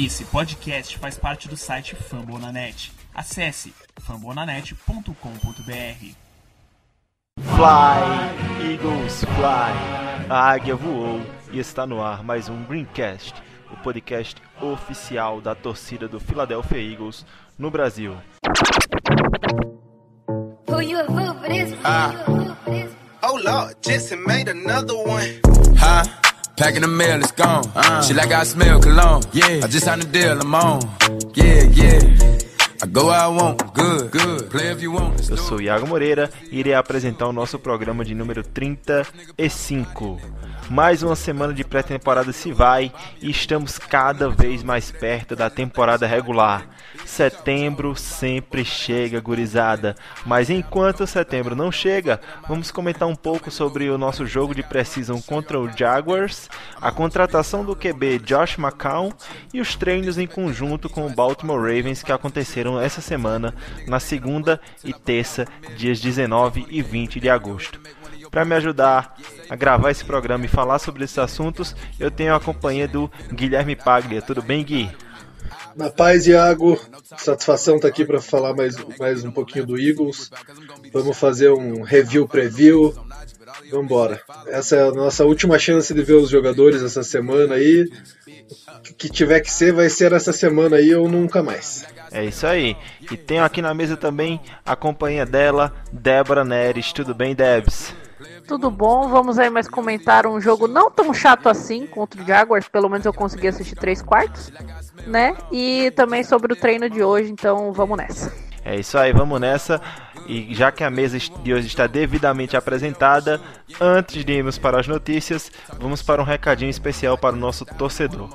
Esse podcast faz parte do site Fambonanet. Acesse fambonanet.com.br. Fly, Eagles Fly. A águia voou e está no ar mais um Greencast, o podcast oficial da torcida do Philadelphia Eagles no Brasil. Ah. Oh Lord, made another one. Huh? Packing the mail, it's gone. She like I smell cologne. Yeah. I just signed a deal, I'm on. Yeah, yeah. I go where I want. Good, good. Play if you want. Eu sou Iago Moreira e irei apresentar o nosso programa de número 35. Mais uma semana de pré-temporada se vai e estamos cada vez mais perto da temporada regular. Setembro sempre chega, gurizada. Mas enquanto setembro não chega, vamos comentar um pouco sobre o nosso jogo de precisão contra o Jaguars, a contratação do QB Josh McCown e os treinos em conjunto com o Baltimore Ravens que aconteceram essa semana, na segunda e terça, dias 19 e 20 de agosto. Para me ajudar a gravar esse programa e falar sobre esses assuntos, eu tenho a companhia do Guilherme Paglia. Tudo bem, Gui? Na paz, Iago. Satisfação estar aqui para falar mais, mais um pouquinho do Eagles. Vamos fazer um review preview. Vamos embora. Essa é a nossa última chance de ver os jogadores essa semana aí. Que tiver que ser, vai ser essa semana aí ou nunca mais. É isso aí. E tenho aqui na mesa também a companhia dela, Débora Neres. Tudo bem, Debs? Tudo bom, vamos aí mais comentar um jogo não tão chato assim contra o Jaguars, pelo menos eu consegui assistir três quartos, né? E também sobre o treino de hoje, então vamos nessa. É isso aí, vamos nessa. E já que a mesa de hoje está devidamente apresentada, antes de irmos para as notícias, vamos para um recadinho especial para o nosso torcedor.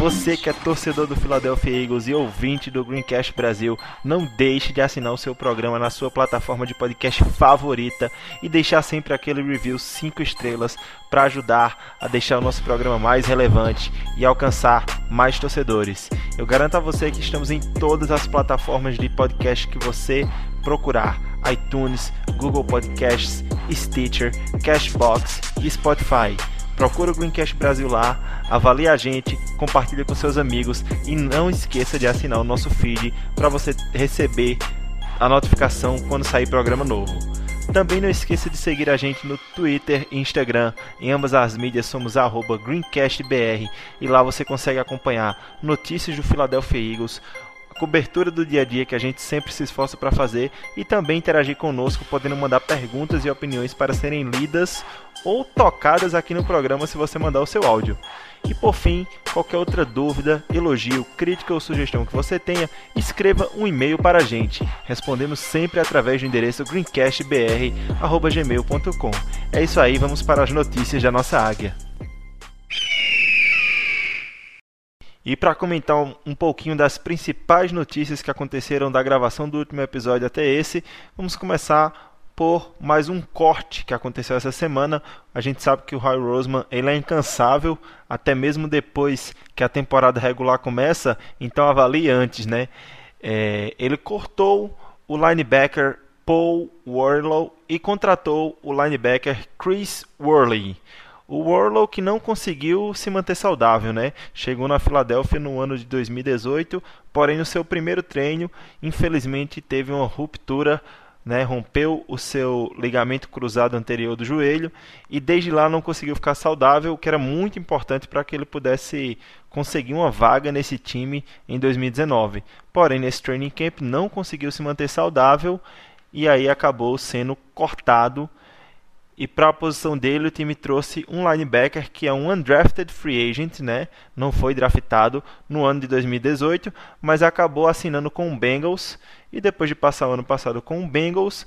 Você que é torcedor do Philadelphia Eagles e ouvinte do Greencast Brasil, não deixe de assinar o seu programa na sua plataforma de podcast favorita e deixar sempre aquele review 5 estrelas para ajudar a deixar o nosso programa mais relevante e alcançar mais torcedores. Eu garanto a você que estamos em todas as plataformas de podcast que você procurar: iTunes, Google Podcasts, Stitcher, Cashbox e Spotify. Procura o Greencast Brasil lá, avalie a gente, compartilhe com seus amigos e não esqueça de assinar o nosso feed para você receber a notificação quando sair programa novo. Também não esqueça de seguir a gente no Twitter e Instagram. Em ambas as mídias somos GreencastBR e lá você consegue acompanhar notícias do Philadelphia Eagles, cobertura do dia a dia que a gente sempre se esforça para fazer e também interagir conosco, podendo mandar perguntas e opiniões para serem lidas ou tocadas aqui no programa se você mandar o seu áudio. E por fim, qualquer outra dúvida, elogio, crítica ou sugestão que você tenha, escreva um e-mail para a gente. Respondemos sempre através do endereço greencastbr@gmail.com. É isso aí, vamos para as notícias da nossa águia. E para comentar um, pouquinho das principais notícias que aconteceram da gravação do último episódio até esse, vamos começar por mais um corte que aconteceu essa semana. A gente sabe que o Roy Roseman ele é incansável, até mesmo depois que a temporada regular começa, então avalie antes, né? É, ele cortou o linebacker Paul Warlow e contratou o linebacker Chris Worley. O Warlow que não conseguiu se manter saudável, né? Chegou na Filadélfia no ano de 2018, porém no seu primeiro treino, infelizmente teve uma ruptura, né? Rompeu o seu ligamento cruzado anterior do joelho e desde lá não conseguiu ficar saudável, o que era muito importante para que ele pudesse conseguir uma vaga nesse time em 2019. Porém, nesse training camp não conseguiu se manter saudável e aí acabou sendo cortado e para a posição dele, o time trouxe um linebacker que é um undrafted free agent, né? Não foi draftado no ano de 2018, mas acabou assinando com o Bengals e depois de passar o ano passado com o Bengals,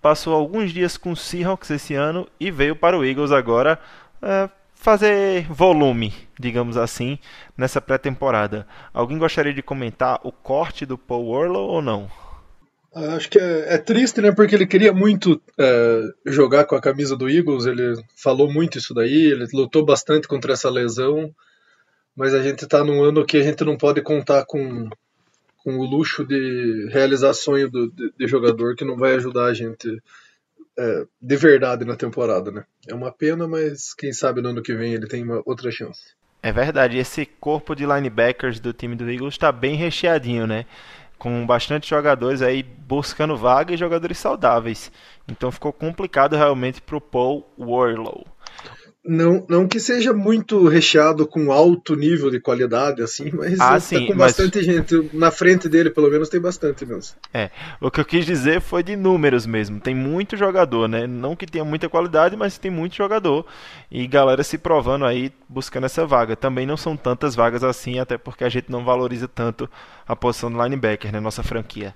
passou alguns dias com o Seahawks esse ano e veio para o Eagles agora é, fazer volume, digamos assim, nessa pré-temporada. Alguém gostaria de comentar o corte do Paul Warlow ou não? Acho que é, é, triste, né? Porque ele queria muito é, jogar com a camisa do Eagles. Ele falou muito isso daí. Ele lutou bastante contra essa lesão. mas a gente está num ano que a gente não pode contar com, com o luxo de realizar sonho do, de, de jogador que não vai ajudar a gente é, de verdade na temporada, né? É uma pena, mas quem sabe no ano que vem ele tem uma outra chance. É verdade, esse corpo de linebackers do time do Eagles está bem recheadinho, né? Com bastante jogadores aí buscando vaga e jogadores saudáveis. Então ficou complicado realmente para o Paul Warlow. Não, não que seja muito recheado com alto nível de qualidade, assim, mas ah, tá sim, com bastante mas... gente. Na frente dele, pelo menos, tem bastante mesmo. É, o que eu quis dizer foi de números mesmo. Tem muito jogador, né? Não que tenha muita qualidade, mas tem muito jogador. E galera se provando aí, buscando essa vaga. Também não são tantas vagas assim, até porque a gente não valoriza tanto a posição do linebacker, né? Nossa franquia.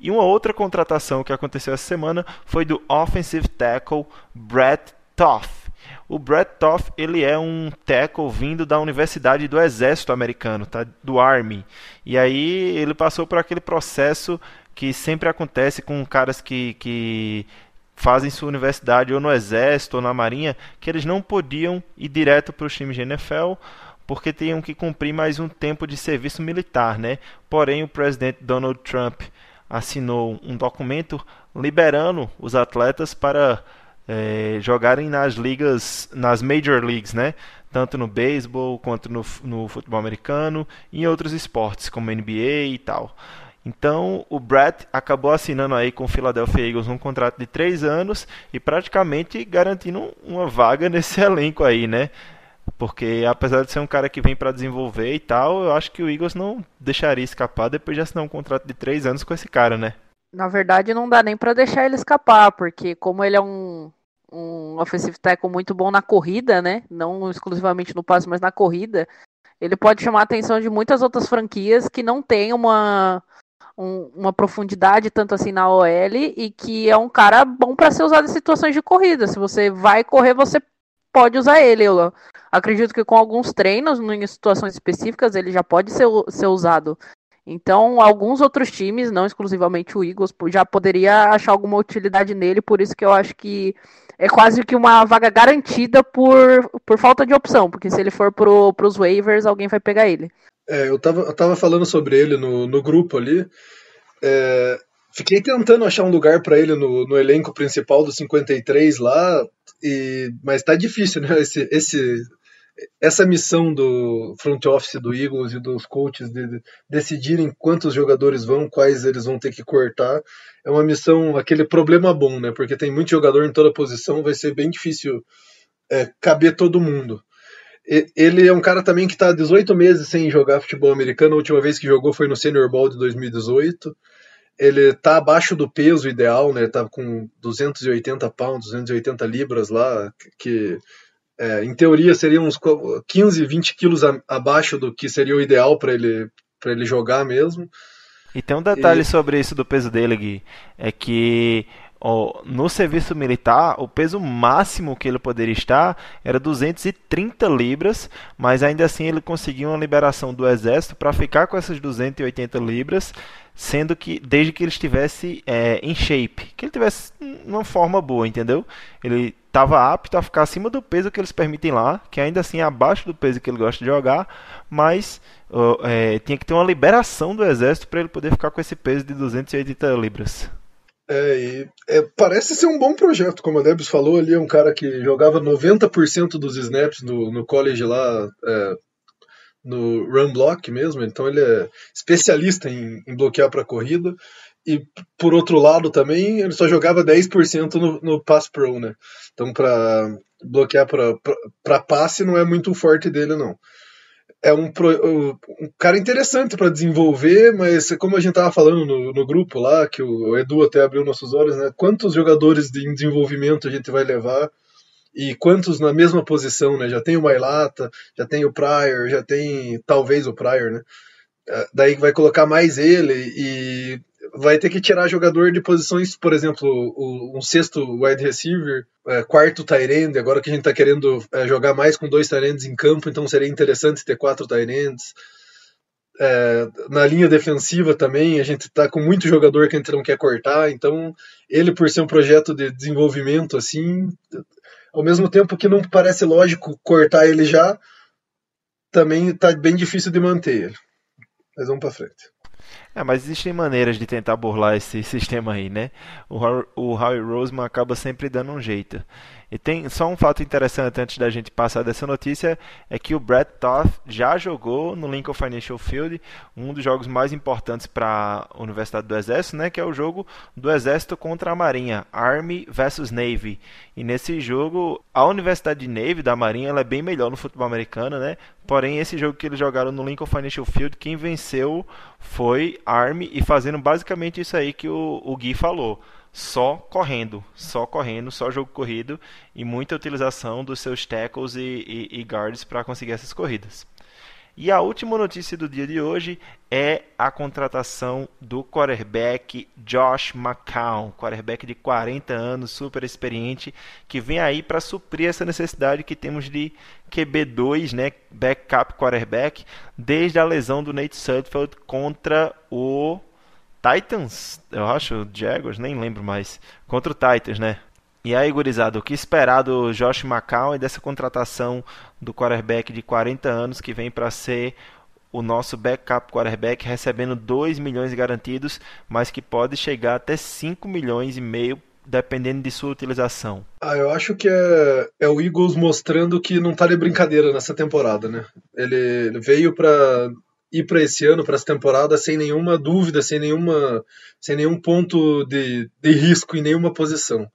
E uma outra contratação que aconteceu essa semana foi do offensive tackle Brett Toth o Brett Toff, ele é um tackle vindo da Universidade do Exército Americano, tá? do Army. E aí ele passou por aquele processo que sempre acontece com caras que, que fazem sua universidade ou no Exército ou na Marinha, que eles não podiam ir direto para os times de NFL, porque tinham que cumprir mais um tempo de serviço militar, né? Porém, o presidente Donald Trump assinou um documento liberando os atletas para é, jogarem nas ligas, nas major leagues, né? Tanto no beisebol quanto no, no futebol americano e em outros esportes como NBA e tal. Então o Brett acabou assinando aí com o Philadelphia Eagles um contrato de três anos e praticamente garantindo uma vaga nesse elenco aí, né? Porque apesar de ser um cara que vem para desenvolver e tal, eu acho que o Eagles não deixaria escapar depois de assinar um contrato de três anos com esse cara, né? Na verdade, não dá nem para deixar ele escapar, porque como ele é um, um offensive tackle muito bom na corrida, né? Não exclusivamente no passe, mas na corrida, ele pode chamar a atenção de muitas outras franquias que não têm uma, um, uma profundidade tanto assim na OL e que é um cara bom para ser usado em situações de corrida. Se você vai correr, você pode usar ele. Eu acredito que com alguns treinos, em situações específicas, ele já pode ser, ser usado. Então, alguns outros times, não exclusivamente o Eagles, já poderia achar alguma utilidade nele, por isso que eu acho que é quase que uma vaga garantida por, por falta de opção, porque se ele for pro, pros waivers, alguém vai pegar ele. É, eu tava, eu tava falando sobre ele no, no grupo ali. É, fiquei tentando achar um lugar para ele no, no elenco principal do 53 lá, e, mas tá difícil, né? Esse, esse, essa missão do front office do Eagles e dos coaches de decidirem quantos jogadores vão, quais eles vão ter que cortar, é uma missão, aquele problema bom, né? Porque tem muito jogador em toda posição, vai ser bem difícil é, caber todo mundo. Ele é um cara também que está 18 meses sem jogar futebol americano. A última vez que jogou foi no Senior Bowl de 2018. Ele está abaixo do peso ideal, né? Tá com 280 pounds, 280 libras lá, que é, em teoria seriam uns 15, 20 quilos a, abaixo do que seria o ideal para ele, ele jogar mesmo. E tem um detalhe e... sobre isso do peso dele, Gui, é que ó, no serviço militar, o peso máximo que ele poderia estar era 230 libras, mas ainda assim ele conseguiu uma liberação do exército para ficar com essas 280 libras, sendo que desde que ele estivesse é, em shape, que ele tivesse uma forma boa, entendeu? Ele estava apto a ficar acima do peso que eles permitem lá, que ainda assim é abaixo do peso que ele gosta de jogar, mas uh, é, tinha que ter uma liberação do exército para ele poder ficar com esse peso de 280 libras. É, e, é, parece ser um bom projeto, como a Debs falou ali, é um cara que jogava 90% dos snaps no, no college lá, é, no run block mesmo, então ele é especialista em, em bloquear para corrida e por outro lado também ele só jogava 10% no, no pass pro, né? Então para bloquear para passe não é muito forte dele não. É um, um cara interessante para desenvolver, mas como a gente tava falando no, no grupo lá, que o Edu até abriu nossos olhos, né? Quantos jogadores de desenvolvimento a gente vai levar e quantos na mesma posição, né? Já tem o Mailata, já tem o Pryor, já tem talvez o Pryor, né? É, daí vai colocar mais ele e vai ter que tirar jogador de posições, por exemplo, um sexto wide receiver, é, quarto tight end, agora que a gente está querendo é, jogar mais com dois tight ends em campo, então seria interessante ter quatro tight ends. É, na linha defensiva também, a gente está com muito jogador que a gente não quer cortar, então ele, por ser um projeto de desenvolvimento assim, ao mesmo tempo que não parece lógico cortar ele já, também tá bem difícil de manter ele. Mas vamos para frente. É, mas existem maneiras de tentar burlar esse sistema aí, né? O, o Howie Roseman acaba sempre dando um jeito. E tem só um fato interessante antes da gente passar dessa notícia é que o Brett Toth já jogou no Lincoln Financial Field, um dos jogos mais importantes para a Universidade do Exército, né, que é o jogo do Exército contra a Marinha, Army versus Navy. E nesse jogo, a Universidade de Navy da Marinha ela é bem melhor no futebol americano, né? Porém, esse jogo que eles jogaram no Lincoln Financial Field, quem venceu foi Army e fazendo basicamente isso aí que o, o Gui falou só correndo, só correndo, só jogo corrido e muita utilização dos seus tackles e, e, e guards para conseguir essas corridas. E a última notícia do dia de hoje é a contratação do quarterback Josh McCown, quarterback de 40 anos, super experiente, que vem aí para suprir essa necessidade que temos de QB2, né, backup quarterback, desde a lesão do Nate Sudfeld contra o Titans, eu acho, Jaguars, nem lembro mais. Contra o Titans, né? E aí, gurizada, o que esperar do Josh McCown e dessa contratação do quarterback de 40 anos que vem para ser o nosso backup quarterback, recebendo 2 milhões garantidos, mas que pode chegar até 5 milhões e meio dependendo de sua utilização. Ah, eu acho que é, é o Eagles mostrando que não tá de brincadeira nessa temporada, né? Ele, ele veio para ir para esse ano, para essa temporada, sem nenhuma dúvida, sem, nenhuma, sem nenhum ponto de, de risco em nenhuma posição.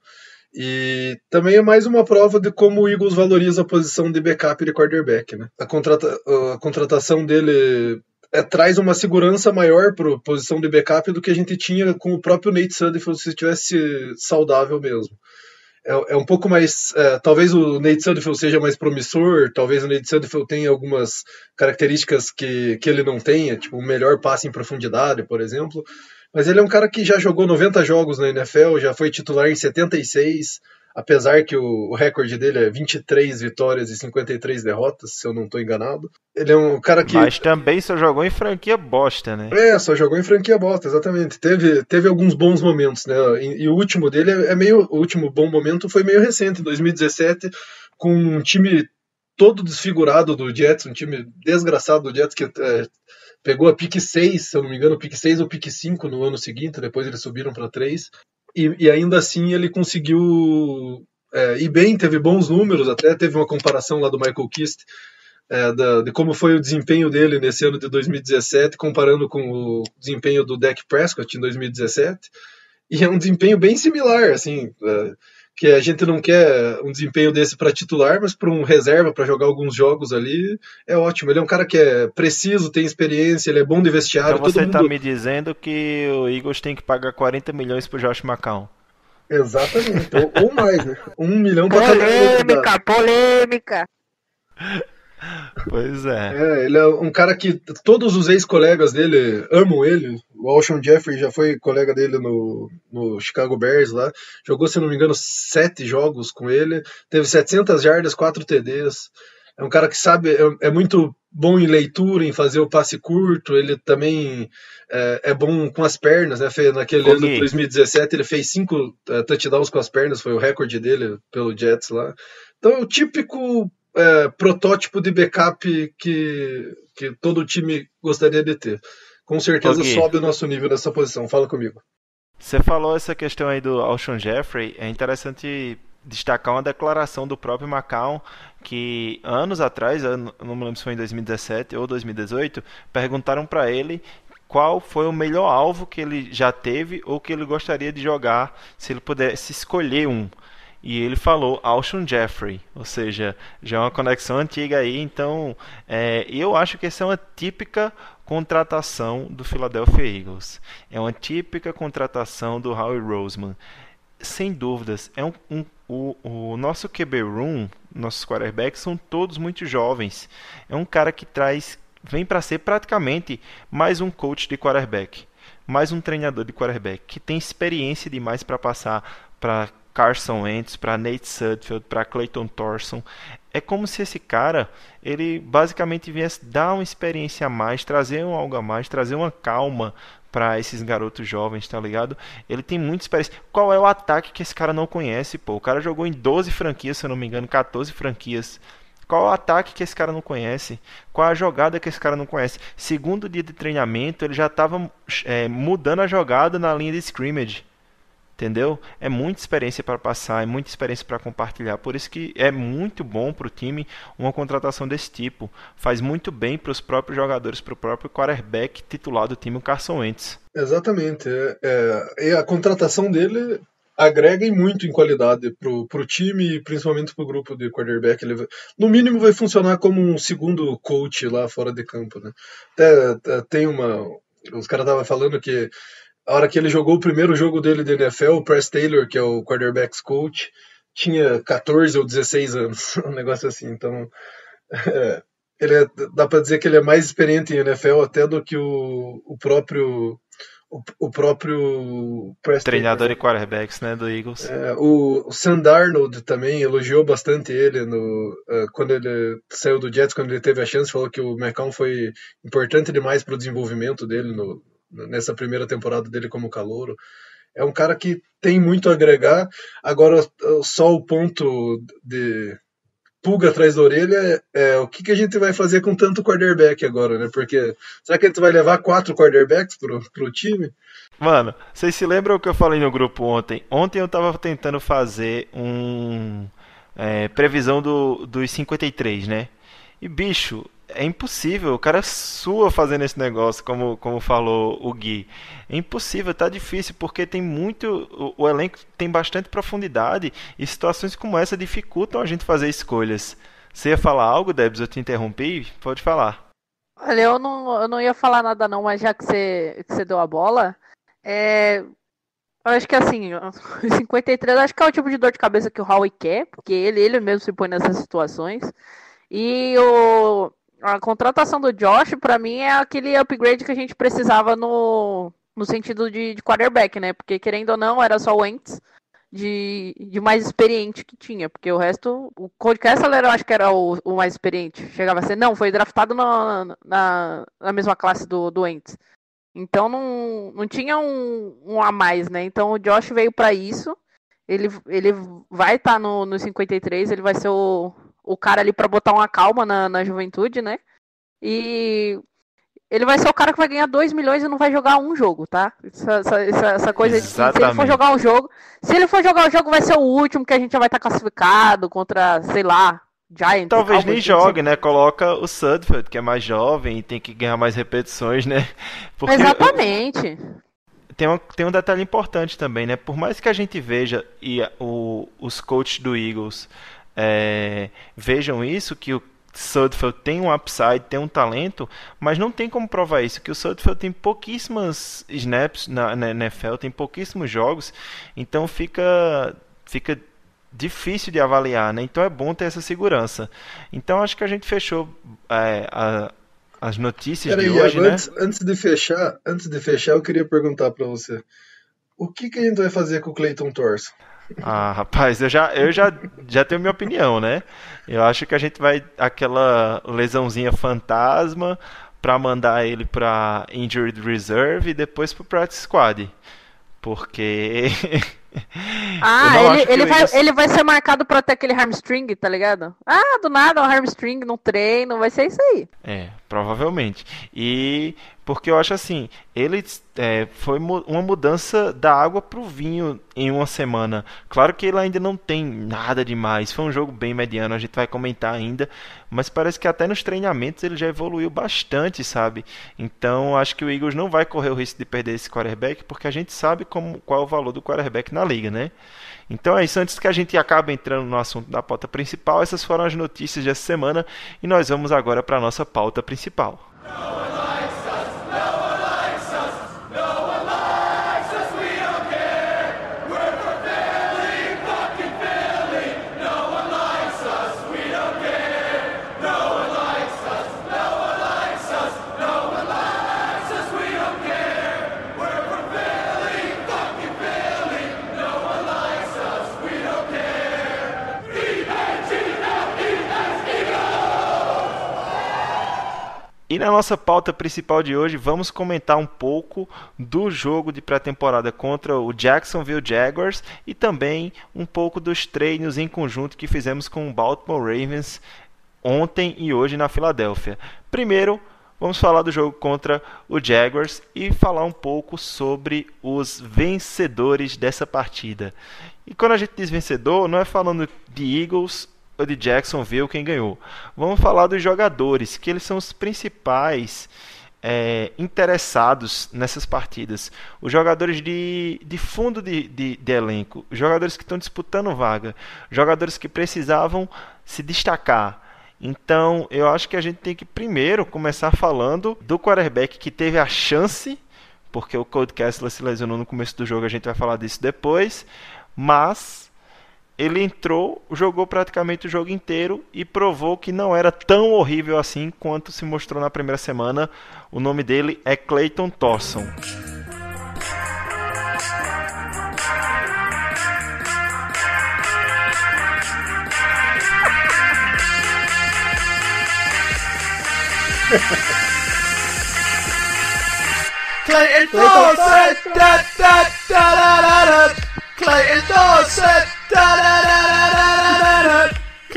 E também é mais uma prova de como o Eagles valoriza a posição de backup de quarterback. Né? A, contrata, a contratação dele é, traz uma segurança maior para a posição de backup do que a gente tinha com o próprio Nate Sudfeld se estivesse saudável mesmo é, é um pouco mais. É, talvez o Nate Sudfeld seja mais promissor, talvez o Nate Sudfeld tenha algumas características que, que ele não tenha, tipo o melhor passe em profundidade, por exemplo. Mas ele é um cara que já jogou 90 jogos na NFL, já foi titular em 76 apesar que o, recorde dele é 23 vitórias e 53 derrotas, se eu não estou enganado. Ele é um cara que. Mas também só jogou em franquia bosta, né? É, só jogou em franquia bosta, exatamente. Teve, teve alguns bons momentos, né? E, e o último dele é, é meio. O último bom momento foi meio recente, em 2017, com um time todo desfigurado do Jets, um time desgraçado do Jets que é, pegou a pique 6, se eu não me engano, pique 6 ou pique 5 no ano seguinte, depois eles subiram para 3. E, e ainda assim ele conseguiu é, ir bem, teve bons números, até teve uma comparação lá do Michael Kist é, da, de como foi o desempenho dele nesse ano de 2017, comparando com o desempenho do Dak Prescott em 2017. E é um desempenho bem similar, assim. É, que a gente não quer um desempenho desse para titular, mas para um reserva para jogar alguns jogos ali é ótimo. Ele é um cara que é preciso, tem experiência, ele é bom de vestiário. Então você está mundo... me dizendo que o Eagles tem que pagar 40 milhões pro Josh McCown. Exatamente, ou, ou, mais, né? Um milhão para Polêmica, polêmica. Pois é. é. Ele é um cara que todos os ex-colegas dele amam ele. O Alshon Jeffrey já foi colega dele no, no Chicago Bears lá. Jogou, se não me engano, sete jogos com ele. Teve 700 jardas, 4 TDs. É um cara que sabe, é, é, muito bom em leitura, em fazer o passe curto. Ele também é, é bom com as pernas, né? Naquele ano de 2017, ele fez cinco uh, touchdowns com as pernas, foi o recorde dele pelo Jets lá. Então é o típico é, protótipo de backup que, que todo time gostaria de ter. Com certeza okay. sobe o nosso nível nessa posição. Fala comigo. Você falou essa questão aí do Alshon Jeffrey. É interessante destacar uma declaração do próprio Macau que anos atrás, não me lembro se foi em 2017 ou 2018, perguntaram para ele qual foi o melhor alvo que ele já teve ou que ele gostaria de jogar se ele pudesse escolher um e ele falou Alshon Jeffrey, ou seja, já é uma conexão antiga aí, então é, eu acho que essa é uma típica contratação do Philadelphia Eagles, é uma típica contratação do Howie Roseman, sem dúvidas, é um, um o, o nosso QB room, nossos quarterbacks são todos muito jovens, é um cara que traz, vem para ser praticamente mais um coach de quarterback, mais um treinador de quarterback que tem experiência demais para passar para Carson Wentz, para Nate Sudfeld, para Clayton Thorson. É como se esse cara, ele basicamente viesse dar uma experiência a mais, trazer um algo a mais, trazer uma calma para esses garotos jovens, tá ligado? Ele tem muita experiência. Qual é o ataque que esse cara não conhece, pô? O cara jogou em 12 franquias, se eu não me engano, 14 franquias Qual o ataque que esse cara não conhece? Qual a jogada que esse cara não conhece? Segundo dia de treinamento, ele já estava é, mudando a jogada na linha de scrimmage. Entendeu? É muita experiência para passar, é muita experiência para compartilhar. Por isso que é muito bom para o time uma contratação desse tipo. Faz muito bem para os próprios jogadores, para o próprio quarterback titular do time, o Carson Wentz. Exatamente. É, é, e a contratação dele agrega muito em qualidade para o time e principalmente para o grupo de quarterback. Ele, no mínimo vai funcionar como um segundo coach lá fora de campo. Né? Até, até tem uma. Os caras estavam falando que a hora que ele jogou o primeiro jogo dele de NFL, o Press Taylor, que é o quarterbacks coach, tinha 14 ou 16 anos, um negócio assim. Então, é, ele é, dá para dizer que ele é mais experiente em NFL até do que o, o próprio o, o próprio Press treinador Taylor. e quarterbacks, né, do Eagles. É, o, o Sam Darnold também elogiou bastante ele no uh, quando ele saiu do Jets, quando ele teve a chance, falou que o McCown foi importante demais para o desenvolvimento dele no, nessa primeira temporada dele como calouro. É um cara que tem muito a agregar. Agora, só o ponto de pulga atrás da orelha é, é o que, que a gente vai fazer com tanto quarterback agora, né? Porque será que a gente vai levar quatro quarterbacks pro, pro time? Mano, vocês se lembram o que eu falei no grupo ontem? Ontem eu tava tentando fazer um é, previsão do, dos 53, né? E bicho, é impossível, o cara sua fazendo esse negócio, como, como falou o Gui. É impossível, tá difícil, porque tem muito. O, o, elenco tem bastante profundidade e situações como essa dificultam a gente fazer escolhas. Você ia falar algo, Debs? Eu te interrompi? Pode falar. Olha, eu não, eu não ia falar nada não, mas já que você, que você deu a bola, é, eu acho que assim, 53 acho que é o tipo de dor de cabeça que o Howie quer, porque ele, ele mesmo se põe nessas situações. E o, a contratação do Josh, para mim, é aquele upgrade que a gente precisava no, no sentido de, de quarterback, né? Porque, querendo ou não, era só o Wentz de, de mais experiente que tinha. Porque o resto, o Cody Kessler eu acho que era o, o mais experiente. Chegava a ser, não, foi draftado na, na, na mesma classe do, do Wentz. Então não, não tinha um, um a mais, né? Então o Josh veio para isso. Ele, ele vai estar tá no, no 53, ele vai ser o, o cara ali para botar uma calma na, na juventude, né? E ele vai ser o cara que vai ganhar 2 milhões e não vai jogar um jogo, tá? Essa, essa, essa coisa Exatamente. de se ele for jogar um jogo. Se ele for jogar um jogo, vai ser o último que a gente já vai estar tá classificado contra, sei lá, Giants. Talvez nem jogue, assim. né? Coloca o Sudfeld, que é mais jovem e tem que ganhar mais repetições, né? Porque Exatamente. Tem um, tem um detalhe importante também, né? Por mais que a gente veja e o, os coaches do Eagles é, vejam isso, que o Sudfeld tem um upside, tem um talento, mas não tem como provar isso, que o Sudfeld tem pouquíssimas snaps na, na NFL, tem pouquíssimos jogos, então fica fica difícil de avaliar, né? Então é bom ter essa segurança. Então acho que a gente fechou é, a, as notícias de hoje, né? Antes, antes, de fechar, antes de fechar, eu queria perguntar para você, o que, que a gente vai fazer com o Clayton Thorson? Ah, rapaz, eu já, eu já, já tenho minha opinião, né? Eu acho que a gente vai aquela lesãozinha fantasma para mandar ele para injured reserve e depois para practice squad, porque Ah, ele, ele, vai, ele vai ser marcado pra ter aquele hamstring, tá ligado? Ah, do nada, um hamstring no treino, vai ser isso aí. É, provavelmente. E porque eu acho assim, ele é, foi uma mudança da água para o vinho em uma semana. Claro que ele ainda não tem nada demais, foi um jogo bem mediano, a gente vai comentar ainda, mas parece que até nos treinamentos ele já evoluiu bastante, sabe? Então acho que o Eagles não vai correr o risco de perder esse quarterback, porque a gente sabe como, qual é o valor do quarterback na liga, né? Então é isso, antes que a gente acabe entrando no assunto da pauta principal, essas foram as notícias dessa semana e nós vamos agora para a nossa pauta principal. E na nossa pauta principal de hoje, vamos comentar um pouco do jogo de pré-temporada contra o Jacksonville Jaguars e também um pouco dos treinos em conjunto que fizemos com o Baltimore Ravens ontem e hoje na Filadélfia. Primeiro, vamos falar do jogo contra o Jaguars e falar um pouco sobre os vencedores dessa partida. E quando a gente diz vencedor, não é falando de Eagles de Jacksonville quem ganhou. Vamos falar dos jogadores, que eles são os principais é, interessados nessas partidas. Os jogadores de, de fundo de, de, de elenco, os jogadores que estão disputando vaga, jogadores que precisavam se destacar. Então, eu acho que a gente tem que primeiro começar falando do quarterback que teve a chance, porque o Cold Kessler se lesionou no começo do jogo, a gente vai falar disso depois, mas ele entrou, jogou praticamente o jogo inteiro e provou que não era tão horrível assim quanto se mostrou na primeira semana. O nome dele é Clayton Thorson. Clayton Thorson. Clayton Thorson,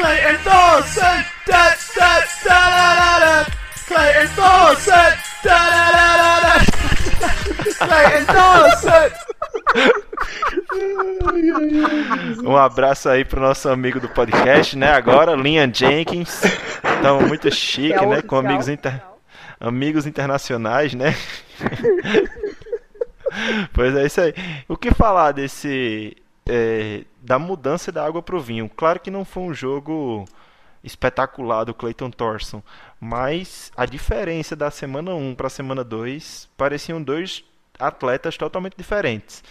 Clayton Thorson, da, da, da, da, da, da. Clayton Thorson, da, da, da, da, da. Clayton Thorson. Um abraço aí pro nosso amigo do podcast, né? Agora, Liam Jenkins. Então, muito chique, É né? Com amigos, inter... amigos internacionais, né? pois é isso aí. O que falar desse. É, da mudança da água pro vinho? Claro que não foi um jogo espetacular do Clayton Thorson, mas a diferença da semana 1 para a semana 2 pareciam dois atletas totalmente diferentes.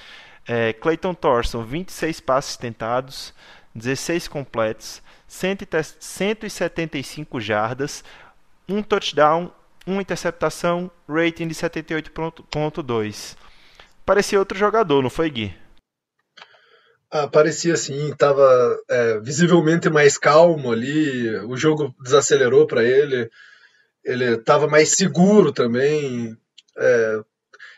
É, Clayton Thorson, 26 passes tentados, 16 completos, 175 jardas, um touchdown, uma interceptação, rating de 78.2. Parecia outro jogador, não foi, Gui? Ah, parecia assim, estava visivelmente mais calmo ali, o jogo desacelerou para ele, ele estava mais seguro também, é,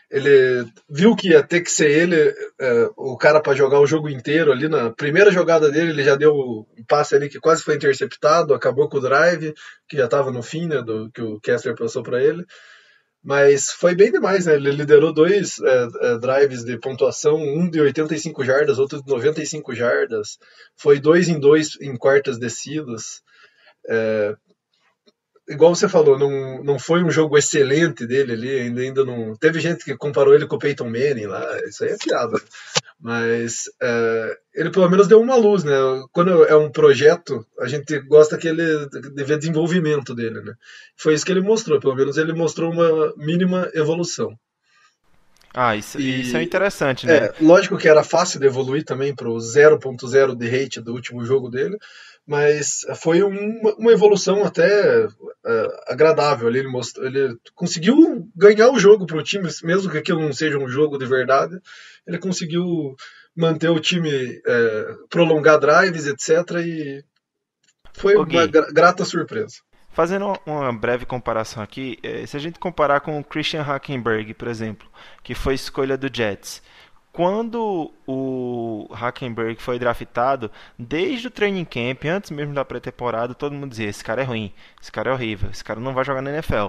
ele viu que ia ter que ser ele é, o cara para jogar o jogo inteiro ali na primeira jogada dele ele já deu um passe ali que quase foi interceptado acabou com o drive que já estava no fim né, do que o Kessler passou para ele mas foi bem demais né? Ele liderou dois é, é, drives de pontuação um de 85 jardas outro de 95 jardas. Foi dois em dois em quartas descidas. É, igual você falou, não, não foi um jogo excelente dele ali, ainda, ainda não. Teve gente que comparou ele com o Peyton Manning lá, isso aí é piada. Mas é, ele pelo menos deu uma luz, né? Quando é um projeto, a gente gosta que ele de ver desenvolvimento dele, né? Foi isso que ele mostrou, pelo menos ele mostrou uma mínima evolução. Ah, isso, E- isso é interessante, né? É, lógico que era fácil de evoluir também para o 0.0 de rate do último jogo dele, mas foi uma, uma evolução até é, agradável. Ele, mostrou, ele conseguiu ganhar o jogo para o time, mesmo que aquilo não seja um jogo de verdade, ele conseguiu manter o time, é, prolongar drives, etc. E foi Ô, uma grata surpresa. Fazendo uma- breve comparação aqui, eh, se a gente comparar com o Christian Hackenberg, por exemplo, que foi escolha do Jets, quando o Hackenberg foi draftado, desde o training camp, antes mesmo da pré-temporada, todo mundo dizia: esse cara é ruim, esse cara é horrível, esse cara não vai jogar na NFL.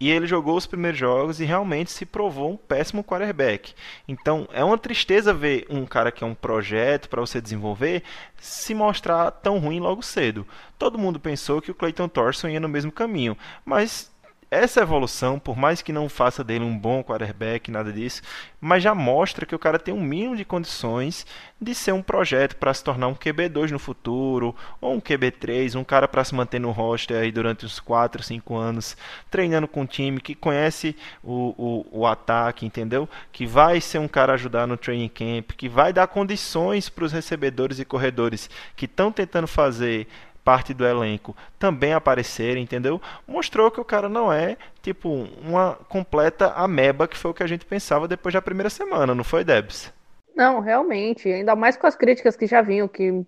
E ele jogou os primeiros jogos e realmente se provou um péssimo quarterback. Então é uma tristeza ver um cara que é um projeto para você desenvolver se mostrar tão ruim logo cedo. Todo mundo pensou que o Clayton Thorson ia no mesmo caminho, mas essa evolução, por mais que não faça dele um bom quarterback, nada disso, mas já mostra que o cara tem um mínimo de condições de ser um projeto para se tornar um QB2 no futuro, ou um QB3, um cara para se manter no roster aí durante uns 4, 5 anos, treinando com um time que conhece o, o, o ataque, entendeu? Que vai ser um cara ajudar no training camp, que vai dar condições para os recebedores e corredores que estão tentando fazer parte do elenco também aparecerem, entendeu? Mostrou que o cara não é tipo uma completa ameba que foi o que a gente pensava depois da primeira semana, não foi, Debs? Não, realmente, ainda mais com as críticas que já vinham, que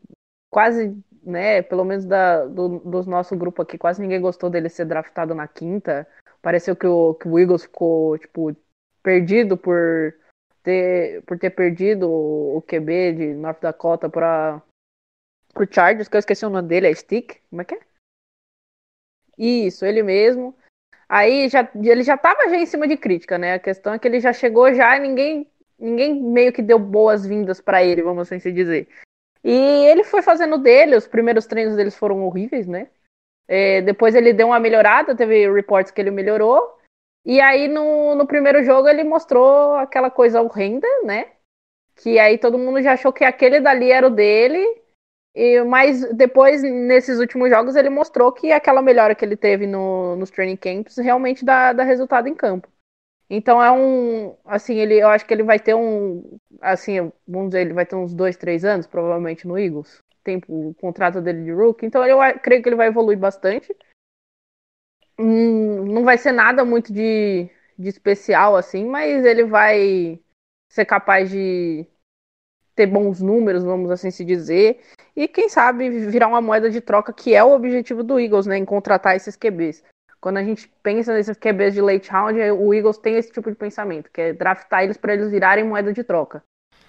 quase, né, pelo menos da, do, dos nosso grupo aqui, quase ninguém gostou dele ser draftado na quinta. Pareceu que o, que o Eagles ficou, tipo, perdido por ter, por ter perdido o, o QB de North Dakota para o Chargers, que eu esqueci o nome dele, é Stick? Como é que é? Isso, ele mesmo. Aí já, ele já tava já em cima de crítica, né? A questão é que ele já chegou já e ninguém, ninguém meio que deu boas-vindas para ele, vamos assim se dizer. E ele foi fazendo dele, os primeiros treinos deles foram horríveis, né? É, depois ele deu uma melhorada, teve reportes que ele melhorou. E aí no, no primeiro jogo ele mostrou aquela coisa horrenda, né? Que aí todo mundo já achou que aquele dali era o dele. E, mas depois, nesses últimos jogos, ele mostrou que aquela melhora que ele teve no, nos training camps realmente dá, dá resultado em campo. Então é um. Assim, ele, eu acho que ele vai ter um. Assim, vamos dizer, ele vai ter uns dois, três anos, provavelmente, no Eagles. Tempo, o contrato dele de rookie. Então eu creio que ele vai evoluir bastante. Hum, não vai ser nada muito de, de especial, assim, mas ele vai ser capaz de ter bons números, vamos assim se dizer, e quem sabe virar uma moeda de troca, que é o objetivo do Eagles, né, em contratar esses QBs. Quando a gente pensa nesses QBs de late round, o Eagles tem esse tipo de pensamento, que é draftar eles para eles virarem moeda de troca.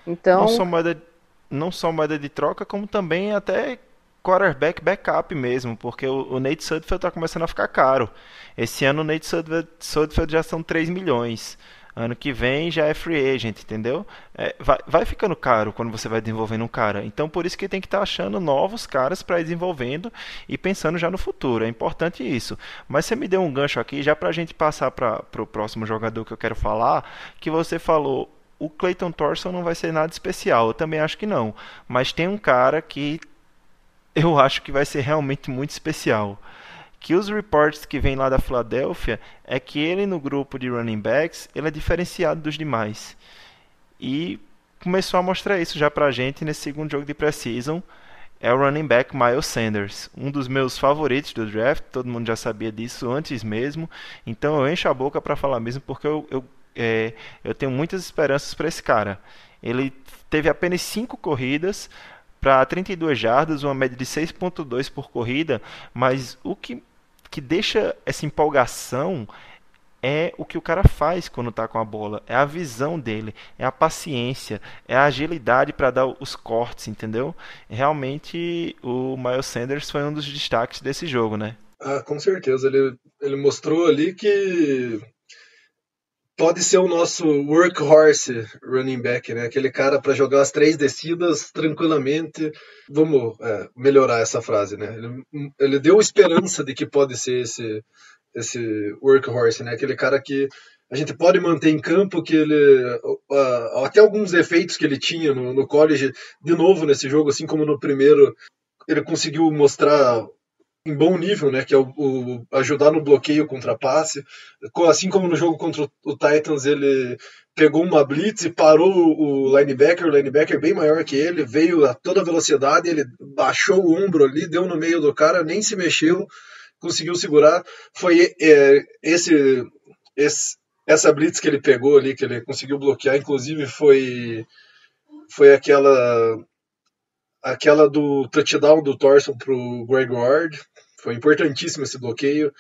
Então, não só moeda, não só moeda de troca, como também até quarterback backup mesmo, porque o, o Nate Sudfeld está começando a ficar caro. Esse ano o Nate Sudfeld, Sudfeld já são 3 milhões. Ano que vem já é free agent, entendeu? É, vai, vai, ficando caro quando você vai desenvolvendo um cara. Então por isso que tem que estar tá achando novos caras para ir desenvolvendo e pensando já no futuro. É importante isso. Mas você me deu um gancho aqui, já para a gente passar para o próximo jogador que eu quero falar, que você falou o Clayton Thorson não vai ser nada especial. Eu também acho que não. Mas tem um cara que eu acho que vai ser realmente muito especial que os reports que vêm lá da Filadélfia é que ele no grupo de running backs ele é diferenciado dos demais. E começou a mostrar isso já pra gente nesse segundo jogo de pré-season. É o running back Miles Sanders, um dos meus favoritos do draft, todo mundo já sabia disso antes mesmo. Então eu encho a boca para falar mesmo porque eu, eu, é, eu tenho muitas esperanças para esse cara. Ele teve apenas 5 corridas, para 32 jardas, uma média de 6.2 por corrida, mas o que que deixa essa empolgação é o que o cara faz quando está com a bola, é a visão dele, é a paciência, é a agilidade para dar os cortes, entendeu? Realmente o Miles Sanders foi um dos destaques desse jogo, né? Ah, com certeza. Ele, ele mostrou ali que pode ser o nosso workhorse running back, né? Aquele cara para jogar as três descidas tranquilamente. Vamos é, melhorar essa frase, né? Ele, ele, deu esperança de que pode ser esse esse workhorse, né? Aquele cara que a gente pode manter em campo, que ele uh, até alguns efeitos que ele tinha no, no college, de novo nesse jogo, assim como no primeiro, ele conseguiu mostrar em bom nível, né, que é o, o, ajudar no bloqueio contra passe. Assim como no jogo contra o Titans, ele pegou uma blitz e parou o linebacker, o linebacker bem maior que ele, veio a toda velocidade, ele baixou o ombro ali, deu no meio do cara, nem se mexeu, conseguiu segurar. Foi é, esse, esse, essa blitz que ele pegou ali, que ele conseguiu bloquear, inclusive foi foi aquela aquela do touchdown do Thorson pro Greg Ward, foi importantíssimo esse bloqueio.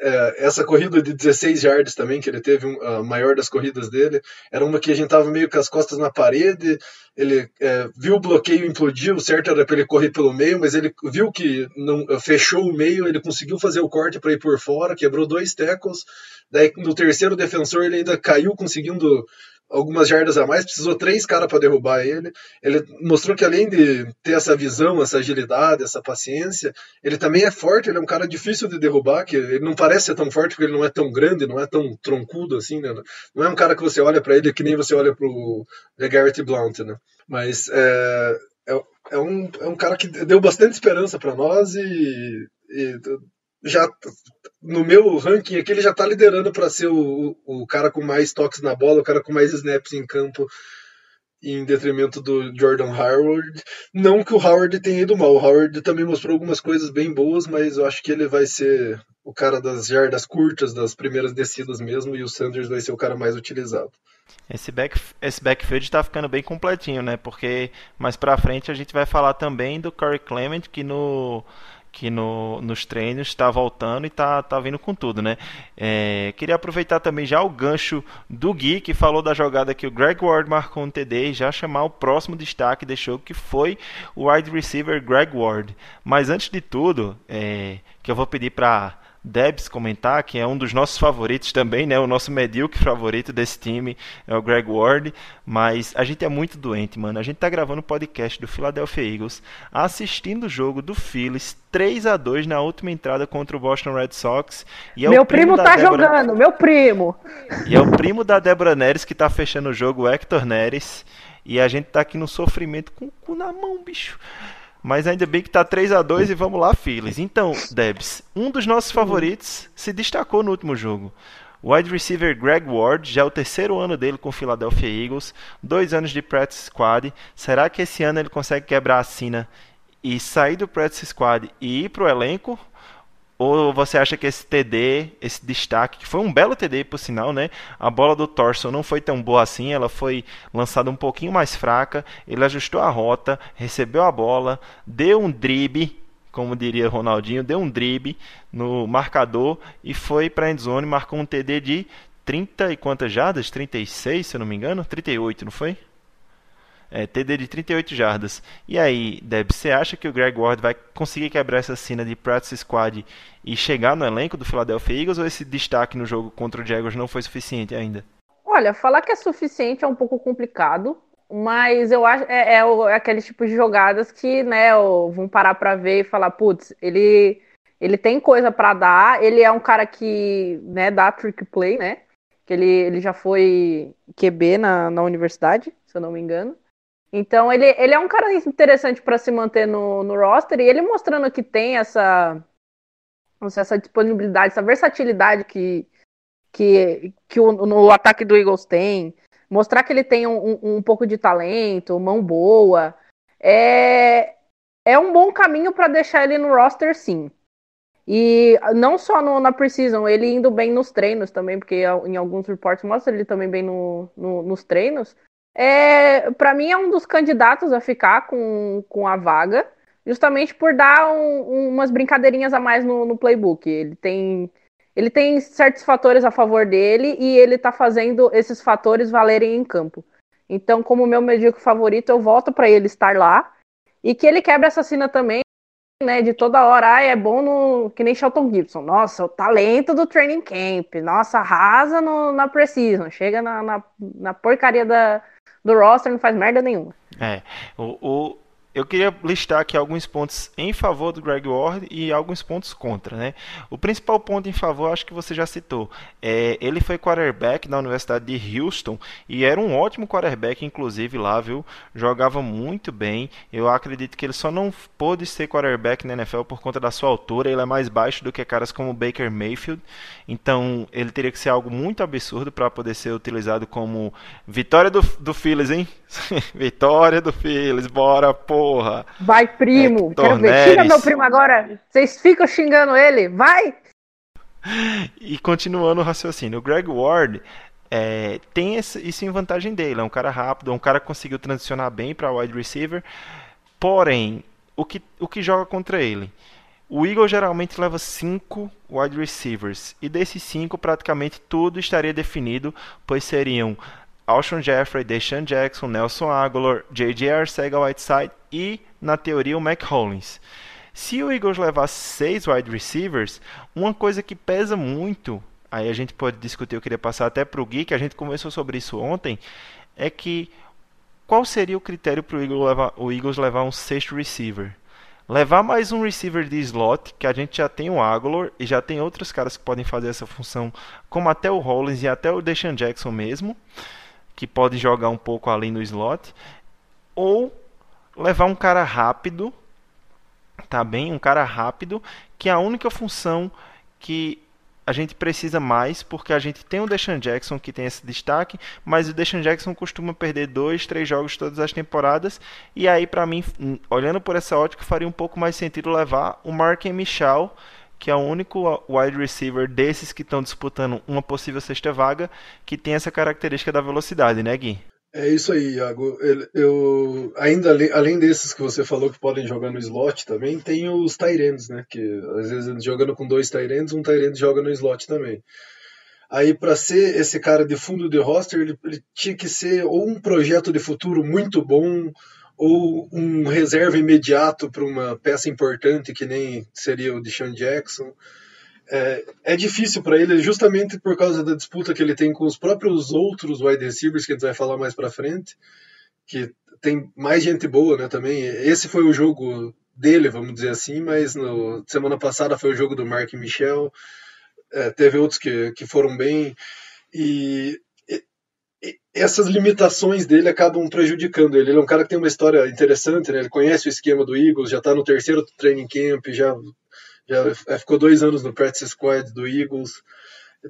É, essa corrida de 16 yards também, que ele teve a maior das corridas dele, era uma que a gente estava meio com as costas na parede, ele é, viu o bloqueio implodir, o certo era para ele correr pelo meio, mas ele viu que não fechou o meio, ele conseguiu fazer o corte para ir por fora, quebrou dois tackles, daí no terceiro defensor ele ainda caiu conseguindo algumas jardas a mais, precisou três caras para derrubar ele. Ele mostrou que além de ter essa visão, essa agilidade, essa paciência, ele também é forte, ele é um cara difícil de derrubar, que ele não parece ser tão forte porque ele não é tão grande, não é tão troncudo assim, né? Não é um cara que você olha para ele que nem você olha pro Garrett Blount, né? Mas é, é, é, um, é um cara que deu bastante esperança para nós e, e já no meu ranking aqui ele já está liderando para ser o, o cara com mais toques na bola, o cara com mais snaps em campo em detrimento do Jordan Howard. Não que o Howard tenha ido mal, o Howard também mostrou algumas coisas bem boas, mas eu acho que ele vai ser o cara das jardas curtas, das primeiras descidas mesmo, e o Sanders vai ser o cara mais utilizado. Esse, back, esse backfield está ficando bem completinho, né? Porque mais para frente a gente vai falar também do Corey Clement, que no que no, nos treinos está voltando e está tá vindo com tudo, né? É, queria aproveitar também já o gancho do Gui, que falou da jogada que o Greg Ward marcou no TD, e já chamar o próximo destaque jogo, que foi o wide receiver Greg Ward. Mas antes de tudo, é, que eu vou pedir para Debs comentar, que é um dos nossos favoritos também, né? O nosso medíocre favorito desse time é o Greg Ward, mas a gente é muito doente, mano. A gente tá gravando o podcast do Philadelphia Eagles, assistindo o jogo do Phillies 3 a 2 na última entrada contra o Boston Red Sox. E é meu o primo, da tá Débora- jogando, meu primo. E é o primo da Débora Neres que tá fechando o jogo, o Hector Neres. E a gente tá aqui no sofrimento com o cu na mão, bicho. Mas ainda bem que tá 3 a 2 e vamos lá, Phillies. Então, Debs, um dos nossos favoritos se destacou no último jogo. O wide receiver Greg Ward, já é o terceiro ano dele com o Philadelphia Eagles, dois anos de practice squad. Será que esse ano ele consegue quebrar a sina e sair do practice squad e ir pro elenco? Ou você acha que esse TD, esse destaque, que foi um belo TD por sinal, né? A bola do Thorson não foi tão boa assim, ela foi lançada um pouquinho mais fraca. Ele ajustou a rota, recebeu a bola, deu um drible, como diria Ronaldinho, deu um drible no marcador e foi para a endzone, marcou um TD de 30 e quantas jardas? 36, se eu não me engano? 38, não foi? É, TD de 38 jardas. E aí, Deb, você acha que o Greg Ward vai conseguir quebrar essa cena de practice squad e chegar no elenco do Philadelphia Eagles ou esse destaque no jogo contra o Jaguars não foi suficiente ainda? Olha, falar que é suficiente é um pouco complicado, mas eu acho é, é é aquele tipo de jogadas que, né, vão parar pra ver e falar, putz, ele ele tem coisa pra dar, ele é um cara que, né, dá trick play, né? Que ele, ele já foi QB na, na universidade, se eu não me engano. Então ele, ele é um cara interessante pra se manter no, no roster e ele mostrando que tem essa essa disponibilidade, essa versatilidade que que, que o, no ataque do Eagles tem, mostrar que ele tem um, um, um pouco de talento, mão boa, é, é um bom caminho para deixar ele no roster, sim. E não só no, na Precision, ele indo bem nos treinos também, porque em alguns reportes mostra ele também bem no, no, nos treinos. É, para mim é um dos candidatos a ficar com, com a vaga, justamente por dar um- umas brincadeirinhas a mais no, no playbook. Ele tem ele tem certos fatores a favor dele e ele tá fazendo esses fatores valerem em campo. Então, como meu medíocre favorito, eu volto para ele estar lá e que ele quebra essa cena também, né, de toda hora, ah, é bom no que nem Shelton Gibson. Nossa, o talento do training camp. Nossa, arrasa no, na Precision, chega na, na, na porcaria da, do roster, não faz merda nenhuma. É, o, o- eu queria listar aqui alguns pontos em favor do Greg Ward e alguns pontos contra, né? O principal ponto em favor, acho que você já citou, é, ele foi quarterback na Universidade de Houston e era um ótimo quarterback, inclusive lá, viu? Jogava muito bem. Eu acredito que ele só não pôde ser quarterback na NFL por conta da sua altura. Ele é mais baixo do que caras como Baker Mayfield, então ele teria que ser algo muito absurdo para poder ser utilizado como vitória do, do Phillies, hein? vitória do Phillies, bora, porra! Vai, primo. Hector Quero ver. Xinga meu primo agora. Vocês ficam xingando ele. Vai! E continuando o raciocínio, o Greg Ward é, tem esse- isso em vantagem dele. É um cara rápido, é um cara que conseguiu transicionar bem para wide receiver. Porém, o que, o que joga contra ele? O Eagle geralmente leva cinco wide receivers. E desses cinco, praticamente tudo estaria definido, pois seriam Alshon Jeffrey, Deshaun Jackson, Nelson Aguilar, J.J. Arcega-Whiteside e, na teoria, o Mac Hollins. Se o Eagles levar seis wide receivers, uma coisa que pesa muito, aí a gente pode discutir, eu queria passar até para o Gui, que a gente conversou sobre isso ontem, é que qual seria o critério para o Eagles levar, um sexto receiver? Levar mais um receiver de slot, que a gente já tem o Aguilar e já tem outros caras que podem fazer essa função, como até o Hollins e até o Deshaun Jackson mesmo, que pode jogar um pouco ali no slot, ou levar um cara rápido, tá bem? Um cara rápido, que é a única função que a gente precisa mais, porque a gente tem o Deshaun Jackson que tem esse destaque, mas o Deshaun Jackson costuma perder dois, três jogos todas as temporadas, e aí para mim, hum, olhando por essa ótica, faria um pouco mais sentido levar o Marken Michel, que é o único wide receiver desses que estão disputando uma possível sexta vaga, que tem essa característica da velocidade, né, Gui? É isso aí, Iago. Eu, ainda além desses que você falou que podem jogar no slot também, tem os Tyrands, né? Que às vezes jogando com dois Tyrands, um Tyrant joga no slot também. Aí, para ser esse cara de fundo de roster, ele, ele tinha que ser ou um projeto de futuro muito bom, ou um reserva imediato para uma peça importante, que nem seria o Deshaun Jackson. é, é difícil para ele, justamente por causa da disputa que ele tem com os próprios outros wide receivers, que a gente vai falar mais para frente, que tem mais gente boa, né, também. Esse foi o jogo dele, vamos dizer assim, mas no, semana passada foi o jogo do Mark Michel, é, teve outros que, que foram bem, e, essas limitações dele acabam prejudicando ele. Ele é um cara que tem uma história interessante, né? ele conhece o esquema do Eagles, já está no terceiro training camp, já, já ficou dois anos no practice squad do Eagles,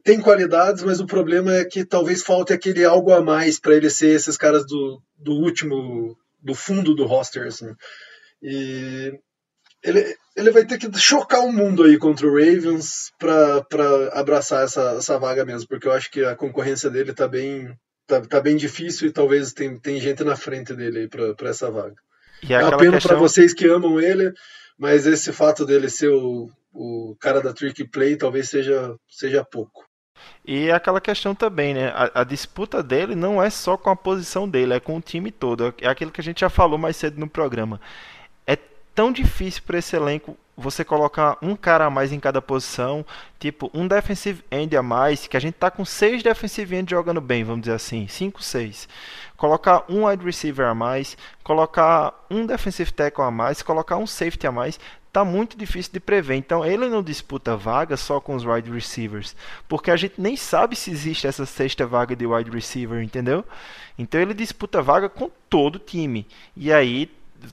tem qualidades, mas o problema é que talvez falte aquele algo a mais para ele ser esses caras do, do último, do fundo do roster, assim. E ele, ele vai ter que chocar o mundo aí contra o Ravens para abraçar essa, essa vaga mesmo, porque eu acho que a concorrência dele tá bem, tá, tá bem difícil e talvez tem, tem gente na frente dele aí para essa vaga. E é uma pena questão- para vocês que amam ele, mas esse fato dele ser o, o cara da trick play talvez seja, seja pouco. E é aquela questão também, né? A, a disputa dele não é só com a posição dele, é com o time todo. É aquilo que a gente já falou mais cedo no programa. É tão difícil para esse elenco você colocar um cara a mais em cada posição, tipo um defensive end a mais, que a gente tá com seis defensive end jogando bem, vamos dizer assim, cinco, seis. Colocar um wide receiver a mais, colocar um defensive tackle a mais, colocar um safety a mais, tá muito difícil de prever. Então ele não disputa vaga só com os wide receivers, porque a gente nem sabe se existe essa sexta vaga de wide receiver, entendeu? Então ele disputa vaga com todo o time. E aí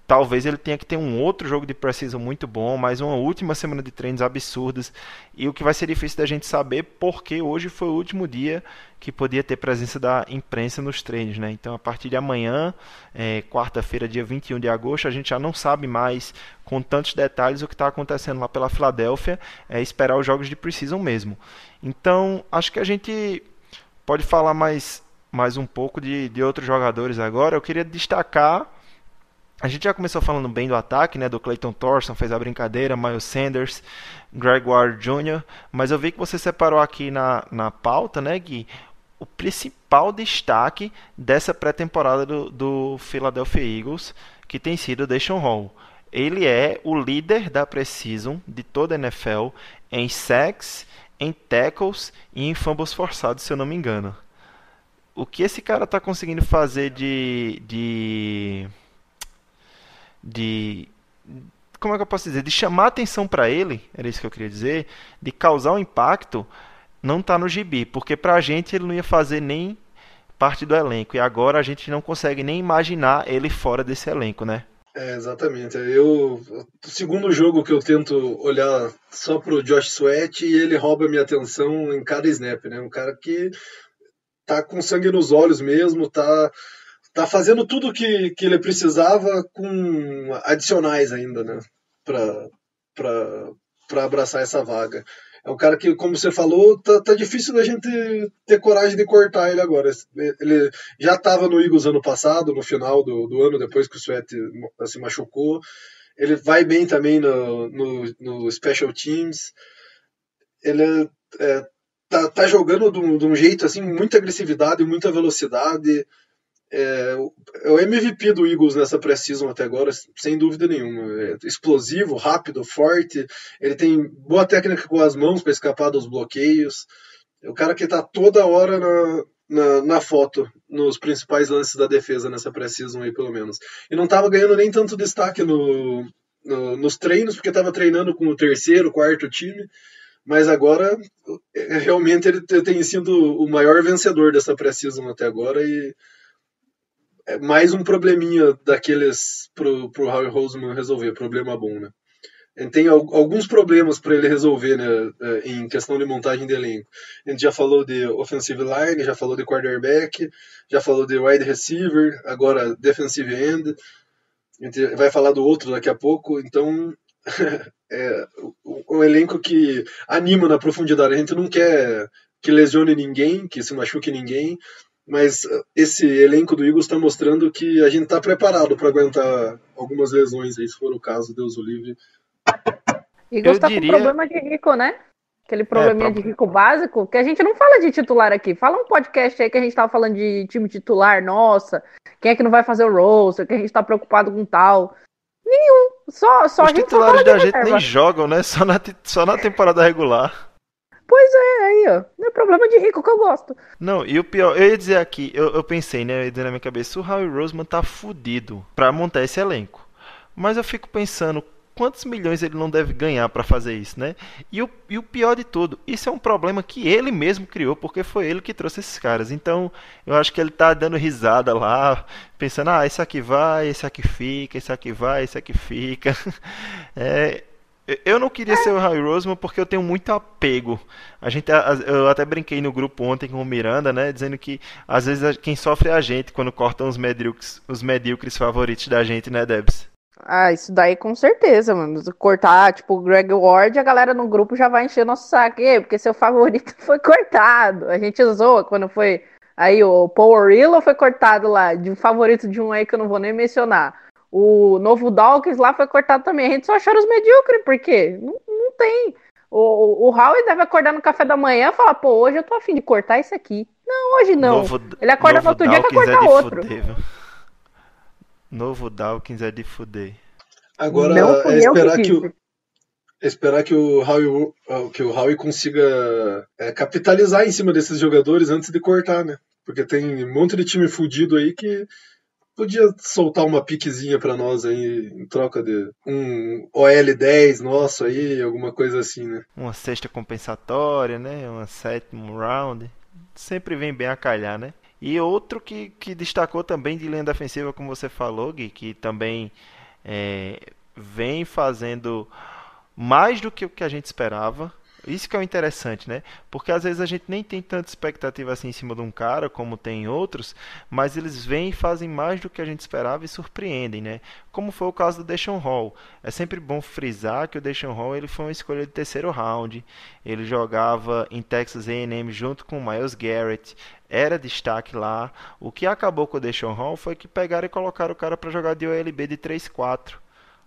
talvez ele tenha que ter um outro jogo de precisão muito bom, mais uma última semana de treinos absurdas. E o que vai ser difícil da gente saber, porque hoje foi o último dia que podia ter presença da imprensa nos treinos, né? Então, a partir de amanhã, é, quarta-feira, dia 21 de agosto, a gente já não sabe mais com tantos detalhes o que está acontecendo lá pela Filadélfia, é esperar os jogos de precisam mesmo. Então, acho que a gente pode falar mais, mais um pouco de, de outros jogadores agora. Eu queria destacar a gente já começou falando bem do ataque, né? Do Clayton Thorson, fez a brincadeira, Miles Sanders, Greg Ward Jr. Mas eu vi que você separou aqui na, na pauta, né, Gui? O principal destaque dessa pré-temporada do, do Philadelphia Eagles, que tem sido o Deshaun Hall. Ele é o líder da Precision de toda a NFL em sacks, em tackles e em fumbles forçados, se eu não me engano. O que esse cara está conseguindo fazer de, de de como é que eu posso dizer, de chamar atenção para ele, era isso que eu queria dizer, de causar um impacto, não tá no gibi, porque pra gente ele não ia fazer nem parte do elenco e agora a gente não consegue nem imaginar ele fora desse elenco, né? É, exatamente. Eu, o segundo jogo que eu tento olhar só pro Josh Sweat e ele rouba minha atenção em cada snap, né? Um cara que tá com sangue nos olhos mesmo, tá tá fazendo tudo que, que ele precisava com adicionais ainda, né? Pra abraçar essa vaga. É um cara que, como você falou, tá, tá difícil da gente ter coragem de cortar ele agora. Ele já estava no Eagles ano passado, no final do, do ano, depois que o Sweat se machucou. Ele vai bem também no, no, no Special Teams. Ele é, tá, tá jogando de um, de um jeito assim, muita agressividade, muita velocidade. É, é o MVP do Eagles nessa pré-season até agora, sem dúvida nenhuma. É explosivo, rápido, forte. Ele tem boa técnica com as mãos para escapar dos bloqueios. É o cara que está toda hora na, na, na, foto, nos principais lances da defesa nessa pré-season aí, pelo menos. E não estava ganhando nem tanto destaque no, no, nos treinos, porque estava treinando com o terceiro, quarto time. Mas agora, realmente, ele tem sido o maior vencedor dessa pré-season até agora e é mais um probleminha daqueles pro, pro Howie Roseman resolver, problema bom, né? Ele tem alguns problemas para ele resolver, né, em questão de montagem de elenco. A gente já falou de offensive line, já falou de quarterback, já falou de wide receiver, agora defensive end. A gente vai falar do outro daqui a pouco, então é um elenco que anima na profundidade. A gente não quer que lesione ninguém, que se machuque ninguém, mas esse elenco do Eagles está mostrando que a gente está preparado para aguentar algumas lesões aí, se for o caso, Deus o livre. Eagles está diria- com problema de rico, né? Aquele probleminha É, pro- de rico básico, que a gente não fala de titular aqui. Fala um podcast aí que a gente tava falando de time titular, nossa, quem é que não vai fazer o roster, que a gente tá preocupado com tal. Nenhum. Só, só Os a gente só titulares da gente nem jogam, né? Só na, só na temporada regular. Pois é, aí, ó. Não é problema de rico que eu gosto. Não, e o pior, eu ia dizer aqui, eu, eu pensei, né, eu ia dizer na minha cabeça, o Howie Roseman tá fudido pra montar esse elenco. Mas eu fico pensando, quantos milhões ele não deve ganhar para fazer isso, né? E o, e o pior de tudo, isso é um problema que ele mesmo criou, porque foi ele que trouxe esses caras. Então, eu acho que ele tá dando risada lá, pensando, ah, esse aqui vai, esse aqui fica, esse aqui vai, esse aqui fica. É, eu não queria ser o Harry Roseman porque eu tenho muito apego. A gente, eu até brinquei no grupo ontem com o Miranda, né, dizendo que às vezes quem sofre é a gente quando cortam os medíocres, os medíocres favoritos da gente, né, Debs? Ah, isso daí com certeza, mano. Cortar, tipo, o Greg Ward, a galera no grupo já vai encher nosso saco, porque seu favorito foi cortado. A gente zoa quando foi. Aí o Paul Orillo foi cortado lá, de um favorito de um aí que eu não vou nem mencionar. O novo Dawkins lá foi cortado também. A gente só achou os medíocres, por quê? Não, não tem. O, o, o Howie deve acordar no café da manhã e falar, pô, hoje eu tô afim de cortar isso aqui. Não, hoje não. Novo, Ele acorda no outro Dawkins dia e quer cortar é outro. Fuder, Novo Dawkins é de fuder. Agora é esperar que, o esperar que o Howie, que o Howie consiga é, capitalizar em cima desses jogadores antes de cortar, né? Porque tem um monte de time fudido aí que podia soltar uma piquezinha para nós aí em troca de um OL10 nosso aí, alguma coisa assim, né? Uma sexta compensatória, né? Uma sétimo round. Sempre vem bem a calhar, né? E outro que, que destacou também de linha defensiva, como você falou, Gui, que também é, vem fazendo mais do que o que a gente esperava. Isso que é o interessante, né? Porque às vezes a gente nem tem tanta expectativa assim em cima de um cara, como tem outros, mas eles vêm e fazem mais do que a gente esperava e surpreendem, né? Como foi o caso do Deshaun Hall. É sempre bom frisar que o Deshaun Hall ele foi uma escolha de terceiro round. Ele jogava em Texas A&M junto com o Miles Garrett era destaque lá. O que acabou com o Deshaun Hall foi que pegaram e colocaram o cara para jogar de OLB de 3-4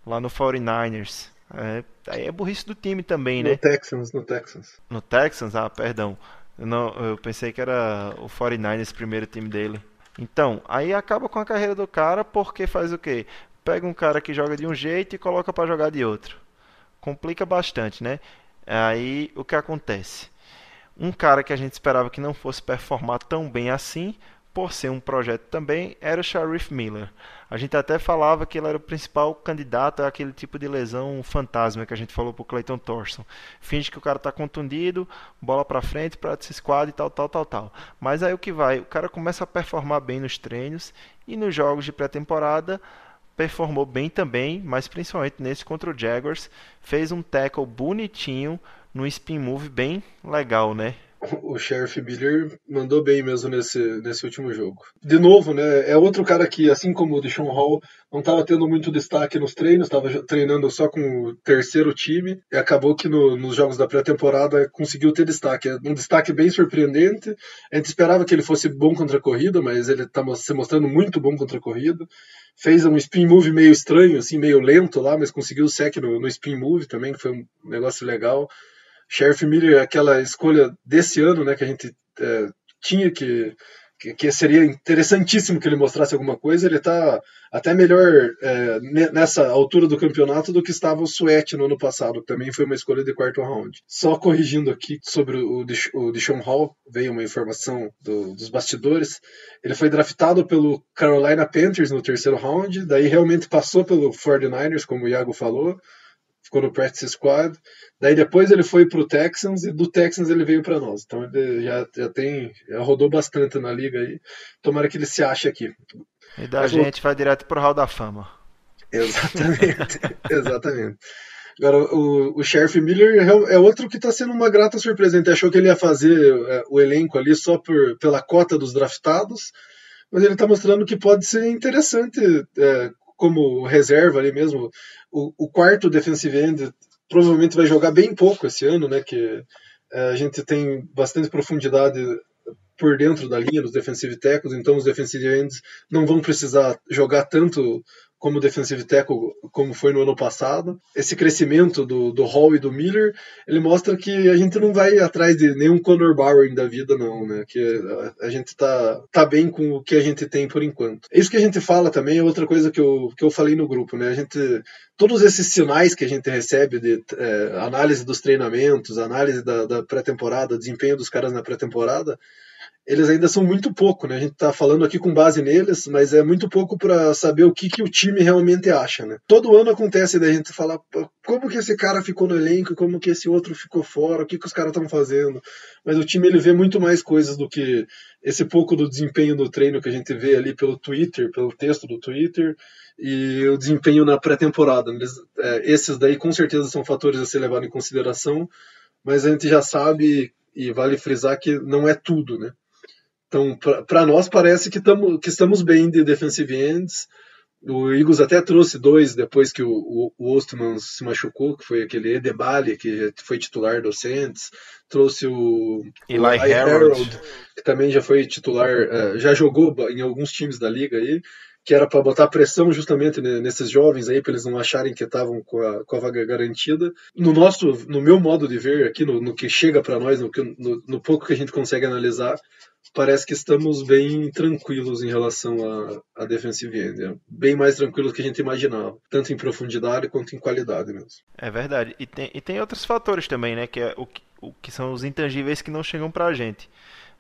lá no 49ers. É, aí é burrice do time também, no né? No Texans, no Texans. No Texans? Ah, perdão. Eu, não, eu pensei que era o 49ers primeiro time dele. Então, aí acaba com a carreira do cara porque faz o quê? Pega um cara que joga de um jeito e coloca para jogar de outro. Complica bastante, né? Aí o que acontece? Um cara que a gente esperava que não fosse performar tão bem assim, por ser um projeto também, era o Sharif Miller. A gente até falava que ele era o principal candidato àquele tipo de lesão fantasma que a gente falou pro Clayton Thorson. Finge que o cara está contundido, bola para frente, practice squad e tal, tal, tal, tal. Mas aí o que vai? O cara começa a performar bem nos treinos e nos jogos de pré-temporada performou bem também, mas principalmente nesse contra o Jaguars, fez um tackle bonitinho, no spin move bem legal, né? O Sheriff Miller mandou bem mesmo nesse, nesse último jogo. De novo, né? É outro cara que, assim como o Deshaun Hall, não estava tendo muito destaque nos treinos, estava treinando só com o terceiro time, e acabou que no, nos jogos da pré-temporada conseguiu ter destaque. É um destaque bem surpreendente. A gente esperava que ele fosse bom contra a corrida, mas ele está se mostrando muito bom contra a corrida. Fez um spin move meio estranho, assim, meio lento lá, mas conseguiu o sec no, no spin move também, que foi um negócio legal. Sheriff Miller, aquela escolha desse ano, né, que a gente é, tinha que, que, que, seria interessantíssimo que ele mostrasse alguma coisa, ele está até melhor é, nessa altura do campeonato do que estava o Sweat no ano passado, que também foi uma escolha de quarto round. Só corrigindo aqui sobre o, o Deshaun Hall, veio uma informação do, dos bastidores, ele foi draftado pelo Carolina Panthers no terceiro round, daí realmente passou pelo 49ers, como o Iago falou, ficou no practice squad. Daí depois ele foi para o Texans e do Texans ele veio para nós. Então ele já, já tem, já rodou bastante na liga aí. Tomara que ele se ache aqui. E da Mas, gente vai direto pro Hall da Fama. Exatamente, exatamente. Agora, o, o Sheriff Miller é, é outro que está sendo uma grata surpresa. A gente achou que ele ia fazer é, o elenco ali só por, pela cota dos draftados, mas ele está mostrando que pode ser interessante é, como reserva ali mesmo. O, o, quarto defensive end provavelmente vai jogar bem pouco esse ano, né? Que é, a gente tem bastante profundidade por dentro da linha dos defensive tackles, então os defensive ends não vão precisar jogar tanto como defensive tackle, como foi no ano passado. Esse crescimento do, do Hall e do Miller, ele mostra que a gente não vai atrás de nenhum Conor Barron da vida, não, né? Que a, a, gente tá, tá bem com o que a gente tem por enquanto. Isso que a gente fala também é outra coisa que eu, que eu falei no grupo, né? A gente, todos esses sinais que a gente recebe de é, análise dos treinamentos, análise da, da pré-temporada, desempenho dos caras na pré-temporada, eles ainda são muito pouco, né? A gente está falando aqui com base neles, mas é muito pouco para saber o que, que o time realmente acha, né? Todo ano acontece da gente falar como que esse cara ficou no elenco, como que esse outro ficou fora, o que, que os caras estão fazendo. Mas o time ele vê muito mais coisas do que esse pouco do desempenho no treino que a gente vê ali pelo Twitter, pelo texto do Twitter e o desempenho na pré-temporada. É, esses daí com certeza são fatores a ser levado em consideração, mas a gente já sabe e vale frisar que não é tudo, né? Então, para nós parece que, tamo, que estamos bem de defensive ends. O Eagles até trouxe dois depois que o, o, o Ostman se machucou, que foi aquele Edebali, que foi titular do Saints. Trouxe o Eli, o Eli Harold. Harold. que também já foi titular, uh, já jogou em alguns times da liga aí, que era para botar pressão justamente nesses jovens aí, para eles não acharem que estavam com a, com a vaga garantida. No nosso, no meu modo de ver aqui, no, no que chega para nós, no, no, no pouco que a gente consegue analisar, parece que estamos bem tranquilos em relação a, a defensive end. É bem mais tranquilos do que a gente imaginava, tanto em profundidade quanto em qualidade mesmo. É verdade. E tem, e tem outros fatores também, né? Que, é o, o que são os intangíveis que não chegam pra gente.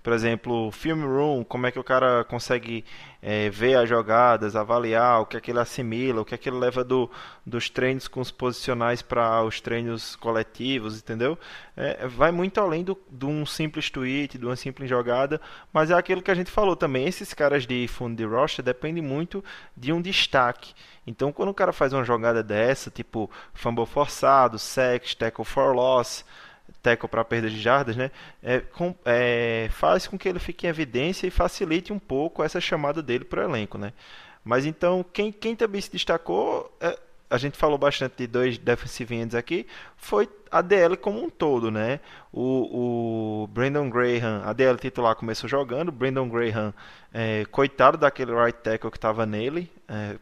Por exemplo, film room, como é que o cara consegue é, ver as jogadas, avaliar o que é que ele assimila, o que é que ele leva do, dos treinos com os posicionais para os treinos coletivos, entendeu? É, vai muito além do, de um simples tweet, de uma simples jogada, mas é aquilo que a gente falou também. Esses caras de fundo de rocha dependem muito de um destaque. Então, quando o cara faz uma jogada dessa, tipo fumble forçado, sex, tackle for loss, tackle para perda de jardas, né? É, com, é, faz com que ele fique em evidência e facilite um pouco essa chamada dele para o elenco, né? Mas então, quem, quem também se destacou, é, a gente falou bastante de dois defensive ends aqui, foi a DL como um todo, né? O, o Brandon Graham, a DL titular começou jogando, Brandon Graham, é, coitado daquele right tackle que estava nele, é,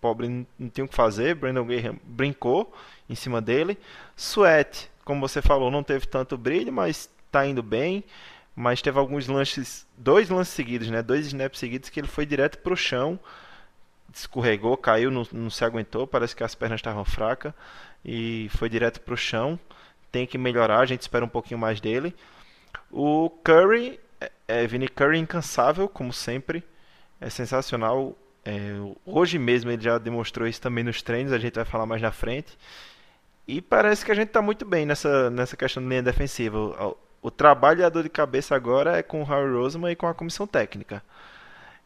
pobre não, não tinha o que fazer, Brandon Graham brincou em cima dele. Sweat como você falou, não teve tanto brilho, mas está indo bem. Mas teve alguns lances, dois lances seguidos, né? Dois snaps seguidos que ele foi direto para o chão, escorregou, caiu, não, não se aguentou, parece que as pernas estavam fracas e foi direto para o chão. Tem que melhorar, a gente espera um pouquinho mais dele. O Curry, é, é Vini Curry incansável, como sempre, é sensacional. É, hoje mesmo ele já demonstrou isso também nos treinos, a gente vai falar mais na frente. E parece que a gente está muito bem nessa, nessa questão de linha defensiva. O, o, trabalho e a dor de cabeça agora é com o Harry Roseman e com a comissão técnica.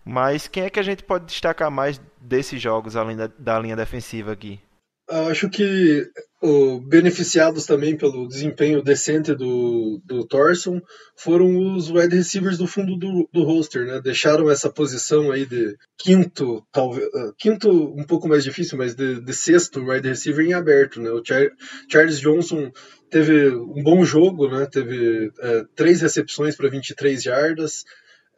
Mas quem é que a gente pode destacar mais desses jogos, além da, da linha defensiva aqui? Acho que beneficiados também pelo desempenho decente do, do Thorson foram os wide receivers do fundo do, do roster, né? Deixaram essa posição aí de quinto, talvez uh, quinto um pouco mais difícil, mas de, de sexto wide receiver em aberto, né? O Char Charles Johnson teve um bom jogo, né? Teve uh, três recepções para 23 jardas.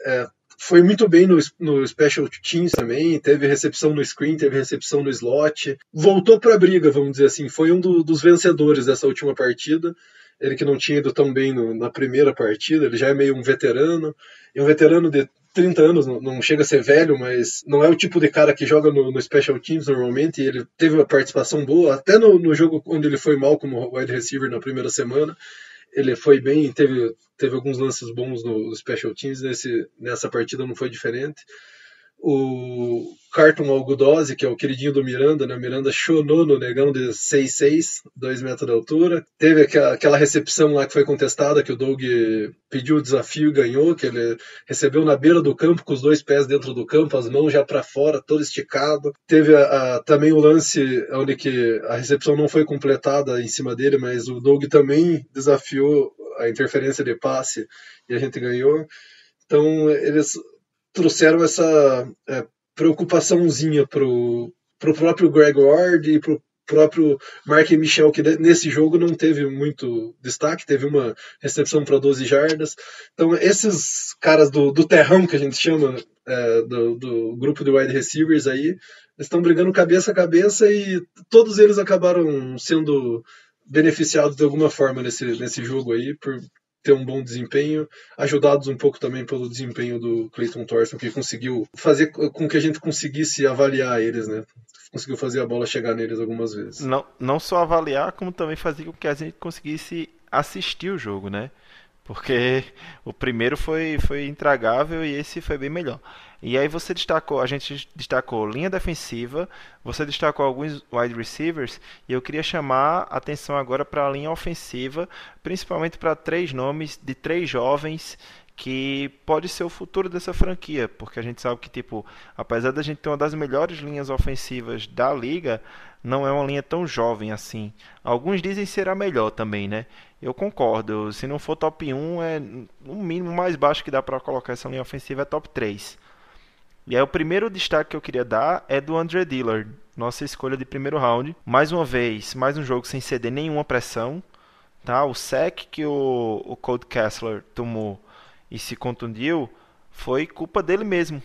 Uh, foi muito bem no, no Special Teams também, teve recepção no screen, teve recepção no slot, voltou para a briga, vamos dizer assim, foi um do, dos vencedores dessa última partida. Ele que não tinha ido tão bem no, na primeira partida, ele já é meio um veterano, e um veterano de 30 anos, não, não, chega a ser velho, mas não é o tipo de cara que joga no, no Special Teams normalmente, ele teve uma participação boa, até no, no jogo onde ele foi mal como wide receiver na primeira semana, ele foi bem, teve, teve alguns lances bons no Special Teams, nesse, nessa partida não foi diferente. O Carton Algodose, que é o queridinho do Miranda, né? Miranda chonou no negão de 6'6", 2 metros de altura. Teve aquela recepção lá que foi contestada, que o Doug pediu o desafio e ganhou, que ele recebeu na beira do campo, com os dois pés dentro do campo, as mãos já para fora, todo esticado. Teve a, a, também o lance onde que a recepção não foi completada em cima dele, mas o Doug também desafiou a interferência de passe e a gente ganhou. Então, eles trouxeram essa é, preocupaçãozinha pro, pro próprio Greg Ward e pro próprio Mark Michel, que nesse jogo não teve muito destaque, teve uma recepção para 12 jardas. Então, esses caras do, do terrão que a gente chama, é, do, do grupo de wide receivers aí. Estão brigando cabeça a cabeça e todos eles acabaram sendo beneficiados de alguma forma nesse, nesse jogo aí, por ter um bom desempenho, ajudados um pouco também pelo desempenho do Clayton Thorson, que conseguiu fazer com que a gente conseguisse avaliar eles, né? Conseguiu fazer a bola chegar neles algumas vezes. Não, não só avaliar, como também fazer com que a gente conseguisse assistir o jogo, né? Porque o primeiro foi, foi intragável e esse foi bem melhor. E aí você destacou, a gente destacou linha defensiva, você destacou alguns wide receivers, e eu queria chamar a atenção agora para a linha ofensiva, principalmente para três nomes de três jovens que pode ser o futuro dessa franquia, porque a gente sabe que, tipo, apesar da gente ter uma das melhores linhas ofensivas da liga, não é uma linha tão jovem assim. Alguns dizem ser a melhor também, né? Eu concordo. Se não for top 1, é o mínimo mais baixo que dá para colocar essa linha ofensiva é top 3. E aí o primeiro destaque que eu queria dar é do Andre Dillard, nossa escolha de primeiro round. Mais uma vez, mais um jogo sem ceder nenhuma pressão. Tá? O sec que o, o Cold Kessler tomou e se contundiu, foi culpa dele mesmo,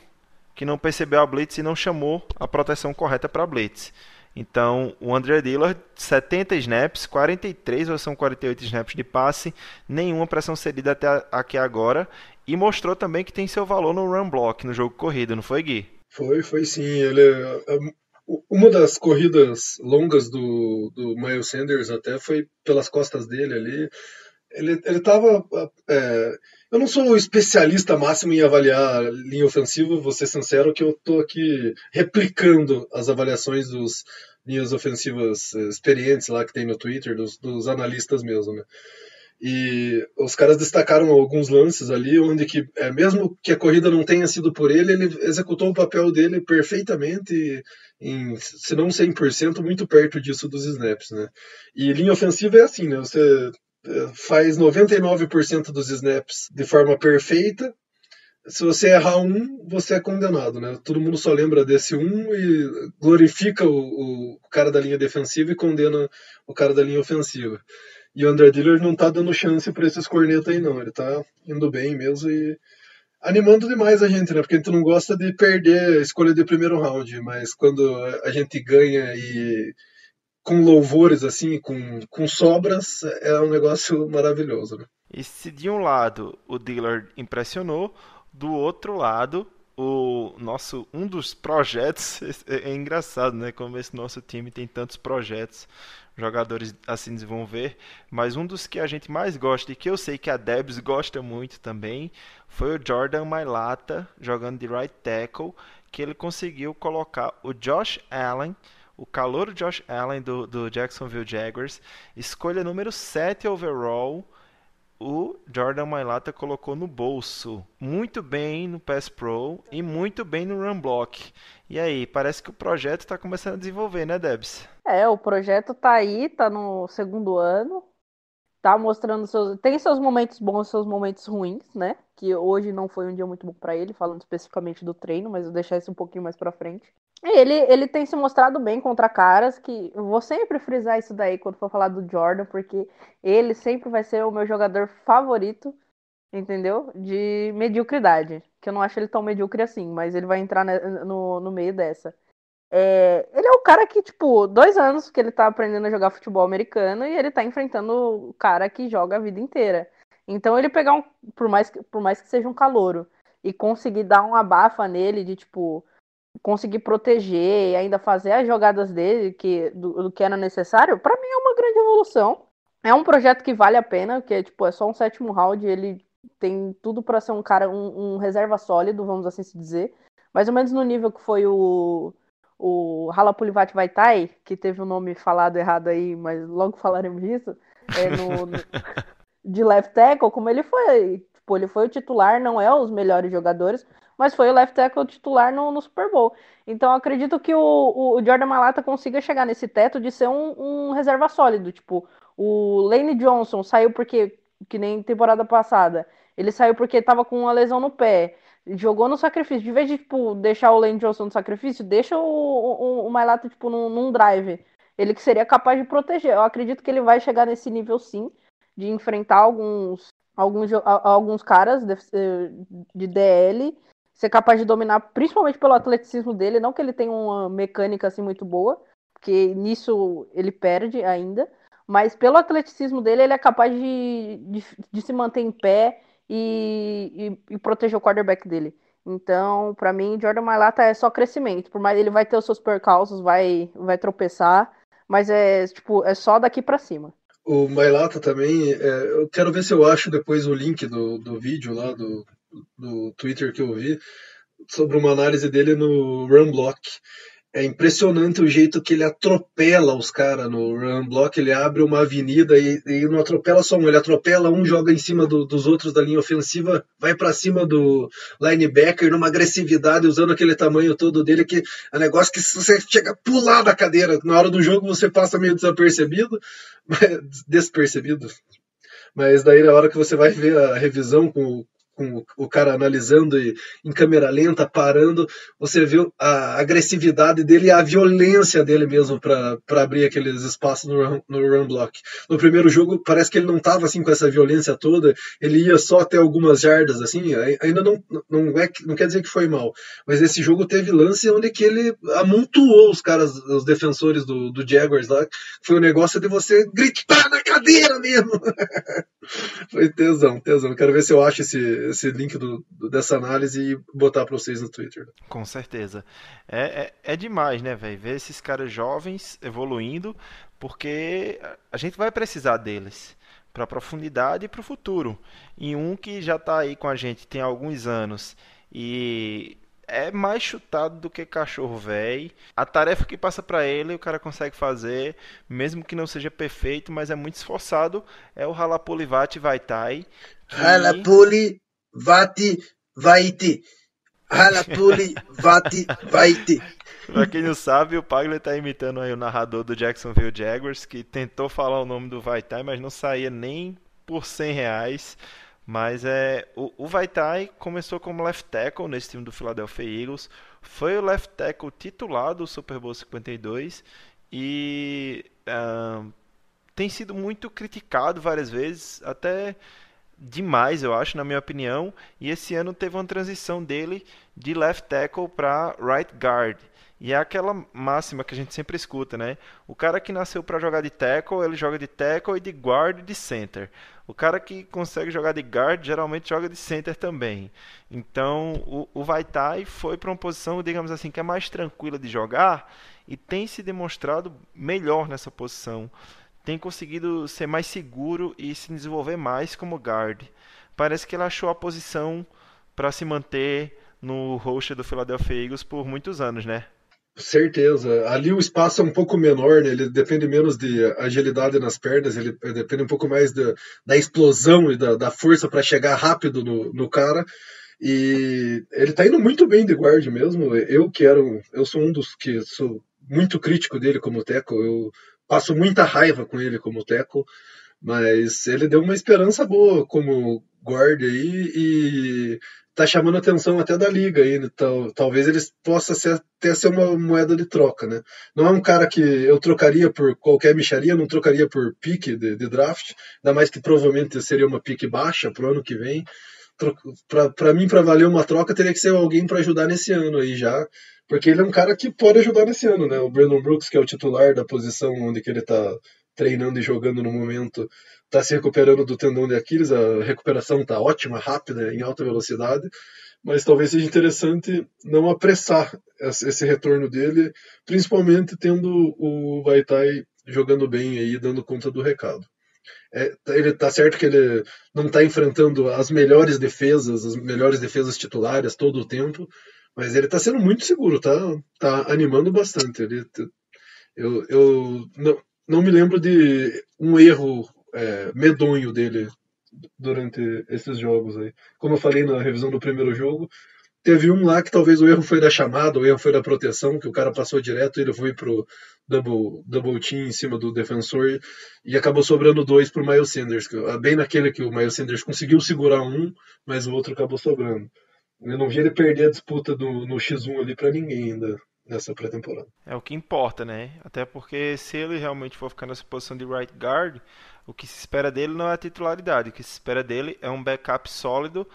que não percebeu a blitz e não chamou a proteção correta para a blitz. Então, o André Dillard, 70 snaps, 43 ou são 48 snaps de passe, nenhuma pressão cedida até aqui agora, e mostrou também que tem seu valor no run block, no jogo corrido, não foi, Gui? Foi, foi sim. Ele é, é, uma das corridas longas do, do Miles Sanders até foi pelas costas dele ali. Ele, ele tava. É, eu não sou especialista máximo em avaliar linha ofensiva, vou ser sincero que eu estou aqui replicando as avaliações dos linhas ofensivas eh, experientes lá que tem no Twitter, dos, dos analistas mesmo, né? E os caras destacaram alguns lances ali onde que, é, mesmo que a corrida não tenha sido por ele, ele executou o papel dele perfeitamente, em, se não 100%, muito perto disso dos snaps, né? E linha ofensiva é assim, né? Você faz 99% dos snaps de forma perfeita. Se você errar um, você é condenado, né? Todo mundo só lembra desse um e glorifica o, o cara da linha defensiva e condena o cara da linha ofensiva. E o André Diller não tá dando chance para esses cornetas aí, não. Ele tá indo bem mesmo e animando demais a gente, né? Porque a gente não gosta de perder a escolha de primeiro round, mas quando a gente ganha e com louvores, assim, com, com sobras, é um negócio maravilhoso. Né? E se de um lado o Dillard impressionou, do outro lado o nosso um dos projetos é, é, engraçado, né? Como esse nosso time tem tantos projetos, jogadores assim vão ver, mas um dos que a gente mais gosta e que eu sei que a Debs gosta muito também foi o Jordan Mailata jogando de right tackle, que ele conseguiu colocar o Josh Allen o calor Josh Allen do, do Jacksonville Jaguars, escolha número 7 overall, o Jordan Mailata colocou no bolso. Muito bem no Pass Pro e muito bem no Run Block. E aí, parece que o projeto está começando a desenvolver, né, Debs? É, o projeto tá aí, tá no segundo ano. Tá mostrando seus. Tem seus momentos bons seus momentos ruins, né? Que hoje não foi um dia muito bom para ele, falando especificamente do treino, mas vou deixar isso um pouquinho mais para frente. Ele, ele tem se mostrado bem contra caras que. Eu vou sempre frisar isso daí quando for falar do Jordan, porque ele sempre vai ser o meu jogador favorito, entendeu? De mediocridade. Que eu não acho ele tão medíocre assim, mas ele vai entrar no, no meio dessa. É, ele é o cara que, tipo, dois anos que ele tá aprendendo a jogar futebol americano e ele tá enfrentando o cara que joga a vida inteira. Então ele pegar um. Por mais, por mais que seja um calouro e conseguir dar uma abafa nele de, tipo conseguir proteger e ainda fazer as jogadas dele que, do, do que era necessário, para mim é uma grande evolução. É um projeto que vale a pena, que é, tipo, é só um sétimo round, ele tem tudo para ser um cara, um, um, reserva sólido, vamos assim se dizer. Mais ou menos no nível que foi o, o Halapulivat Vaitai, que teve o nome falado errado aí, mas logo falaremos disso, é no, no, de left tackle, como ele foi. Tipo, ele foi o titular, não é os melhores jogadores, mas foi o left tackle titular no, no Super Bowl. Então acredito que o, o, Jordan Malata consiga chegar nesse teto de ser um, um reserva sólido. Tipo, o Lane Johnson saiu porque, que nem temporada passada, ele saiu porque estava com uma lesão no pé. Jogou no sacrifício. De vez de tipo, deixar o Lane Johnson no sacrifício, deixa o, o, o Malata tipo, num, num drive. Ele que seria capaz de proteger. Eu acredito que ele vai chegar nesse nível sim, de enfrentar alguns, alguns, alguns caras de, de DL ser capaz de dominar, principalmente pelo atleticismo dele, não que ele tenha uma mecânica assim muito boa, porque nisso ele perde ainda, mas pelo atleticismo dele, ele é capaz de, de, de se manter em pé e, e, e, proteger o quarterback dele. Então, para mim, Jordan Mailata é só crescimento. Por mais ele vai ter os seus percalços, vai, vai tropeçar, mas é tipo é só daqui para cima. O Mailata também, é, eu quero ver se eu acho depois o link do, do vídeo lá do, do Twitter que eu vi sobre uma análise dele no Run Block. É impressionante o jeito que ele atropela os caras no run block. Ele abre uma avenida e, e, não atropela só um, ele atropela um, joga em cima do, dos outros da linha ofensiva, vai para cima do linebacker numa agressividade, usando aquele tamanho todo dele, que é um negócio que você chega a pular da cadeira. Na hora do jogo você passa meio desapercebido, despercebido. Mas daí na hora que você vai ver a revisão com, com o cara analisando e em câmera lenta, parando, você vê a agressividade dele e a violência dele mesmo para abrir aqueles espaços no, no run block. No primeiro jogo, parece que ele não estava assim com essa violência toda, ele ia só até algumas jardas, assim, ainda não, não, é, não quer dizer que foi mal, mas esse jogo teve lance onde que ele amontoou os caras, os defensores do, do Jaguars lá, foi o um negócio de você gritar na cadeira mesmo. foi tesão, tesão. Quero ver se eu acho esse esse link do, do, dessa análise e botar para vocês no Twitter. Com certeza. É, é, é demais, né, velho? Ver esses caras jovens evoluindo, porque a gente vai precisar deles para profundidade e para o futuro. E um que já está aí com a gente tem alguns anos e é mais chutado do que cachorro velho. A tarefa que passa para ele, o cara consegue fazer, mesmo que não seja perfeito, mas é muito esforçado. É o Halapulivati Vaitai. Que... Halapuli Vati Vaiti. Halapuli Vati Vaiti. Pra quem não sabe, o Pagler tá imitando aí o narrador do Jacksonville Jaguars, que tentou falar o nome do Vaitai, mas não saía nem por 100 reais. Mas é, o, o Vaitai começou como left tackle nesse time do Philadelphia Eagles. Foi o left tackle titular do Super Bowl 52 e uh, tem sido muito criticado várias vezes, até demais, eu acho, na minha opinião. E esse ano teve uma transição dele de left tackle para right guard. E é aquela máxima que a gente sempre escuta, né? O cara que nasceu para jogar de tackle, ele joga de tackle e de guard e de center. O cara que consegue jogar de guard geralmente joga de center também. Então, o, o Vaitai foi para uma posição, digamos assim, que é mais tranquila de jogar e tem se demonstrado melhor nessa posição tem conseguido ser mais seguro e se desenvolver mais como guard. Parece que ele achou a posição para se manter no roster do Philadelphia Eagles por muitos anos, né? Certeza. Ali o espaço é um pouco menor, né? ele depende menos de agilidade nas pernas, ele depende um pouco mais da, da explosão e da, da força para chegar rápido no, no cara. E ele tá indo muito bem de guard mesmo. Eu quero, eu sou um dos que sou muito crítico dele como teco. Eu passo muita raiva com ele como Teco, mas ele deu uma esperança boa como guarda aí e tá chamando atenção até da liga aí, então, talvez ele possa ser, até ser uma moeda de troca, né? Não é um cara que eu trocaria por qualquer micharia, não trocaria por pique de, de draft, ainda mais que provavelmente seria uma pique baixa pro ano que vem. Para mim, para valer uma troca, teria que ser alguém para ajudar nesse ano aí já, porque ele é um cara que pode ajudar nesse ano, né? O Brandon Brooks, que é o titular da posição onde que ele está treinando e jogando no momento, está se recuperando do tendão de Aquiles, a recuperação está ótima, rápida, em alta velocidade, mas talvez seja interessante não apressar esse retorno dele, principalmente tendo o Vaitai jogando bem aí, dando conta do recado. É, ele tá certo que ele não está enfrentando as melhores defesas, as melhores defesas titulares todo o tempo, mas ele está sendo muito seguro, tá, tá animando bastante. Ele, eu eu não, não me lembro de um erro é, medonho dele durante esses jogos aí. Como eu falei na revisão do primeiro jogo, teve um lá que talvez o erro foi da chamada, o erro foi da proteção, que o cara passou direto e ele foi pro double, double team em cima do defensor e acabou sobrando dois pro Miles Sanders, bem naquele que o Miles Sanders conseguiu segurar um, mas o outro acabou sobrando. Eu não vi ele perder a disputa do, no X1 ali para ninguém ainda nessa pré-temporada. É o que importa, né? Até porque se ele realmente for ficar nessa posição de right guard, o que se espera dele não é a titularidade, o que se espera dele é um backup sólido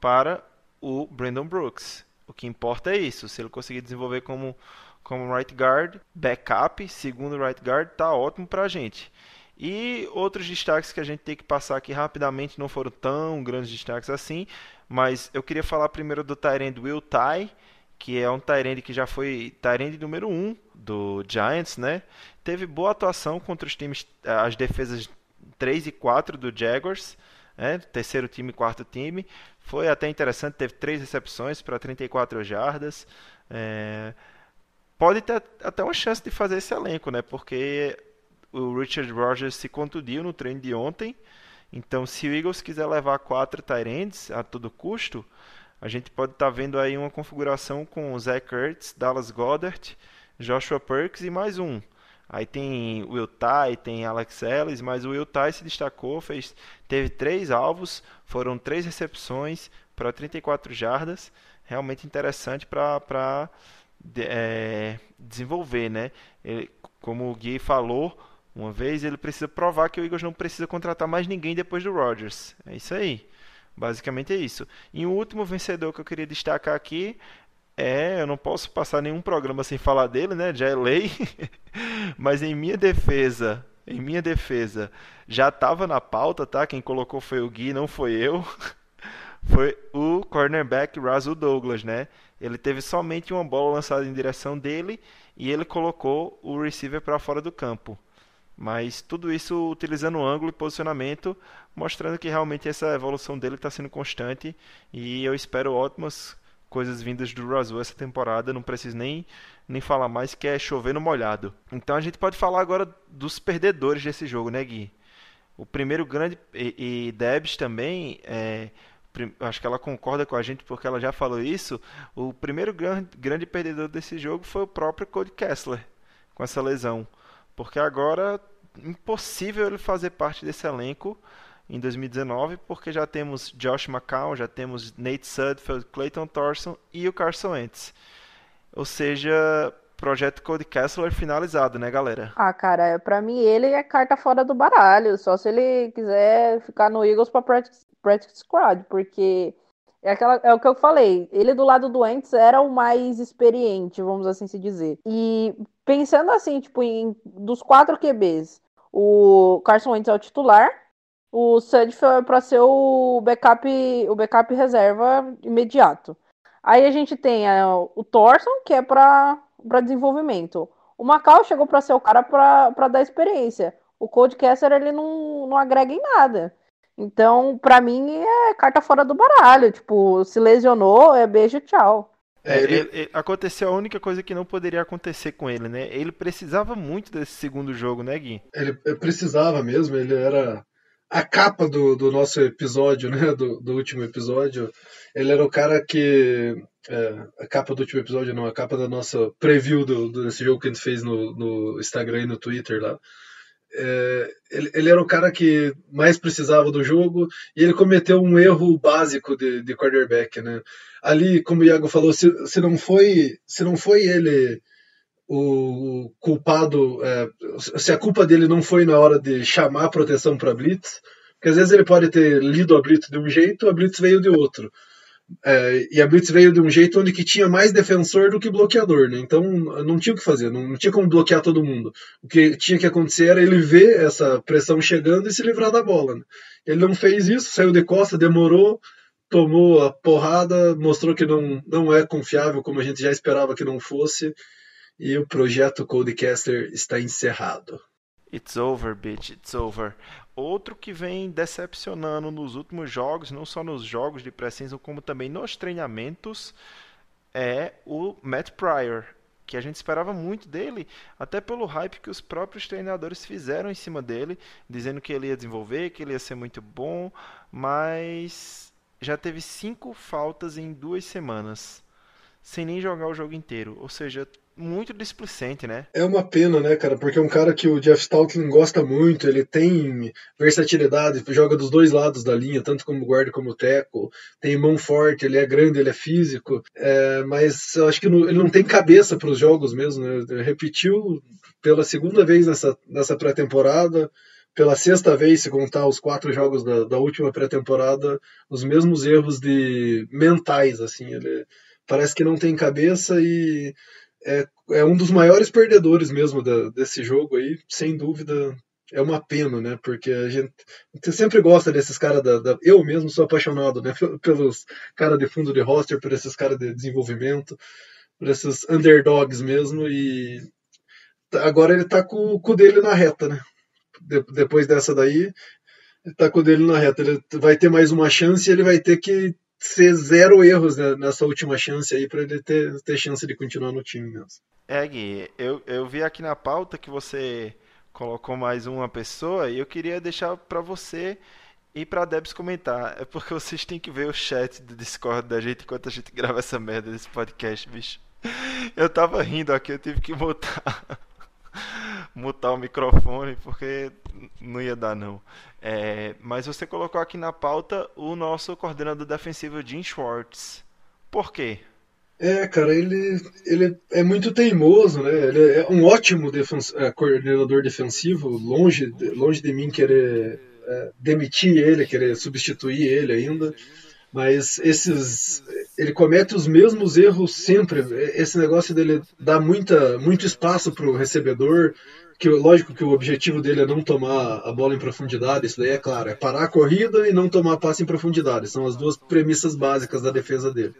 para o Brandon Brooks. O que importa é isso. Se ele conseguir desenvolver como, como right guard, backup, segundo right guard, tá ótimo pra gente. E outros destaques que a gente tem que passar aqui rapidamente não foram tão grandes destaques assim, mas eu queria falar primeiro do Tyrande Will Ty, que é um Tyrande que já foi Tyrande número 1 um do Giants, né? Teve boa atuação contra os times, as defesas 3 e 4 do Jaguars, né? terceiro time e quarto time. Foi até interessante, teve três recepções para 34 jardas. É... Pode ter até uma chance de fazer esse elenco, né? Porque o Richard Rogers se contundiu no treino de ontem. Então, se o Eagles quiser levar quatro Tyrands a todo custo, a gente pode estar tá vendo aí uma configuração com Zach Ertz, Dallas Goddard, Joshua Perks e mais um. Aí tem Will Ty, tem Alex Ellis, mas o Will Ty se destacou, fez, teve três alvos, foram três recepções para 34 jardas. Realmente interessante para é, desenvolver, né? Ele, como o Gui falou, uma vez ele precisa provar que o Eagles não precisa contratar mais ninguém depois do Rodgers. É isso aí. Basicamente é isso. E o último vencedor que eu queria destacar aqui é, eu não posso passar nenhum programa sem falar dele, né? Já é lei. Mas em minha defesa, em minha defesa, já estava na pauta, tá? Quem colocou foi o Gui, não foi eu. foi o cornerback Razul Douglas, né? Ele teve somente uma bola lançada em direção dele e ele colocou o receiver para fora do campo. Mas tudo isso utilizando ângulo e posicionamento, mostrando que realmente essa evolução dele está sendo constante e eu espero ótimas coisas vindas do Razul essa temporada. Não preciso nem, nem falar mais que é chover no molhado. Então a gente pode falar agora dos perdedores desse jogo, né, Gui? O primeiro grande. E, e Debs também. É, acho que ela concorda com a gente porque ela já falou isso. O primeiro grande, grande perdedor desse jogo foi o próprio Cody Kessler com essa lesão. Porque agora impossível ele fazer parte desse elenco em 2019, porque já temos Josh McCown, já temos Nate Sudfeld, Clayton Thorson e o Carson Wentz. Ou seja, projeto Cody Kessler finalizado, né, galera? Ah, cara, pra mim ele é carta fora do baralho, só se ele quiser ficar no Eagles pra practice, practice squad, porque é, aquela, é o que eu falei. Ele do lado do Ents era o mais experiente, vamos assim se dizer. E pensando assim, tipo, em, dos quatro QBs, o Carson Wentz é o titular, o Sudfeld é para ser o backup, o backup reserva imediato. Aí a gente tem o Thorson, que é para desenvolvimento. O Macau chegou para ser o cara para dar experiência. O Codecaster ele não, não agrega em nada. Então, para mim, é carta fora do baralho. Tipo, se lesionou, é beijo, tchau. É, ele... Ele, aconteceu a única coisa que não poderia acontecer com ele, né? Ele precisava muito desse segundo jogo, né, Gui? Ele precisava mesmo, ele era a capa do, do nosso episódio, né? Do, do último episódio. Ele era o cara que. É, a capa do último episódio, não, a capa da nossa preview do, desse jogo que a gente fez no, no Instagram e no Twitter lá é, ele, ele, era o cara que mais precisava do jogo e ele cometeu um erro básico de, de quarterback, né? Ali, como o Iago falou, se, se não foi se não foi ele o culpado, é, se a culpa dele não foi na hora de chamar a proteção para blitz, porque às vezes ele pode ter lido a blitz de um jeito, a blitz veio de outro. É, e a Blitz veio de um jeito onde que tinha mais defensor do que bloqueador, né? Então não tinha o que fazer, não, não, tinha como bloquear todo mundo. O que tinha que acontecer era ele ver essa pressão chegando e se livrar da bola. Né? Ele não fez isso, saiu de costa, demorou, tomou a porrada, mostrou que não, não é confiável como a gente já esperava que não fosse, e o projeto Codecaster está encerrado. It's over, bitch, it's over. Outro que vem decepcionando nos últimos jogos, não só nos jogos de pré-season, como também nos treinamentos, é o Matt Pryor, que a gente esperava muito dele, até pelo hype que os próprios treinadores fizeram em cima dele, dizendo que ele ia desenvolver, que ele ia ser muito bom, mas já teve cinco faltas em duas semanas, sem nem jogar o jogo inteiro. Ou seja, muito displicente, né? É uma pena, né, cara? Porque é um cara que o Jeff Stoutland gosta muito, ele tem versatilidade, joga dos dois lados da linha, tanto como guarda como teco, tem mão forte, ele é grande, ele é físico, é, mas eu acho que ele não tem cabeça para os jogos mesmo, né? Ele repetiu pela segunda vez nessa, nessa pré-temporada, pela sexta vez, se contar os quatro jogos da, da última pré-temporada, os mesmos erros de mentais, assim, ele parece que não tem cabeça e é, é um dos maiores perdedores mesmo da, desse jogo aí, sem dúvida. É uma pena, né? Porque a gente, a gente sempre gosta desses caras da, da, Eu mesmo sou apaixonado, né? Pelos caras de fundo de roster, por esses caras de desenvolvimento, por esses underdogs mesmo. E agora ele tá com, com o dele na reta, né? De, depois dessa daí, ele tá com o dele na reta. Ele vai ter mais uma chance e ele vai ter que ser zero erros nessa última chance aí para ele ter, ter chance de continuar no time mesmo. É, Gui, eu, eu vi aqui na pauta que você colocou mais uma pessoa e eu queria deixar para você e para Debs comentar. É porque vocês têm que ver o chat do Discord da gente enquanto a gente grava essa merda desse podcast, bicho. Eu tava rindo aqui, eu tive que mutar mutar o microfone porque não ia dar não. É, mas você colocou aqui na pauta o nosso coordenador defensivo Jim Schwartz. Por quê? É, cara, ele, ele é muito teimoso, né? Ele é um ótimo é, coordenador defensivo, longe, longe de mim querer é, demitir ele, querer substituir ele ainda. Mas esses, ele comete os mesmos erros sempre. Esse negócio dele dá muita, muito espaço para o recebedor, que lógico que o objetivo dele é não tomar a bola em profundidade, isso daí é claro, é parar a corrida e não tomar passe em profundidade, são as duas premissas básicas da defesa dele.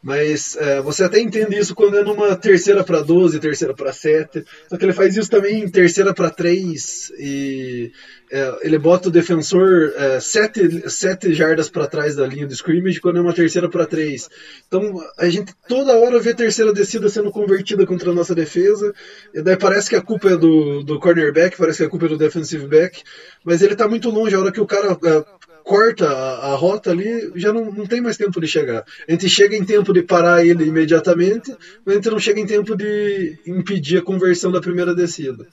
Mas é, você até entende isso quando é numa terceira para 12, terceira para 7. Só que ele faz isso também em terceira para 3 e é, ele bota o defensor é, sete, jardas para trás da linha do scrimmage quando é uma terceira para 3. Então a gente toda hora vê terceira descida sendo convertida contra a nossa defesa. E daí parece que a culpa é do, do cornerback, parece que a culpa é do defensive back. Mas ele está muito longe. A hora que o cara é, corta a, a, rota ali, já não, não tem mais tempo de chegar. A gente chega em tempo de parar ele imediatamente, mas a gente não chega em tempo de impedir a conversão da primeira descida.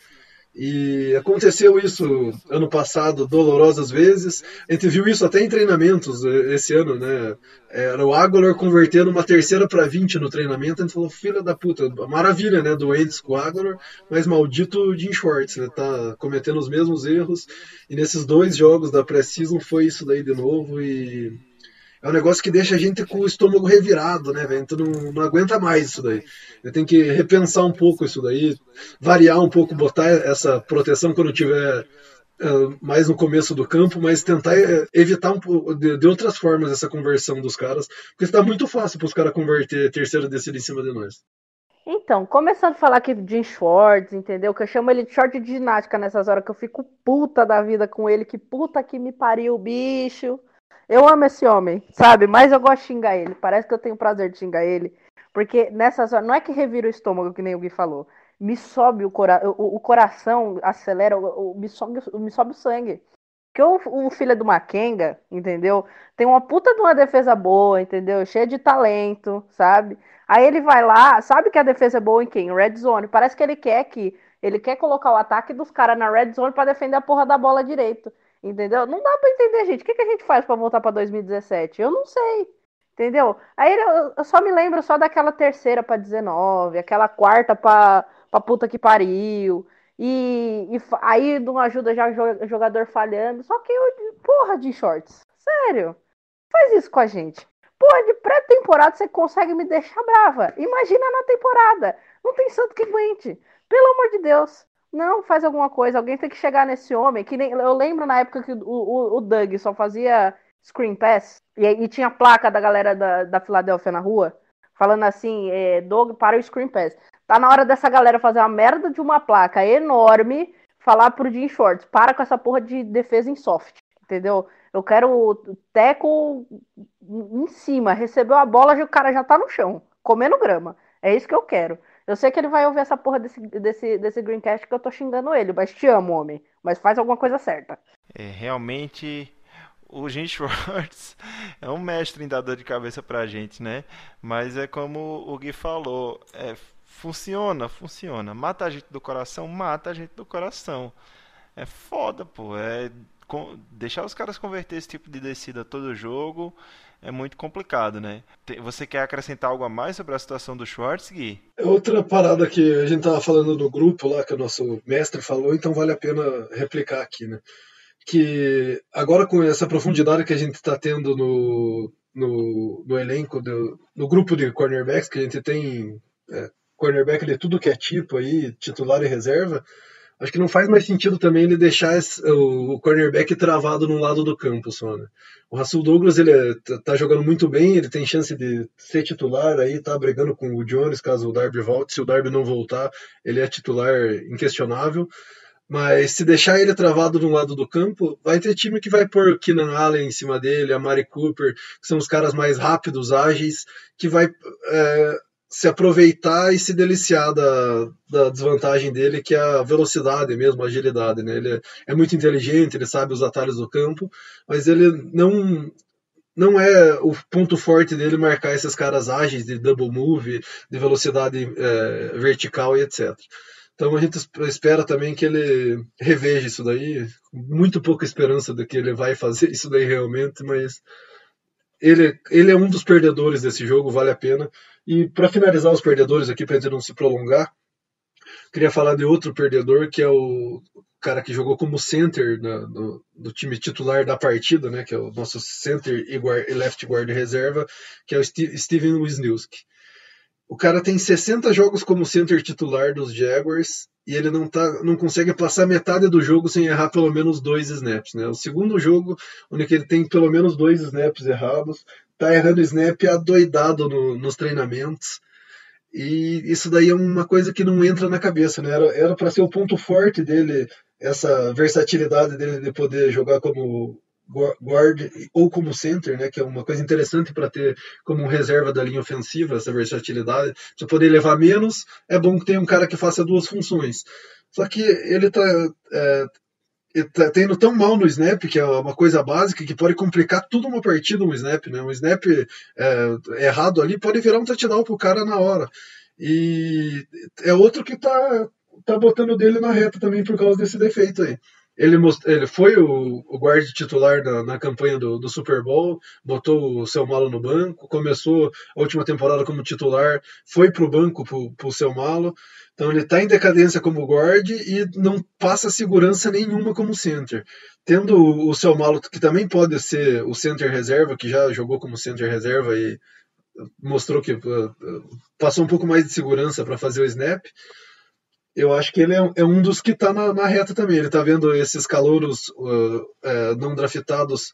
E aconteceu isso ano passado dolorosas vezes. A gente viu isso até em treinamentos eh, esse ano, né? Era o Aguilar convertendo uma terceira para 20 no treinamento. A gente falou, filha da puta, maravilha, né? Doentes com o Aguilar, mas maldito Jim Schwartz, né? Tá cometendo os mesmos erros. E nesses dois jogos da pré-season foi isso daí de novo. E é um negócio que deixa a gente com o estômago revirado, né, velho? Tu não, não aguenta mais isso daí. Eu tenho que repensar um pouco isso daí, variar um pouco, botar essa proteção quando tiver uh, mais no começo do campo, mas tentar eh, evitar um pouco de, de, outras formas essa conversão dos caras, porque está muito fácil para os caras converter terceira descida em cima de nós. Então, começando a falar aqui Jim Schwartz, entendeu? Que eu chamo ele de short de ginástica nessas horas que eu fico puta da vida com ele, que puta que me pariu, bicho. Eu amo esse homem, sabe? Mas eu gosto de xingar ele. Parece que eu tenho prazer de xingar ele. Porque nessas horas, não é que revira o estômago, que nem o Gui falou. Me sobe o, cora o, coração, acelera, o, o, me, sobe, me sobe o sangue. Porque o, o filho do Makenga, entendeu? Tem uma puta de uma defesa boa, entendeu? Cheia de talento, sabe? Aí ele vai lá, sabe que a defesa é boa em quem? Red Zone. Parece que ele quer que. Ele quer colocar o ataque dos caras na Red Zone para defender a porra da bola direito. Entendeu? Não dá para entender, gente. O que, que a gente faz para voltar para 2017? Eu não sei. Entendeu? Aí eu, só me lembro só daquela terceira para 19, aquela quarta para puta que pariu. E, e aí não ajuda já o jogador falhando. Só que eu, porra de shorts. Sério. Faz isso com a gente. Porra, de pré-temporada você consegue me deixar brava. Imagina na temporada. Não tem santo que aguente. Pelo amor de Deus. Não, faz alguma coisa. Alguém tem que chegar nesse homem. Que nem, eu lembro na época que o, o, o Doug só fazia screen pass e, e tinha placa da galera da, da Filadélfia na rua falando assim: é, Doug para o screen pass. Tá na hora dessa galera fazer uma merda de uma placa enorme, falar pro Jim Shorts: para com essa porra de defesa em soft. Entendeu? Eu quero o teco em cima. Recebeu a bola e o cara já tá no chão, comendo grama. É isso que eu quero. Eu sei que ele vai ouvir essa porra desse, desse, desse Greencast que eu tô xingando ele, mas te amo, homem. Mas faz alguma coisa certa. É, realmente, o Jim Schwartz é um mestre em dar dor de cabeça pra gente, né? Mas é como o Gui falou, é, funciona, funciona. Mata a gente do coração, mata a gente do coração. É foda, pô. É com, deixar os caras converter esse tipo de descida todo jogo é muito complicado, né? Você quer acrescentar algo a mais sobre a situação do Schwartz, Gui? Outra parada que a gente tava falando no grupo lá, que o nosso mestre falou, então vale a pena replicar aqui, né? Que agora com essa profundidade que a gente está tendo no, no, no elenco, do, no grupo de cornerbacks, que a gente tem é, cornerback de tudo que é tipo aí, titular e reserva, acho que não faz mais sentido também ele deixar esse, o, o cornerback travado num lado do campo só, né? O Russell Douglas, ele é, tá, tá jogando muito bem, ele tem chance de ser titular aí, tá brigando com o Jones caso o Darby volte, se o Darby não voltar, ele é titular inquestionável, mas se deixar ele travado um lado do campo, vai ter time que vai pôr Keenan Allen em cima dele, a Mari Cooper, que são os caras mais rápidos, ágeis, que vai é, se aproveitar e se deliciar da, da desvantagem dele, que é a velocidade mesmo, a agilidade. Né? Ele é, é muito inteligente, ele sabe os atalhos do campo, mas ele não não é o ponto forte dele marcar esses caras ágeis de double move, de velocidade é, vertical e etc. Então a gente espera também que ele reveja isso daí. Muito pouca esperança de que ele vai fazer isso daí realmente, mas ele, ele é um dos perdedores desse jogo, vale a pena. E para finalizar os perdedores aqui, para não se prolongar, queria falar de outro perdedor, que é o cara que jogou como center na, no, do time titular da partida, né, que é o nosso center e, guard, e left guard reserva, que é o Steve, Steven Wisniewski. O cara tem 60 jogos como center titular dos Jaguars e ele não, tá, não consegue passar metade do jogo sem errar pelo menos dois snaps. Né? O segundo jogo, onde ele tem pelo menos dois snaps errados, tá errando snap adoidado no, nos treinamentos. E isso daí é uma coisa que não entra na cabeça, né? Era para ser o ponto forte dele, essa versatilidade dele de poder jogar como guard ou como center, né, que é uma coisa interessante para ter como reserva da linha ofensiva, essa versatilidade. Se poder levar menos, é bom que tenha um cara que faça duas funções. Só que ele está é, tá tendo tão mal no snap, que é uma coisa básica, que pode complicar tudo uma partida, um snap, né? Um snap é, errado ali pode virar um touchdown pro cara na hora. E é outro que tá, tá botando dele na reta também por causa desse defeito aí. Ele, most... ele foi o, o guarda titular na, na campanha do, do, Super Bowl, botou o seu malo no banco, começou a última temporada como titular, foi para o banco para o seu malo. Então ele está em decadência como guard e não passa segurança nenhuma como center. Tendo o seu malo, que também pode ser o center reserva, que já jogou como center reserva e mostrou que passou um pouco mais de segurança para fazer o snap. Eu acho que ele é, é um dos que está na, na, reta também. Ele está vendo esses calouros uh, uh, não draftados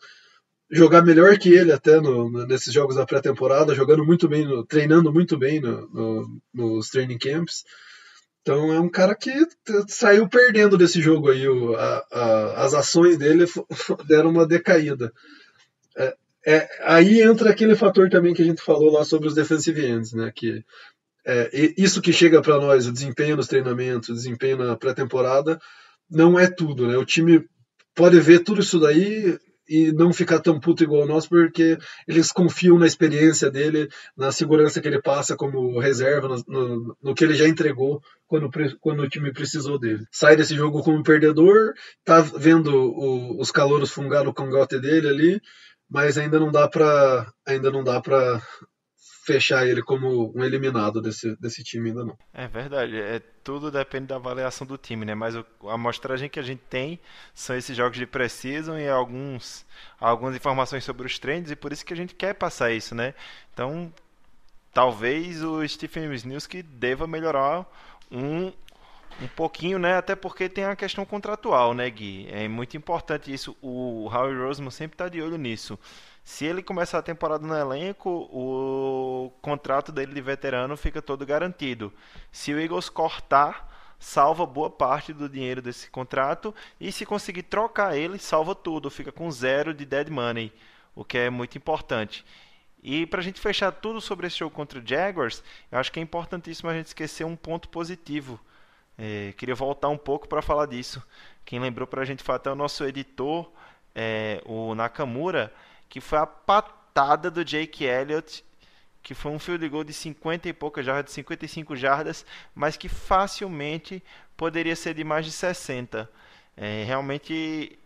jogar melhor que ele até no, nesses jogos da pré-temporada, jogando muito bem, no, treinando muito bem no, nos training camps. Então é um cara que saiu perdendo desse jogo aí. O, a, a, as ações dele deram uma decaída. É, é, aí entra aquele fator também que a gente falou lá sobre os defensive ends, né? Que é, isso que chega para nós, o desempenho nos treinamentos, o desempenho na pré-temporada, não é tudo, né? O time pode ver tudo isso daí e não ficar tão puto igual nós, porque eles confiam na experiência dele, na segurança que ele passa como reserva, no, no, no que ele já entregou quando, quando o time precisou dele. Sai desse jogo como perdedor, tá vendo o, os calouros fungar o cangote dele ali, mas ainda não dá para ainda não dá para fechar ele como um eliminado desse, desse time ainda não. É verdade, é, tudo depende da avaliação do time, né? Mas o, a amostragem que a gente tem são esses jogos de precisam e alguns, algumas informações sobre os trends e por isso que a gente quer passar isso, né? Então, talvez o Stephen Wisniewski deva melhorar um, um pouquinho, né? Até porque tem a questão contratual, né, Gui? É muito importante isso. O Howie Roseman sempre está de olho nisso. Se ele começar a temporada no elenco, o contrato dele de veterano fica todo garantido. Se o Eagles cortar, salva boa parte do dinheiro desse contrato e se conseguir trocar ele, salva tudo, fica com zero de dead money, o que é muito importante. E para a gente fechar tudo sobre esse jogo contra o Jaguars, eu acho que é importantíssimo a gente esquecer um ponto positivo. É, queria voltar um pouco para falar disso. Quem lembrou para a gente foi até o nosso editor, é, o Nakamura que foi a patada do Jake Elliott, que foi um field goal de 50 e poucas jardas, de 55 jardas, mas que facilmente poderia ser de mais de 60. É, realmente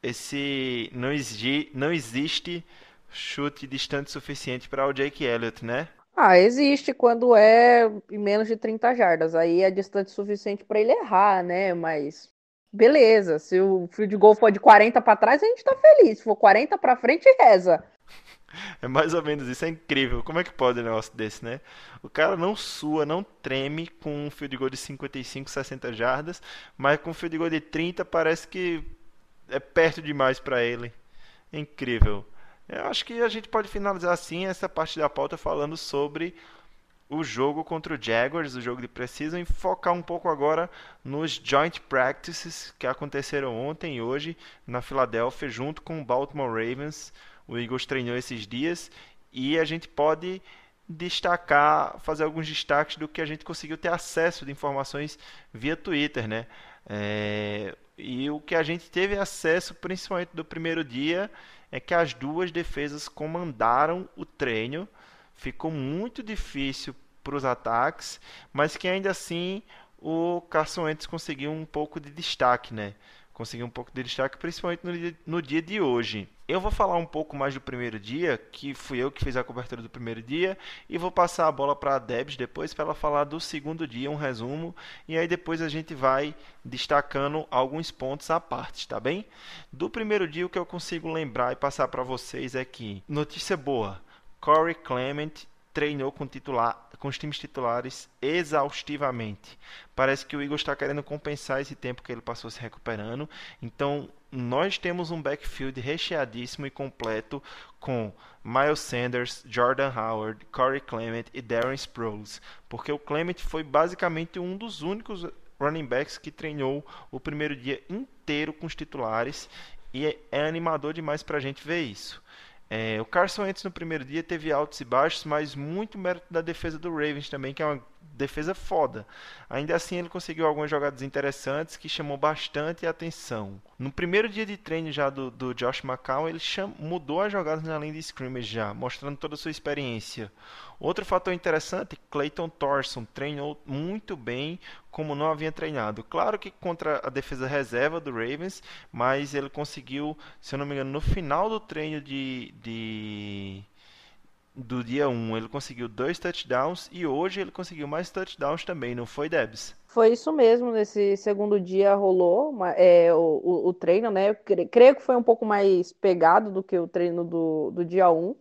esse não, exi não existe chute distante suficiente para o Jake Elliott, né? Ah, existe quando é em menos de 30 jardas. Aí é distante suficiente para ele errar, né? Mas beleza. Se o field goal for de 40 para trás, a gente tá feliz. Se for 40 para frente, reza. É mais ou menos isso, é incrível. Como é que pode um negócio desse, né? O cara não sua, não treme com um field goal de 55, 60 jardas, mas com um field goal de 30 parece que é perto demais para ele. É incrível. Eu acho que a gente pode finalizar assim essa parte da pauta falando sobre o jogo contra o Jaguars, o jogo de precisam, e focar um pouco agora nos joint practices que aconteceram ontem e hoje na Filadélfia, junto com o Baltimore Ravens. O Eagles treinou esses dias e a gente pode destacar, fazer alguns destaques do que a gente conseguiu ter acesso de informações via Twitter, né? É, e o que a gente teve acesso, principalmente do primeiro dia, é que as duas defesas comandaram o treino. Ficou muito difícil para os ataques, mas que ainda assim o Carson Wentz conseguiu um pouco de destaque, né? Conseguiu um pouco de destaque, principalmente no dia, no dia de hoje. Eu vou falar um pouco mais do primeiro dia, que fui eu que fiz a cobertura do primeiro dia, e vou passar a bola para a Debs depois para ela falar do segundo dia, um resumo, e aí depois a gente vai destacando alguns pontos à parte, tá bem? Do primeiro dia, o que eu consigo lembrar e passar para vocês é que, notícia boa, Corey Clement treinou com, titular, com os times titulares exaustivamente. Parece que o Igor está querendo compensar esse tempo que ele passou se recuperando. Então, nós temos um backfield recheadíssimo e completo com Miles Sanders, Jordan Howard, Corey Clement e Darren Sproles. Porque o Clement foi basicamente um dos únicos running backs que treinou o primeiro dia inteiro com os titulares. E é, é animador demais para a gente ver isso. É, o Carson Wentz no primeiro dia teve altos e baixos, mas muito mérito da defesa do Ravens também, que é uma defesa foda. Ainda assim, ele conseguiu algumas jogadas interessantes que chamou bastante atenção. No primeiro dia de treino já do, do Josh McCown, ele cham, mudou as jogadas na linha de scrimmage já, mostrando toda a sua experiência. Outro fator interessante, Clayton Thorson treinou muito bem como não havia treinado. Claro que contra a defesa reserva do Ravens, mas ele conseguiu, se eu não me engano, no final do treino de, de do dia 1 ele conseguiu dois touchdowns e hoje ele conseguiu mais touchdowns também, não foi, Debs? Foi isso mesmo, nesse segundo dia rolou é, o, o, o, treino, né? Eu creio que foi um pouco mais pegado do que o treino do, do dia 1.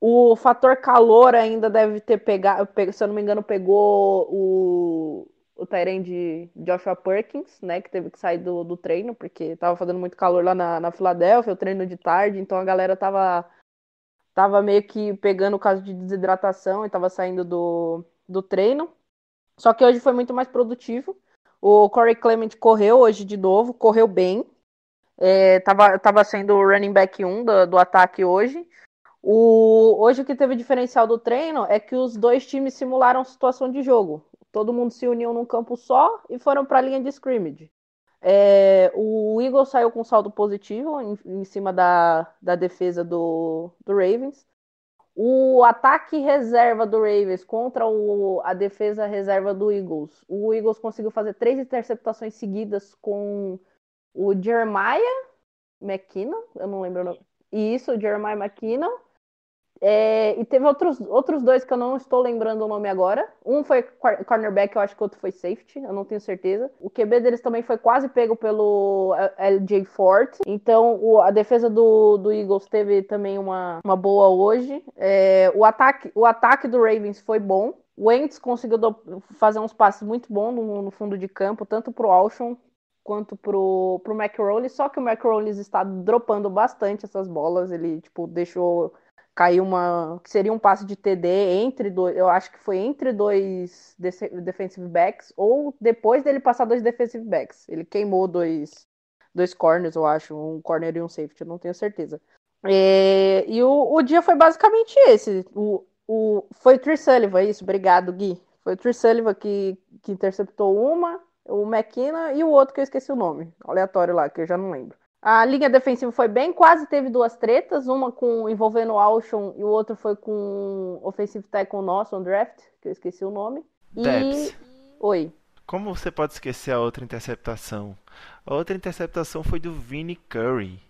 O fator calor ainda deve ter pegado, se eu não me engano, pegou o, o de Joshua Perkins, né? Que teve que sair do, do treino, porque tava fazendo muito calor lá na, na Filadélfia, o treino de tarde, então a galera tava tava meio que pegando o caso de desidratação e tava saindo do, do treino. Só que hoje foi muito mais produtivo. O Corey Clement correu hoje de novo, correu bem. É, tava, tava sendo o running back 1 do, do ataque hoje. O, hoje o que teve diferencial do treino é que os dois times simularam situação de jogo. Todo mundo se uniu num campo só e foram para a linha de scrimmage. É, o Eagles saiu com saldo positivo em, em cima da, da defesa do, do Ravens. O ataque reserva do Ravens contra o, a defesa reserva do Eagles. O Eagles conseguiu fazer três interceptações seguidas com o Jeremiah McKinnon, eu não lembro o nome. Isso, o Jeremiah McKinnon é, e teve outros, outros dois que eu não estou lembrando o nome agora. Um foi cornerback, eu acho que o outro foi safety, eu não tenho certeza. O QB deles também foi quase pego pelo LJ Fort. Então o, a defesa do, do Eagles teve também uma, uma boa hoje. É, o, ataque, o ataque do Ravens foi bom. O Wentz conseguiu do, fazer uns passes muito bons no, no fundo de campo, tanto pro Alshon quanto pro, pro McRollins, só que o McRollins está dropando bastante essas bolas, ele, tipo, deixou caiu uma. que seria um passe de TD entre dois. Eu acho que foi entre dois defensive backs, ou depois dele passar dois defensive backs. Ele queimou dois, dois corners, eu acho, um corner e um safety, eu não tenho certeza. É, e o, o dia foi basicamente esse. O, o, foi o Tree Sullivan, isso, obrigado, Gui. Foi o Tree Sullivan que, que interceptou uma, o McKenna e o outro que eu esqueci o nome, aleatório lá, que eu já não lembro. A linha defensiva foi bem, quase teve duas tretas, uma com envolvendo o Alshon e o outro foi com o offensive tackle nosso, on draft, que eu esqueci o nome. E... Oi. Como você pode esquecer a outra interceptação? A outra interceptação foi do Vinnie Curry.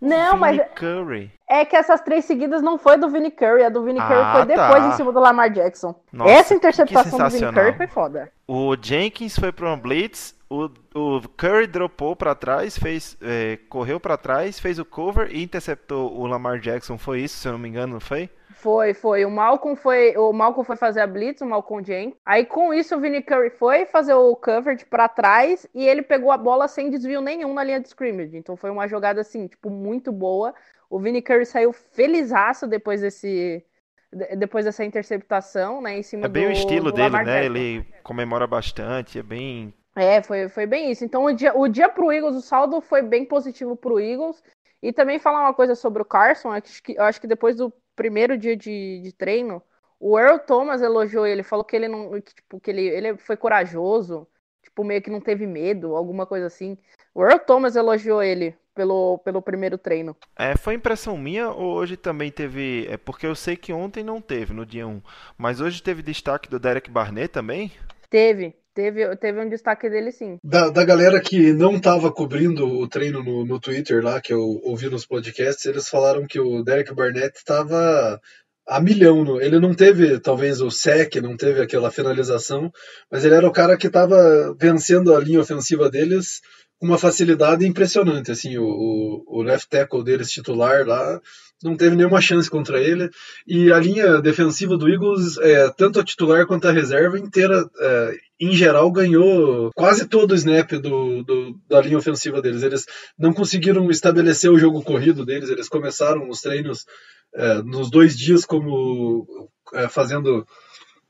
Não, Vini mas Curry. é que essas três seguidas não foi do Vini Curry, a do Vini Curry Ah, foi depois tá. em cima do Lamar Jackson. Nossa, Essa interceptação do Vini. Curry foi foda. O Jenkins foi para uma blitz, o, o Curry dropou para trás, fez, é, correu para trás, fez o cover e interceptou o Lamar Jackson. Foi isso, se eu não me engano, não foi? Foi, foi. O Malcolm foi, o Malcolm foi fazer a blitz, o Malcolm Jenkins. Aí com isso o Vini Curry foi fazer o coverage pra trás e ele pegou a bola sem desvio nenhum na linha de scrimmage. Então foi uma jogada assim, tipo, muito boa. O Vini Curry saiu felizaço depois desse de- depois dessa interceptação, né, em cima É bem do o estilo dele, Lamar né? Jackson. Ele comemora bastante, é bem. É, foi, foi bem isso. Então, o dia, o dia pro Eagles, o saldo foi bem positivo pro Eagles. E também falar uma coisa sobre o Carson, acho que, eu acho que depois do primeiro dia de, de treino, o Earl Thomas elogiou ele, falou que ele não, que, tipo, que ele, ele foi corajoso, tipo, meio que não teve medo, alguma coisa assim. O Earl Thomas elogiou ele pelo, pelo primeiro treino. É, foi impressão minha ou hoje também teve. É porque eu sei que ontem não teve, no dia 1. Mas hoje teve destaque do Derek Barnett também? Teve, teve, teve um destaque dele sim. Da, da galera que não estava cobrindo o treino no, no Twitter lá, que eu ouvi nos podcasts, eles falaram que o Derek Barnett estava a milhão. Ele não teve, talvez, o sec, não teve aquela finalização, mas ele era o cara que estava vencendo a linha ofensiva deles com uma facilidade impressionante. Assim, o, o, o left tackle deles titular lá não teve nenhuma chance contra ele. E a linha defensiva do Eagles, é, tanto a titular quanto a reserva inteira, é, em geral, ganhou quase todo o snap do, do, da linha ofensiva deles. Eles não conseguiram estabelecer o jogo corrido deles, eles começaram os treinos é, nos dois dias como é, fazendo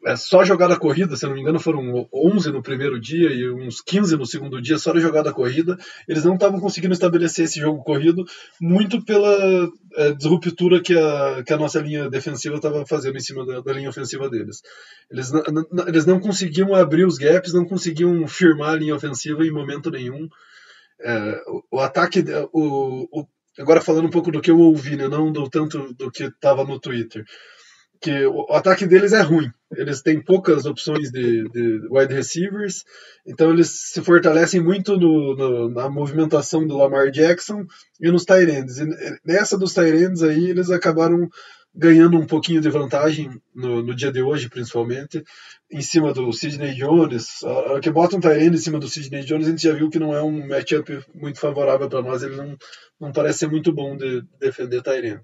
é, só jogada corrida, se não me engano, foram 11 no primeiro dia e uns 15 no segundo dia, só de jogada corrida. Eles não estavam conseguindo estabelecer esse jogo corrido, muito pela é, disruptura que a, que a nossa linha defensiva estava fazendo em cima da, da, linha ofensiva deles. Eles eles não conseguiam abrir os gaps, não conseguiam firmar a linha ofensiva em momento nenhum. É, o, o, ataque, o, o, agora falando um pouco do que eu ouvi, né, não do tanto do que estava no Twitter que o ataque deles é ruim. Eles têm poucas opções de, de wide receivers, então eles se fortalecem muito no, no, na movimentação do Lamar Jackson e nos tight ends. E nessa dos tight ends aí, eles acabaram ganhando um pouquinho de vantagem no, no dia de hoje, principalmente, em cima do Sidney Jones. A hora que bota um tight end em cima do Sidney Jones, a gente já viu que não é um matchup muito favorável para nós, ele não, não parece ser muito bom de defender tight end.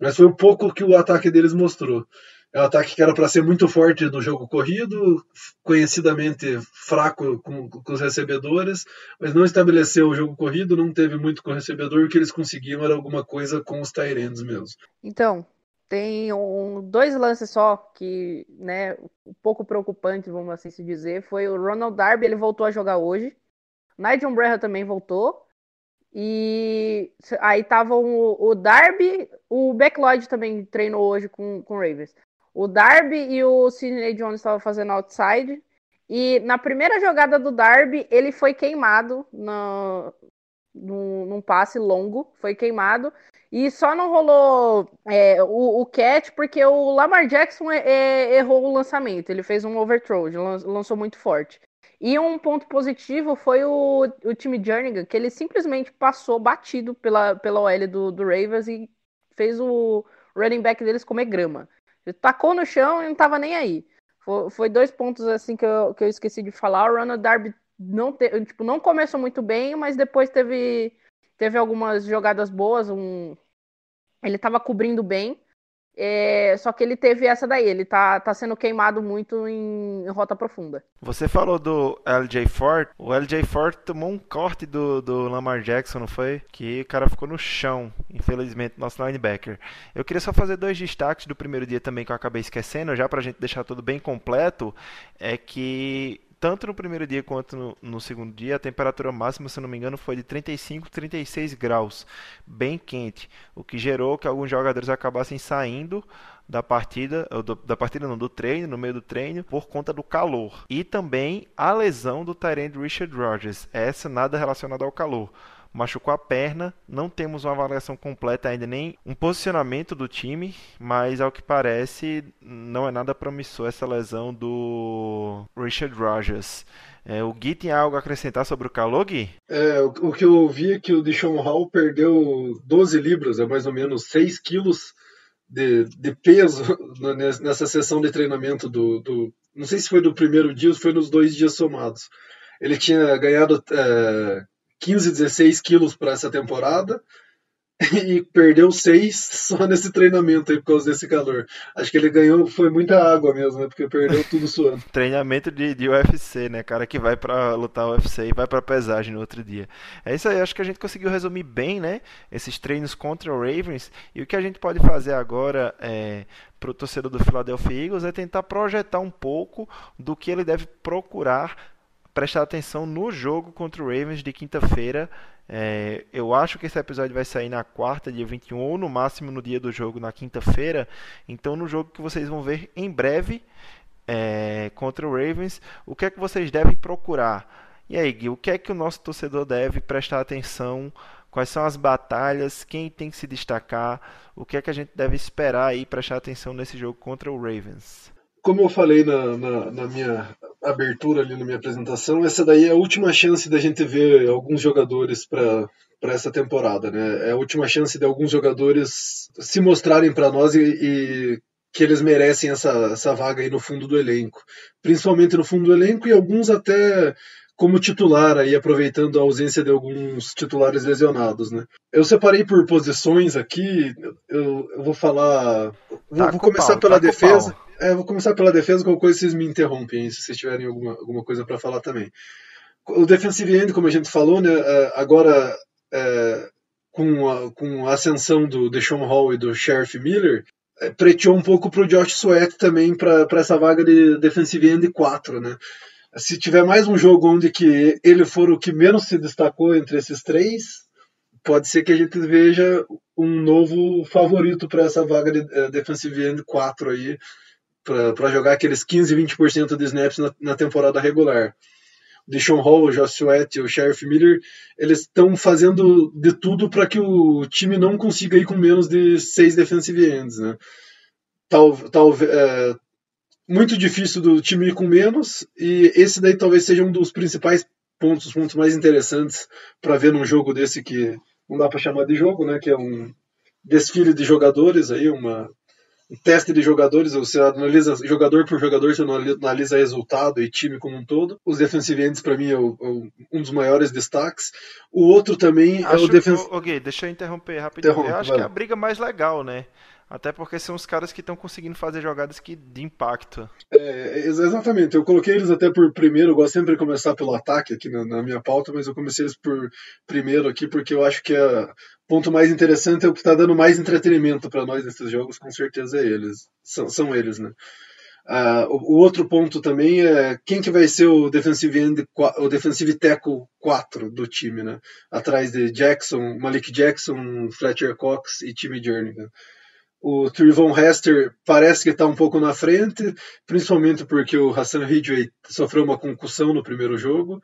Mas foi um pouco que o ataque deles mostrou. É um ataque que era para ser muito forte no jogo corrido, conhecidamente fraco com, com, os recebedores, mas não estabeleceu o jogo corrido, não teve muito com o recebedor, o que eles conseguiam era alguma coisa com os Tyrands mesmo. Então, tem um, dois lances só que, né, um pouco preocupante, vamos assim se dizer, foi o Ronald Darby, ele voltou a jogar hoje, Nigel Breha também voltou, e aí estavam o, o Darby, o Backlog também treinou hoje com, com o Ravens. O Darby e o Sidney Jones estavam fazendo outside. E na primeira jogada do Darby, ele foi queimado no, num, num passe longo. Foi queimado. E só não rolou é, o, o, catch porque o Lamar Jackson é, é, errou o lançamento. Ele fez um overthrow, lançou muito forte. E um ponto positivo foi o, o time Jernigan, que ele simplesmente passou batido pela, pela OL do, do Ravens e fez o running back deles comer grama. Ele tacou no chão e não tava nem aí. Foi, foi dois pontos assim que eu, que eu esqueci de falar. O Ronald Darby não, te, tipo, não começou muito bem, mas depois teve, teve algumas jogadas boas. Um, ele tava cobrindo bem. É, só que ele teve essa daí, ele tá, tá sendo queimado muito em, em, rota profunda. Você falou do LJ Ford, o LJ Ford tomou um corte do, do Lamar Jackson, não foi? Que o cara ficou no chão, infelizmente, nosso linebacker. Eu queria só fazer dois destaques do primeiro dia também que eu acabei esquecendo, já pra gente deixar tudo bem completo, é que tanto no primeiro dia quanto no, no, segundo dia, a temperatura máxima, se não me engano, foi de 35, 36 graus, bem quente, o que gerou que alguns jogadores acabassem saindo da partida, do, da partida não, do treino, no meio do treino, por conta do calor. E também a lesão do Tyrande Richard Rogers, essa nada relacionada ao calor machucou a perna. Não temos uma avaliação completa ainda, nem um posicionamento do time, mas ao que parece não é nada promissor essa lesão do Richard Rogers. É, o Gui tem algo a acrescentar sobre o calor, Gui? É, o, o que eu ouvi é que o Dishon Hall perdeu 12 libras, é mais ou menos 6 quilos de, de peso nessa sessão de treinamento do, do, Não sei se foi do primeiro dia ou foi nos dois dias somados. Ele tinha ganhado é, 15, 16 quilos para essa temporada e perdeu seis só nesse treinamento aí por causa desse calor. Acho que ele ganhou, foi muita água mesmo, né? Porque perdeu tudo suando. treinamento de, de UFC, né? Cara que vai para lutar UFC e vai para pesagem no outro dia. É isso aí, acho que a gente conseguiu resumir bem, né? Esses treinos contra o Ravens. E o que a gente pode fazer agora é, para o torcedor do Philadelphia Eagles é tentar projetar um pouco do que ele deve procurar prestar atenção no jogo contra o Ravens de quinta-feira. É, eu acho que esse episódio vai sair na quarta, dia 21, ou no máximo no dia do jogo, na quinta-feira. Então, no jogo que vocês vão ver em breve é, contra o Ravens, o que é que vocês devem procurar? E aí, Gui, o que é que o nosso torcedor deve prestar atenção? Quais são as batalhas? Quem tem que se destacar? O que é que a gente deve esperar aí prestar atenção nesse jogo contra o Ravens? Como eu falei na, na, na, minha abertura ali na minha apresentação, essa daí é a última chance da gente ver alguns jogadores para para essa temporada, né? É a última chance de alguns jogadores se mostrarem para nós e, e, que eles merecem essa, essa vaga aí no fundo do elenco, principalmente no fundo do elenco e alguns até como titular aí aproveitando a ausência de alguns titulares lesionados, né? Eu separei por posições aqui, eu, eu vou falar, vou, tá vou começar pela tá defesa. É, vou começar pela defesa, qualquer coisa vocês me interrompem se vocês tiverem alguma, alguma coisa para falar também. O defensive end, como a gente falou, né, é, agora é, com, a, com a ascensão do Deshaun Hall e do Sheriff Miller, é, preteou um pouco para o Josh Sweat também para essa vaga de defensive end 4, né? Se tiver mais um jogo onde que ele for o que menos se destacou entre esses três, pode ser que a gente veja um novo favorito para essa vaga de uh, defensive end 4 aí, para jogar aqueles 15, 20% de snaps na, na, temporada regular. O Deshaun Hall, o Josh Sweat o Sheriff Miller, eles estão fazendo de tudo para que o time não consiga ir com menos de seis defensive ends, né? Tal, tal, é, muito difícil do time ir com menos, e esse daí talvez seja um dos principais pontos, os pontos mais interessantes para ver num jogo desse que não dá para chamar de jogo, né? Que é um desfile de jogadores aí, uma teste de jogadores, você analisa jogador por jogador, você analisa resultado e time como um todo. Os defensive ends, para mim, é, o, é, um dos maiores destaques. O outro também Acho, é o defensive. Ok, deixa eu interromper rapidinho. Interrompe, eu acho vai. que é a briga mais legal, né? Até porque são os caras que estão conseguindo fazer jogadas que, de impacto. É, exatamente, eu coloquei eles até por primeiro, eu gosto sempre de começar pelo ataque aqui na, na minha pauta, mas eu comecei eles por primeiro aqui porque eu acho que o ponto mais interessante é o que está dando mais entretenimento para nós nesses jogos, com certeza é eles. São, são eles, né? Uh, o, o, outro ponto também é quem que vai ser o defensive end, o defensive tackle 4 do time, né? Atrás de Jackson, Malik Jackson, Fletcher Cox e Timmy Jernigan. O Trivon Hester parece que está um pouco na frente, principalmente porque o Hassan Ridgway sofreu uma concussão no primeiro jogo.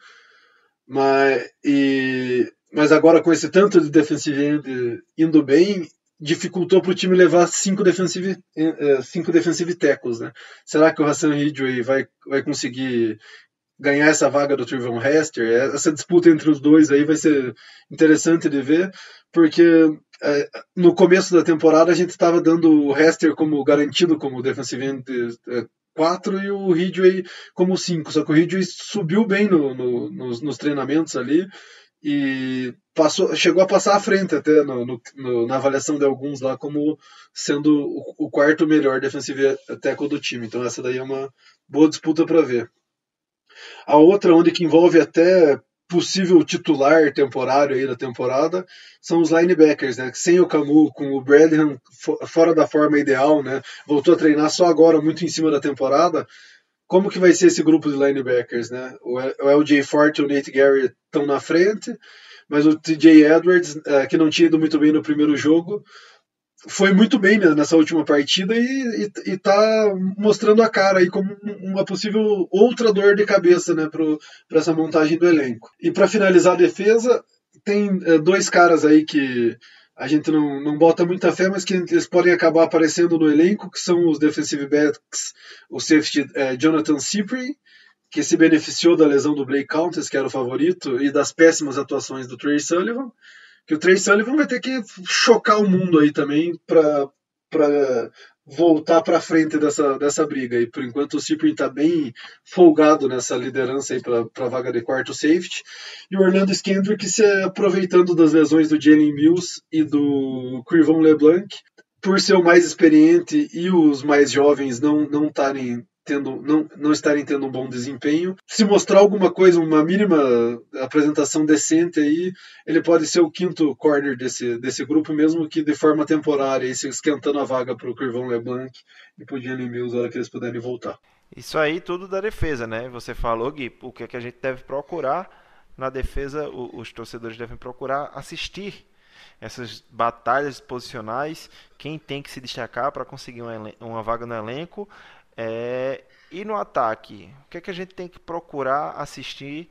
Mas, e, mas agora com esse tanto de defensive end indo bem, dificultou para o time levar cinco defensive, eh, cinco defensive tackles. Né? Será que o Hassan Ridgway vai, vai conseguir ganhar essa vaga do Trivon Hester? Essa disputa entre os dois aí vai ser interessante de ver, porque no começo da temporada a gente estava dando o Hester como garantido como defensive end 4 é, e o Ridgway como 5. Só que o Ridgway subiu bem no, no, nos, nos, treinamentos ali e passou, chegou a passar à frente até no, na avaliação de alguns lá como sendo o, o, quarto melhor defensive tackle do time. Então essa daí é uma boa disputa para ver. A outra onde que envolve até possível titular temporário aí da temporada são os linebackers, né? Sem o Camus, com o Bradham fora da forma ideal, né? Voltou a treinar só agora, muito em cima da temporada. Como que vai ser esse grupo de linebackers, né? O LJ Forte e o Nate Gary estão na frente, mas o TJ Edwards, eh, que não tinha ido muito bem no primeiro jogo, foi muito bem nessa última partida e, está mostrando a cara aí como uma possível outra dor de cabeça né, para essa montagem do elenco. E para finalizar a defesa, tem é, dois caras aí que a gente não, não bota muita fé, mas que eles podem acabar aparecendo no elenco, que são os defensive backs, o safety é, Jonathan Cypri, que se beneficiou da lesão do Blake Countess, que era o favorito, e das péssimas atuações do Trey Sullivan, que o Trey Sullivan vai ter que chocar o mundo aí também para voltar para frente dessa, dessa briga. E por enquanto o Cyprian está bem folgado nessa liderança aí para a vaga de quarto safety. E o Orlando Skendrick se aproveitando das lesões do Jalen Mills e do Crivon LeBlanc. Por ser o mais experiente e os mais jovens não não estarem tendo não, não estarem tendo um bom desempenho. Se mostrar alguma coisa, uma mínima apresentação decente aí, ele pode ser o quinto corner desse, desse grupo, mesmo que de forma temporária, aí, se esquentando a vaga para o Curvão LeBlanc e para o Jalen Mills, hora que eles puderem voltar. Isso aí tudo da defesa, né? Você falou, Gui, o que, é que a gente deve procurar na defesa, os torcedores devem procurar assistir essas batalhas posicionais, quem tem que se destacar para conseguir uma, uma vaga no elenco é, e no ataque, o que, é que a gente tem que procurar assistir?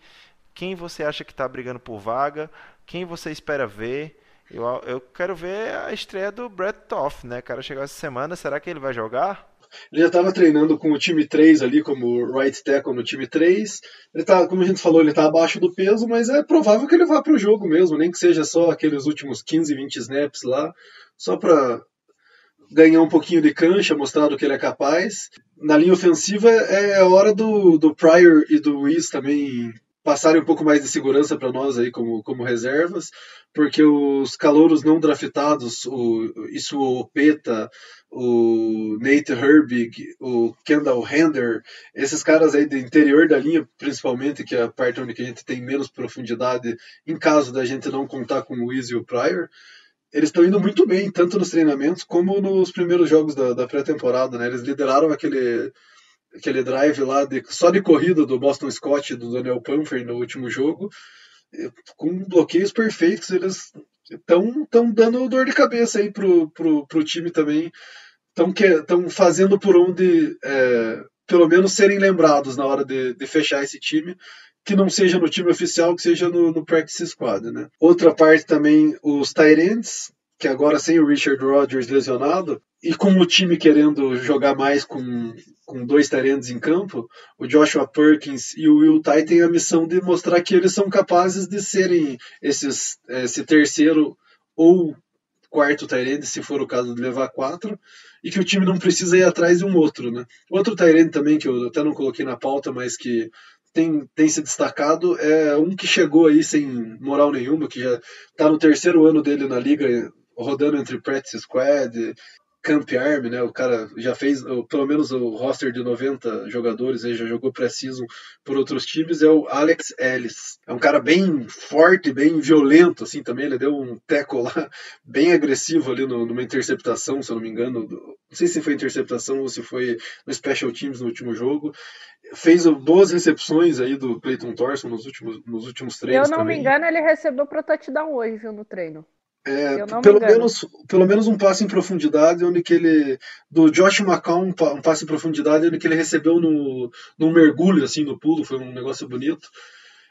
Quem você acha que está brigando por vaga? Quem você espera ver? Eu, eu quero ver a estreia do Brett Toff, né? Cara, chegar essa semana, será que ele vai jogar? Ele já estava treinando com o time 3 ali, como right tackle no time 3. Ele tá, como a gente falou, ele está abaixo do peso, mas é provável que ele vá para o jogo mesmo, nem que seja só aqueles últimos 15, 20 snaps lá, só para ganhar um pouquinho de cancha, mostrar do que ele é capaz. Na linha ofensiva é a hora do, do Pryor e do Wiz também passarem um pouco mais de segurança para nós aí como, como reservas, porque os calouros não draftados, o, isso o Peta, o Nate Herbig, o Kendall Hender, esses caras aí do interior da linha, principalmente, que é a parte onde a gente tem menos profundidade, em caso da gente não contar com o Wiz e o Pryor, eles estão indo muito bem, tanto nos treinamentos como nos primeiros jogos da, da pré-temporada, né? Eles lideraram aquele, aquele drive lá de, só de corrida do Boston Scott e do Daniel Pumper no último jogo, com bloqueios perfeitos, eles estão tão dando dor de cabeça aí pro, pro, pro time também, estão fazendo por onde é, pelo menos serem lembrados na hora de, de fechar esse time que não seja no time oficial, que seja no, no practice squad, né? Outra parte também os Tyrants, que agora sem o Richard Rodgers lesionado, e com o time querendo jogar mais com, com dois Tyrants em campo, o Joshua Perkins e o Will Ty têm a missão de mostrar que eles são capazes de serem esses, esse terceiro ou quarto Tyrant, se for o caso de levar quatro, e que o time não precisa ir atrás de um outro, né? Outro Tyrant também, que eu até não coloquei na pauta, mas que tem, tem se destacado é um que chegou aí sem moral nenhuma, que já está no terceiro ano dele na liga, rodando entre practice squad, Camp Army, né? O cara já fez pelo menos o roster de 90 jogadores, ele já jogou pré-season por outros times, é o Alex Ellis. É um cara bem forte, bem violento, assim, também. Ele deu um tackle lá bem agressivo ali no, numa interceptação, se eu não me engano. Do, não sei se foi interceptação ou se foi no Special Teams no último jogo. Fez boas recepções aí do Clayton Thorson nos últimos, nos últimos treinos. Se eu não também. me engano, ele recebeu pro touchdown hoje, viu, no treino. É, pelo, menos, pelo menos um passe em profundidade, onde que ele. Do Josh McCown, um passe em profundidade, onde que ele recebeu no, no mergulho, assim, no pulo, foi um negócio bonito.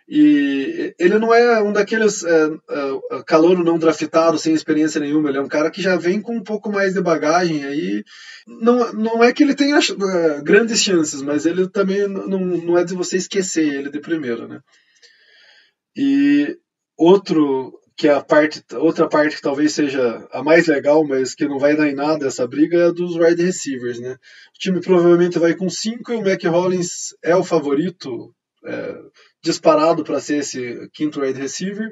E ele não é um daqueles é, é, calouro não draftado, sem experiência nenhuma, ele é um cara que já vem com um pouco mais de bagagem aí. Não, não é que ele tenha é, grandes chances, mas ele também não, não é de você esquecer ele de primeiro, né? E outro que a parte, outra parte que talvez seja a mais legal, mas que não vai dar em nada essa briga, é a dos wide receivers, né? O time provavelmente vai com cinco e o Mac Hollins é o favorito é, disparado para ser esse quinto wide receiver,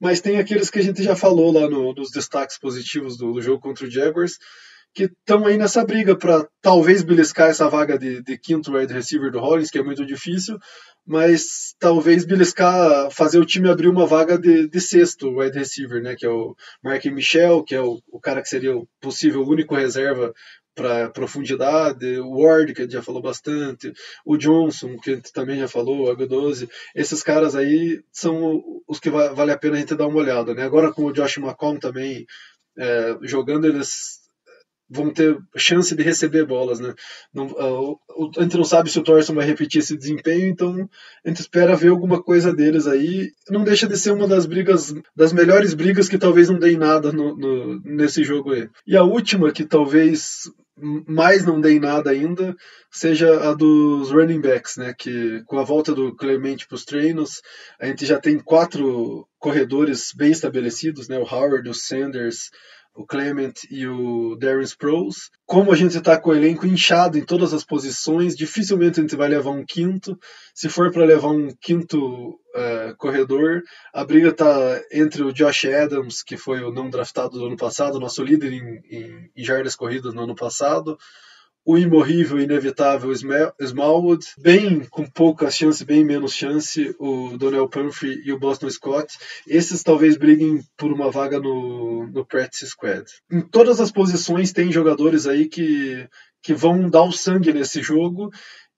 mas tem aqueles que a gente já falou lá no, nos destaques positivos do, do jogo contra o Jaguars, que estão aí nessa briga para talvez beliscar essa vaga de, de quinto wide receiver do Hollins, que é muito difícil, mas talvez beliscar, fazer o time abrir uma vaga de, de sexto wide receiver, né, que é o Mark Michel, que é o, o cara que seria o possível único reserva para profundidade, o Ward, que a gente já falou bastante, o Johnson, que a gente também já falou, o H12, esses caras aí são os que vale a pena a gente dar uma olhada, né, agora com o Josh McCown também é, jogando, eles vão ter chance de receber bolas, né? Não, uh, a gente não sabe se o Thorson vai repetir esse desempenho, então a gente espera ver alguma coisa deles aí. Não deixa de ser uma das brigas, das melhores brigas que talvez não deem nada no, no, nesse jogo aí. E a última, que talvez mais não dê em nada ainda seja a dos running backs, né? Que com a volta do Clemente para os treinos, a gente já tem quatro corredores bem estabelecidos, né? O Howard, o Sanders, o Clement e o Darren Sproles. Como a gente está com o elenco inchado em todas as posições, dificilmente a gente vai levar um quinto. Se for para levar um quinto uh, corredor, a briga está entre o Josh Adams, que foi o não draftado do ano passado, nosso líder em, em, em jardas corridas no ano passado, o imorrível, inevitável Smallwood, bem com pouca chance, bem menos chance, o Donnell Pumphrey e o Boston Scott. Esses talvez briguem por uma vaga no, no practice squad. Em todas as posições tem jogadores aí que, que vão dar o sangue nesse jogo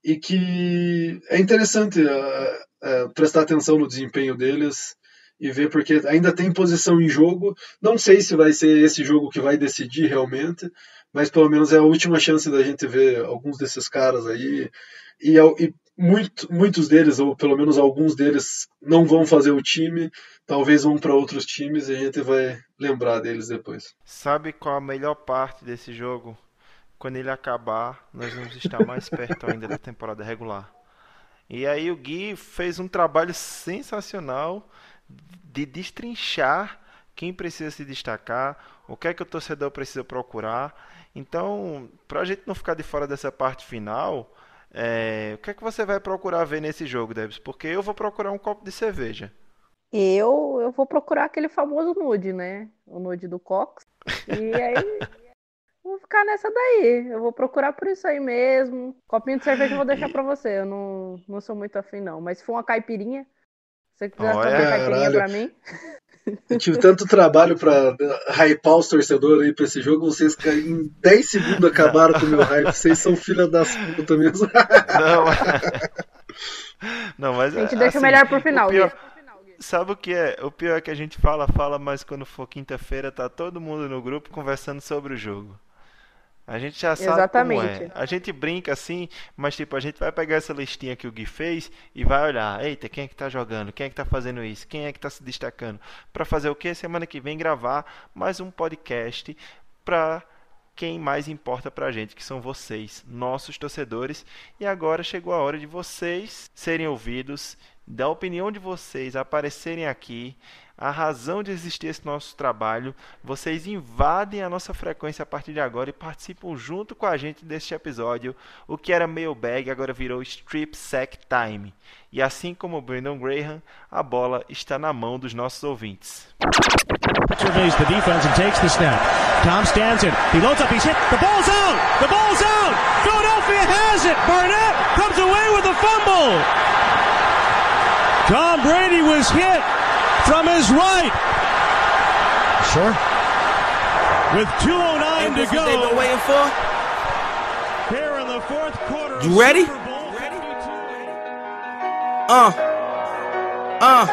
e que é interessante uh, uh, prestar atenção no desempenho deles e ver porque ainda tem posição em jogo. Não sei se vai ser esse jogo que vai decidir realmente, mas pelo menos é a última chance da gente ver alguns desses caras aí. E, e muito, muitos deles, ou pelo menos alguns deles, não vão fazer o time, talvez vão para outros times e a gente vai lembrar deles depois. Sabe qual a melhor parte desse jogo? Quando ele acabar, nós vamos estar mais perto ainda da temporada regular. E aí o Gui fez um trabalho sensacional de destrinchar quem precisa se destacar, o que é que o torcedor precisa procurar então, para a gente não ficar de fora dessa parte final, é, o que é que você vai procurar ver nesse jogo, Debs? Porque eu vou procurar um copo de cerveja. Eu, eu vou procurar aquele famoso nude, né? O nude do Cox. E aí, vou ficar nessa daí. Eu vou procurar por isso aí mesmo. Copinho de cerveja eu vou deixar pra você. Eu não, não sou muito afim, não. Mas se for uma caipirinha, se você quiser Olha, fazer caipirinha caralho. pra mim. Eu tive tanto trabalho pra hypar os torcedores aí pra esse jogo, vocês em 10 segundos acabaram com o meu hype. Vocês são filha das puta mesmo. Não, não mas A gente é, deixa o assim, melhor pro final, o pior- Gui. Sabe o que é? O pior é que a gente fala, fala, mas quando for quinta-feira tá todo mundo no grupo conversando sobre o jogo. A gente já sabe como Exatamente. é. A gente brinca assim, mas tipo, a gente vai pegar essa listinha que o Gui fez e vai olhar, eita, quem é que tá jogando? Quem é que tá fazendo isso? Quem é que tá se destacando? Pra fazer o quê? Semana que vem gravar mais um podcast pra quem mais importa pra gente, que são vocês, nossos torcedores. E agora chegou a hora de vocês serem ouvidos, da opinião de vocês aparecerem aqui, a razão de existir esse nosso trabalho. Vocês invadem a nossa frequência a partir de agora e participam junto com a gente deste episódio. O que era mailbag agora virou strip sack time. E assim como Brandon Graham, a bola está na mão dos nossos ouvintes. Tom. Tom Brady was hit from his right. Sure. With 2.09 to This is what they've been go waiting for. here in the fourth quarter. You ready? Super Bowl 52. Uh. Uh.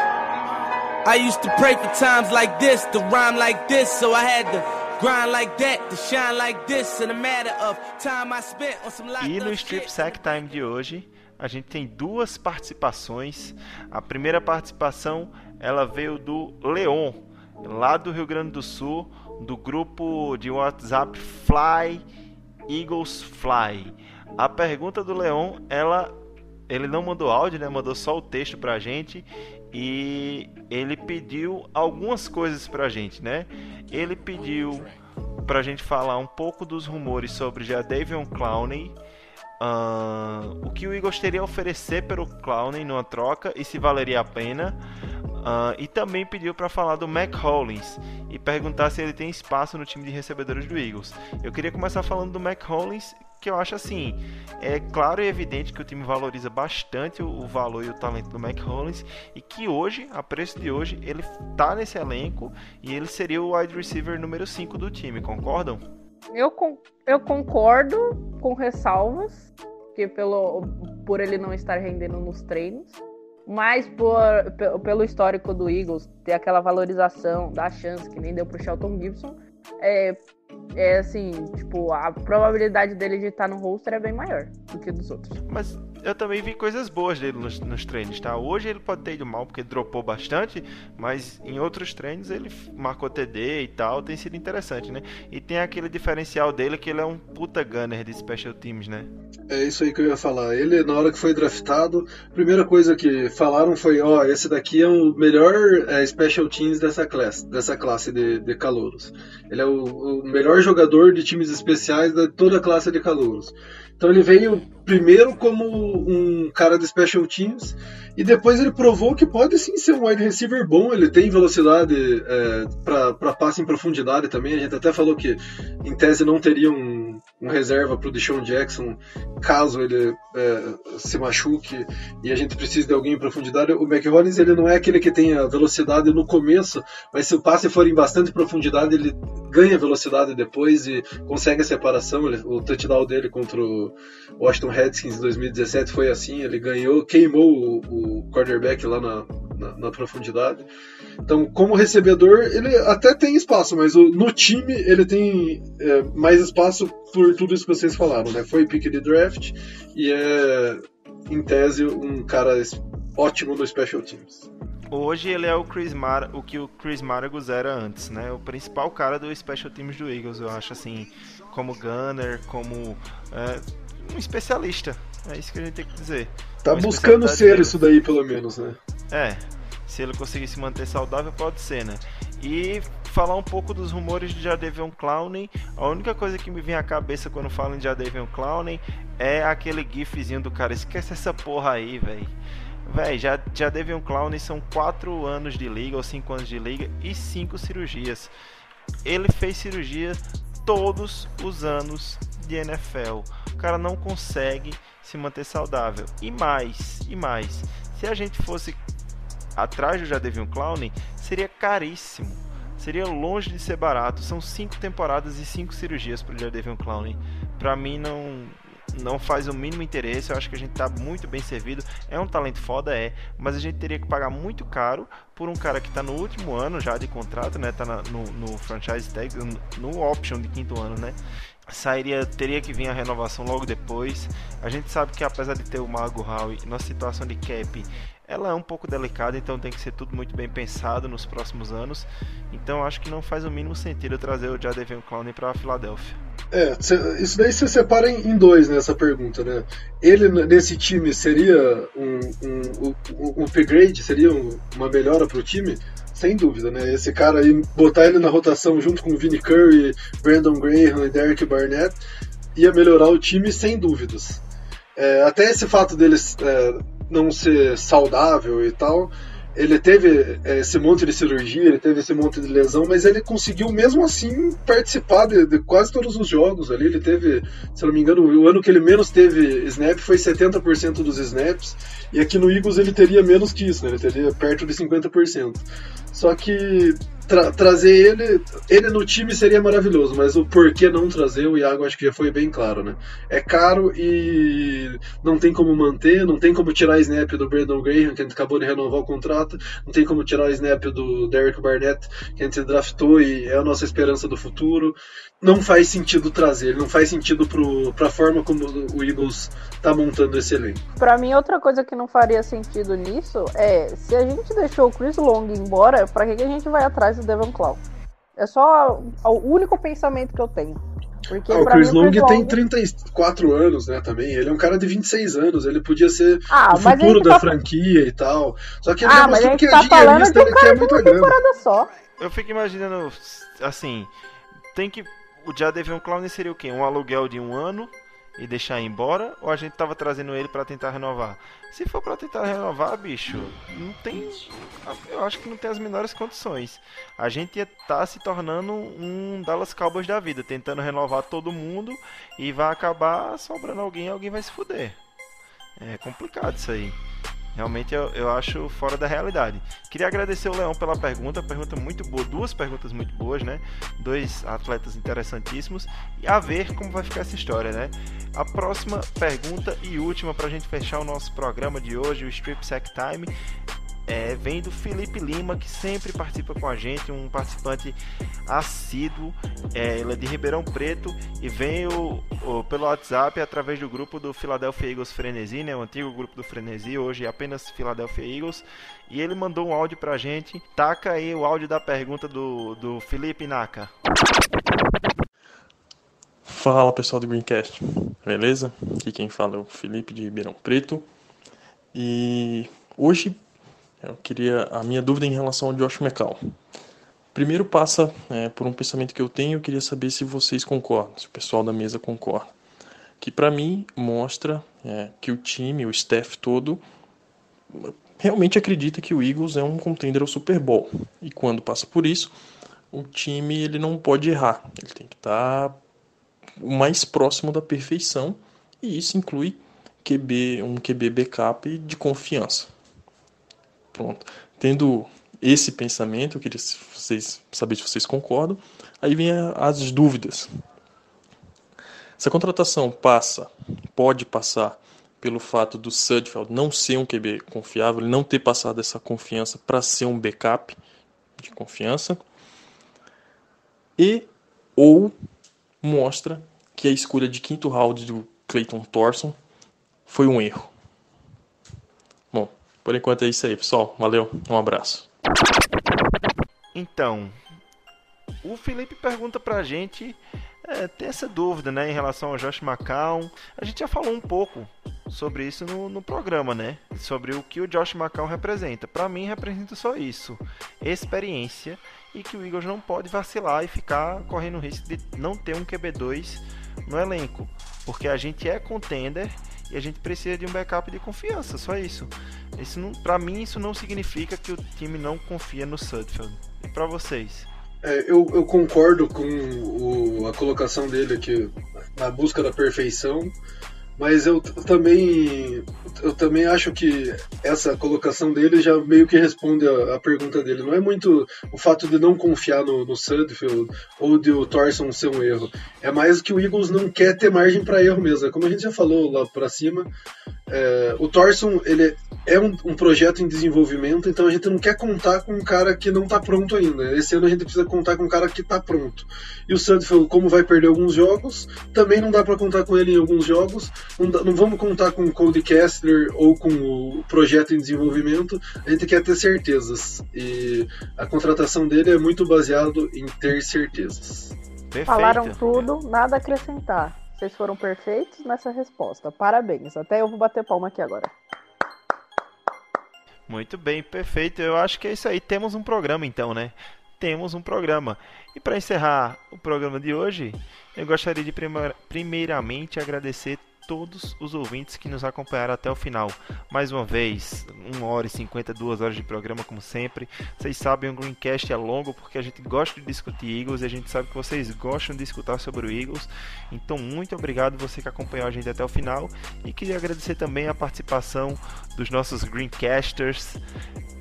I used to pray for times like this, to rhyme like this, so I had to grind like that, to shine like this. In a matter of time I spent on some locked E no Strip. Sack Time de hoje, a gente tem duas participações. A primeira participação, ela veio do Leon, lá do Rio Grande do Sul, do grupo de WhatsApp Fly Eagles Fly. A pergunta do Leon, ela ele não mandou áudio, né? Mandou só o texto pra gente e ele pediu algumas coisas pra gente, né? Ele pediu pra gente falar um pouco dos rumores sobre Jadavion Clowney, ahn, o que o Eagles teria a oferecer pelo Clowney numa troca e se valeria a pena. Ahn, e também pediu para falar do Mac Hollins e perguntar se ele tem espaço no time de recebedores do Eagles. Eu queria começar falando do Mac Hollins, que eu acho assim, é claro e evidente que o time valoriza bastante o, o valor e o talento do Mac Hollins e que hoje, a preço de hoje, ele tá nesse elenco e ele seria o wide receiver número 5 do time, concordam? Eu, con- eu concordo com ressalvas, que pelo, por ele não estar rendendo nos treinos, mas por, pe- pelo histórico do Eagles, ter aquela valorização da chance que nem deu pro Shelton Gibson, é, é assim, tipo, a probabilidade dele de estar no roster é bem maior do que dos outros. Mas eu também vi coisas boas dele nos, nos treinos, tá? Hoje ele pode ter ido mal porque dropou bastante, mas em outros treinos ele marcou TD e tal, tem sido interessante, né? E tem aquele diferencial dele que ele é um puta gunner de special teams, né? É isso aí que eu ia falar. Ele, na hora que foi draftado, a primeira coisa que falaram foi: ó, esse daqui é o melhor é, special teams dessa classe, dessa classe de, de calouros. Ele é o, o melhor jogador de times especiais de toda a classe de calouros. Então ele veio primeiro como um cara de special teams e depois ele provou que pode sim ser um wide receiver bom. Ele tem velocidade é, para passe em profundidade também. A gente até falou que em tese não teria um, um reserva para o Deshaun Jackson caso ele é, se machuque e a gente precise de alguém em profundidade. O McHollins ele não é aquele que tem a velocidade no começo, mas se o passe for em bastante profundidade ele ganha velocidade depois e consegue a separação. Ele, o touchdown dele contra o Washington Redskins em 2017 foi assim, ele ganhou, queimou o, o quarterback lá na, na, na, profundidade. Então, como recebedor, ele até tem espaço, mas no time ele tem é, mais espaço por tudo isso que vocês falaram, né? Foi pick de draft e é, em tese, um cara ótimo no special teams. Hoje ele é o Chris Mar o que o Chris Maragos era antes, né? O principal cara do special teams do Eagles, eu acho assim, como gunner, como é, um especialista. É isso que a gente tem que dizer. Tá buscando ser dele. isso daí, pelo menos, né? É. Se ele conseguir se manter saudável, pode ser, né? E falar um pouco dos rumores de Jadavion Clowney. A única coisa que me vem à cabeça quando falam de Jadavion Clowney é aquele gifzinho do cara. Esquece essa porra aí, velho. Véi, já, já Devion Clowney são 4 anos de liga ou 5 anos de liga e 5 cirurgias. Ele fez cirurgia todos os anos de NFL. O cara não consegue se manter saudável. E mais, e mais. Se a gente fosse atrás do Jadevion Clowney, seria caríssimo. Seria longe de ser barato. São cinco temporadas e cinco cirurgias para o Jadevion Clowney. Para mim não não faz o mínimo interesse. Eu acho que a gente tá muito bem servido. É um talento foda, é, mas a gente teria que pagar muito caro por um cara que tá no último ano já de contrato, né? Tá na, no, no franchise tag, no option de quinto ano, né? sairia teria que vir a renovação logo depois. A gente sabe que apesar de ter o Mago Howe, nossa situação de cap ela é um pouco delicada, então tem que ser tudo muito bem pensado nos próximos anos. Então acho que não faz o mínimo sentido trazer o Jadavion Clowney para a Filadélfia. É, isso daí você separa em dois nessa pergunta, né? Ele nesse time seria um, um, um, um upgrade, seria uma melhora para o time? Sem dúvida, né? Esse cara aí, botar ele na rotação junto com Vinnie Curry, Brandon Graham e Derek Barnett ia melhorar o time sem dúvidas. É, até esse fato deles é, não ser saudável e tal, ele teve é, esse monte de cirurgia, ele teve esse monte de lesão, mas ele conseguiu mesmo assim participar de, de, quase todos os jogos ali. Ele teve, se não me engano, o ano que ele menos teve snap foi 70% dos snaps, e aqui no Eagles ele teria menos que isso, né? ele teria perto de 50%. Só que tra trazer ele, ele no time seria maravilhoso, mas o porquê não trazer, o Iago acho que já foi bem claro, né? É caro e não tem como manter, não tem como tirar a snap do Brandon Graham, que a gente acabou de renovar o contrato, não tem como tirar a snap do Derek Barnett, que a gente draftou e é a nossa esperança do futuro não faz sentido trazer, não faz sentido para a forma como o Eagles está montando esse elenco. Para mim, outra coisa que não faria sentido nisso é se a gente deixou o Chris Long embora, para que, que a gente vai atrás do Devon Clown? É só o único pensamento que eu tenho. Porque ah, o Chris Long tem 34 anos, né, também. Ele é um cara de 26 anos, ele podia ser ah, o futuro da tá... franquia e tal. Só que ele ah, mas a gente tá falando de um cara de uma temporada só. Eu fico imaginando, assim, tem que o Jadavion Clown seria o quê? Um aluguel de um ano e deixar embora? Ou a gente tava trazendo ele para tentar renovar? Se for para tentar renovar, bicho, não tem. Eu acho que não tem as menores condições. A gente ia tá se tornando um Dallas Cowboys da vida, tentando renovar todo mundo e vai acabar sobrando alguém alguém vai se fuder. É complicado isso aí. Realmente eu, eu acho fora da realidade. Queria agradecer o Leão pela pergunta, pergunta muito boa, duas perguntas muito boas, né? Dois atletas interessantíssimos. E a ver como vai ficar essa história, né? A próxima pergunta e última para a gente fechar o nosso programa de hoje, o Strip Sack Time. É, vem do Felipe Lima, que sempre participa com a gente, um participante assíduo. É, ele é de Ribeirão Preto e veio o, pelo WhatsApp através do grupo do Philadelphia Eagles Frenesi, né, o antigo grupo do Frenesi, hoje apenas Philadelphia Eagles. E ele mandou um áudio pra gente. Taca aí o áudio da pergunta do, do Felipe Naka. Fala pessoal do Greencast, beleza? Aqui quem fala é o Felipe de Ribeirão Preto. E hoje eu queria a minha dúvida em relação ao Josh McCall. Primeiro passa é, por um pensamento que eu tenho, eu queria saber se vocês concordam, se o pessoal da mesa concorda. Que para mim mostra é, que o time, o staff todo, realmente acredita que o Eagles é um contender ao Super Bowl. E quando passa por isso, o time ele não pode errar, ele tem que estar tá o mais próximo da perfeição, e isso inclui QB, um QB backup de confiança. Pronto. Tendo esse pensamento, eu queria vocês, saber se vocês concordam. Aí vem as dúvidas. Se a contratação passa, pode passar pelo fato do Sudfeld não ser um QB confiável, ele não ter passado essa confiança para ser um backup de confiança, e ou mostra que a escolha de quinto round do Clayton Thorson foi um erro. Por enquanto é isso aí, pessoal. Valeu, um abraço. Então, o Felipe pergunta pra gente é, tem essa dúvida né, em relação ao Josh McCown. A gente já falou um pouco sobre isso no, no programa, né? Sobre o que o Josh McCown representa. Para mim, representa só isso: experiência e que o Eagles não pode vacilar e ficar correndo o risco de não ter um QB2 no elenco, porque a gente é contender e a gente precisa de um backup de confiança, só isso. Isso não, para mim isso não significa que o time não confia no Sudfeld. E para vocês? É, eu, eu, concordo com o, a colocação dele aqui na busca da perfeição, mas eu também eu também acho que essa colocação dele já meio que responde a, a pergunta dele. Não é muito o fato de não confiar no, no Sudfield ou de o Thorson ser um erro. É mais que o Eagles não quer ter margem para erro mesmo. É como a gente já falou lá para cima, é, o Thorson ele é um, um, projeto em desenvolvimento, então a gente não quer contar com um cara que não está pronto ainda. Esse ano a gente precisa contar com um cara que está pronto. E o Sudfield, como vai perder alguns jogos, também não dá para contar com ele em alguns jogos. Não, dá, não vamos contar com o Cody Kessler ou com o projeto em desenvolvimento. A gente quer ter certezas. E a contratação dele é muito baseado em ter certezas. Perfeito. Falaram tudo, nada a acrescentar. Vocês foram perfeitos nessa resposta. Parabéns. Até eu vou bater palma aqui agora. Muito bem, perfeito. Eu acho que é isso aí. Temos um programa então, né? Temos um programa. E para encerrar o programa de hoje, eu gostaria de primeiramente agradecer todos os ouvintes que nos acompanharam até o final. Mais uma vez, 1 hora e 52 horas de programa, como sempre. Vocês sabem, o Greencast é longo porque a gente gosta de discutir Eagles e a gente sabe que vocês gostam de escutar sobre o Eagles. Então, muito obrigado você que acompanhou a gente até o final. E queria agradecer também a participação dos nossos Greencasters.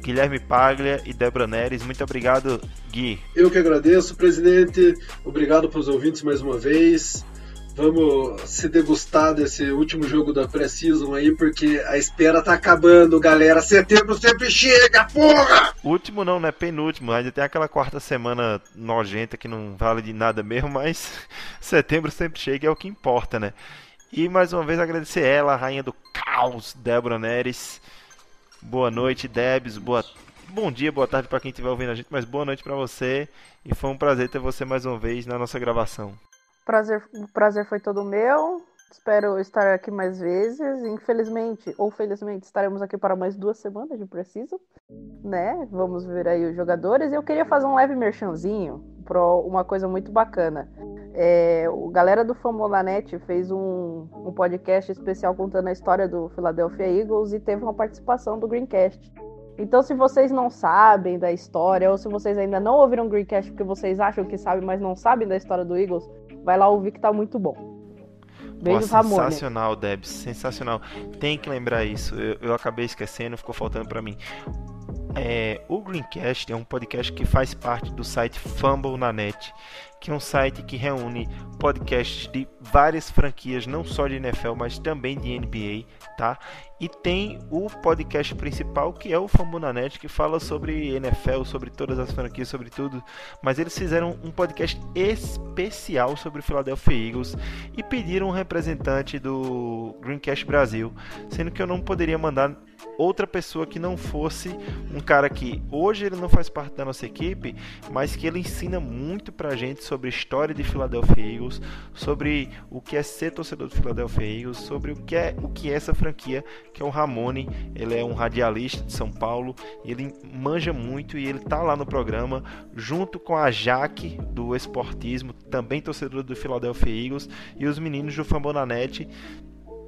Guilherme Paglia e Débora Neres. Muito obrigado, Gui. Eu que agradeço, presidente. Obrigado para os ouvintes mais uma vez. Vamos se degustar desse último jogo da Precision aí, porque a espera tá acabando, galera. Setembro sempre chega, porra! Último não, né? Penúltimo. Ainda tem aquela quarta semana nojenta que não vale de nada mesmo, mas setembro sempre chega, é o que importa, né? E mais uma vez agradecer ela, a rainha do caos, Débora Neres. Boa noite, Debs. Boa... Bom dia, boa tarde para quem estiver ouvindo a gente, mas boa noite para você. E foi um prazer ter você mais uma vez na nossa gravação. Prazer, o prazer foi todo meu. Espero estar aqui mais vezes. Infelizmente, ou felizmente, estaremos aqui para mais duas semanas de preciso, né? Vamos ver aí os jogadores. Eu queria fazer um leve merchanzinho para uma coisa muito bacana. É, o galera do Famolanet fez um, um podcast especial contando a história do Philadelphia Eagles e teve uma participação do Greencast. Então, se vocês não sabem da história, ou se vocês ainda não ouviram o Greencast porque vocês acham que sabem, mas não sabem da história do Eagles, vai lá ouvir que tá muito bom. Beijos, Pô, sensacional, Debs, sensacional. Tem que lembrar isso. Eu, eu acabei esquecendo, ficou faltando para mim. É, o Greencast é um podcast que faz parte do site Fumble na Net, que é um site que reúne podcasts de várias franquias, não só de NFL, mas também de NBA, tá? E tem o podcast principal, que é o Fambonanet, que fala sobre NFL, sobre todas as franquias, sobre tudo. Mas eles fizeram um podcast especial sobre o Philadelphia Eagles e pediram um representante do Greencast Brasil, sendo que eu não poderia mandar outra pessoa que não fosse um cara que hoje ele não faz parte da nossa equipe, mas que ele ensina muito pra gente sobre história de Philadelphia Eagles, sobre o que é ser torcedor do Philadelphia Eagles, sobre o que é o que é essa franquia, que é o Ramone, ele é um radialista de São Paulo, ele manja muito e ele tá lá no programa junto com a Jaque do esportismo, também torcedor do Philadelphia Eagles e os meninos do Fambonanet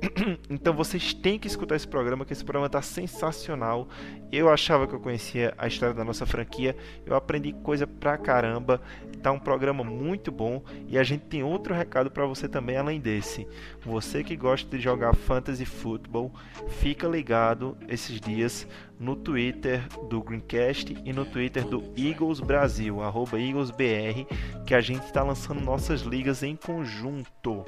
então vocês têm que escutar esse programa, que esse programa está sensacional. Eu achava que eu conhecia a história da nossa franquia, eu aprendi coisa pra caramba. Tá um programa muito bom e a gente tem outro recado para você também além desse. Você que gosta de jogar fantasy football, fica ligado esses dias no Twitter do Greencast e no Twitter do Eagles Brasil, arroba EaglesBR, que a gente está lançando nossas ligas em conjunto.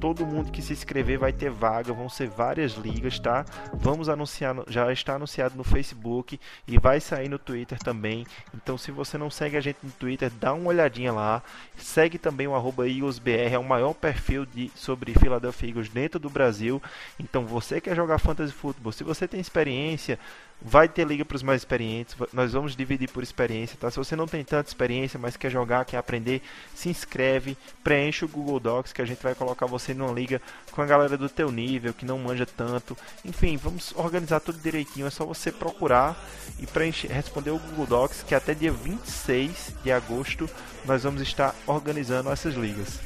Todo mundo que se inscrever vai ter vaga, vão ser várias ligas, tá? Vamos anunciar, já está anunciado no Facebook e vai sair no Twitter também. Então, se você não segue a gente no Twitter, dá uma olhadinha lá. Segue também o arroba EaglesBR, é o maior perfil de, sobre Philadelphia Eagles dentro do Brasil. Então, você quer jogar Fantasy Football, se você tem experiência, Vai ter liga para os mais experientes. Nós vamos dividir por experiência, tá? Se você não tem tanta experiência, mas quer jogar, quer aprender, se inscreve, preenche o Google Docs que a gente vai colocar você numa liga com a galera do teu nível, que não manja tanto. Enfim, vamos organizar tudo direitinho. É só você procurar e preencher, responder o Google Docs que até dia 26 de agosto nós vamos estar organizando essas ligas.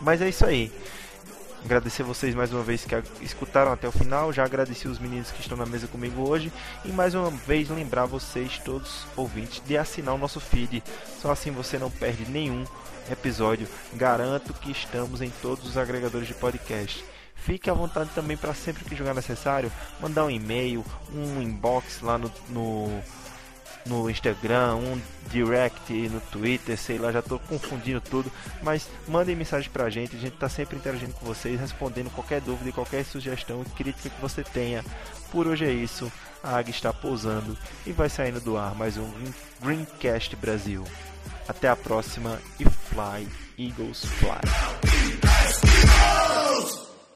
Mas é isso aí. Agradecer vocês mais uma vez que escutaram até o final. Já agradeci os meninos que estão na mesa comigo hoje. E mais uma vez lembrar vocês, todos ouvintes, de assinar o nosso feed. Só assim você não perde nenhum episódio. Garanto que estamos em todos os agregadores de podcast. Fique à vontade também para sempre que jogar necessário, mandar um e-mail, um inbox lá no, no no Instagram, um direct no Twitter, sei lá, já estou confundindo tudo, mas mandem mensagem pra gente, a gente está sempre interagindo com vocês, respondendo qualquer dúvida e qualquer sugestão e crítica que você tenha. Por hoje é isso, a águia está pousando e vai saindo do ar mais um Greencast Brasil. Até a próxima e fly, Eagles fly.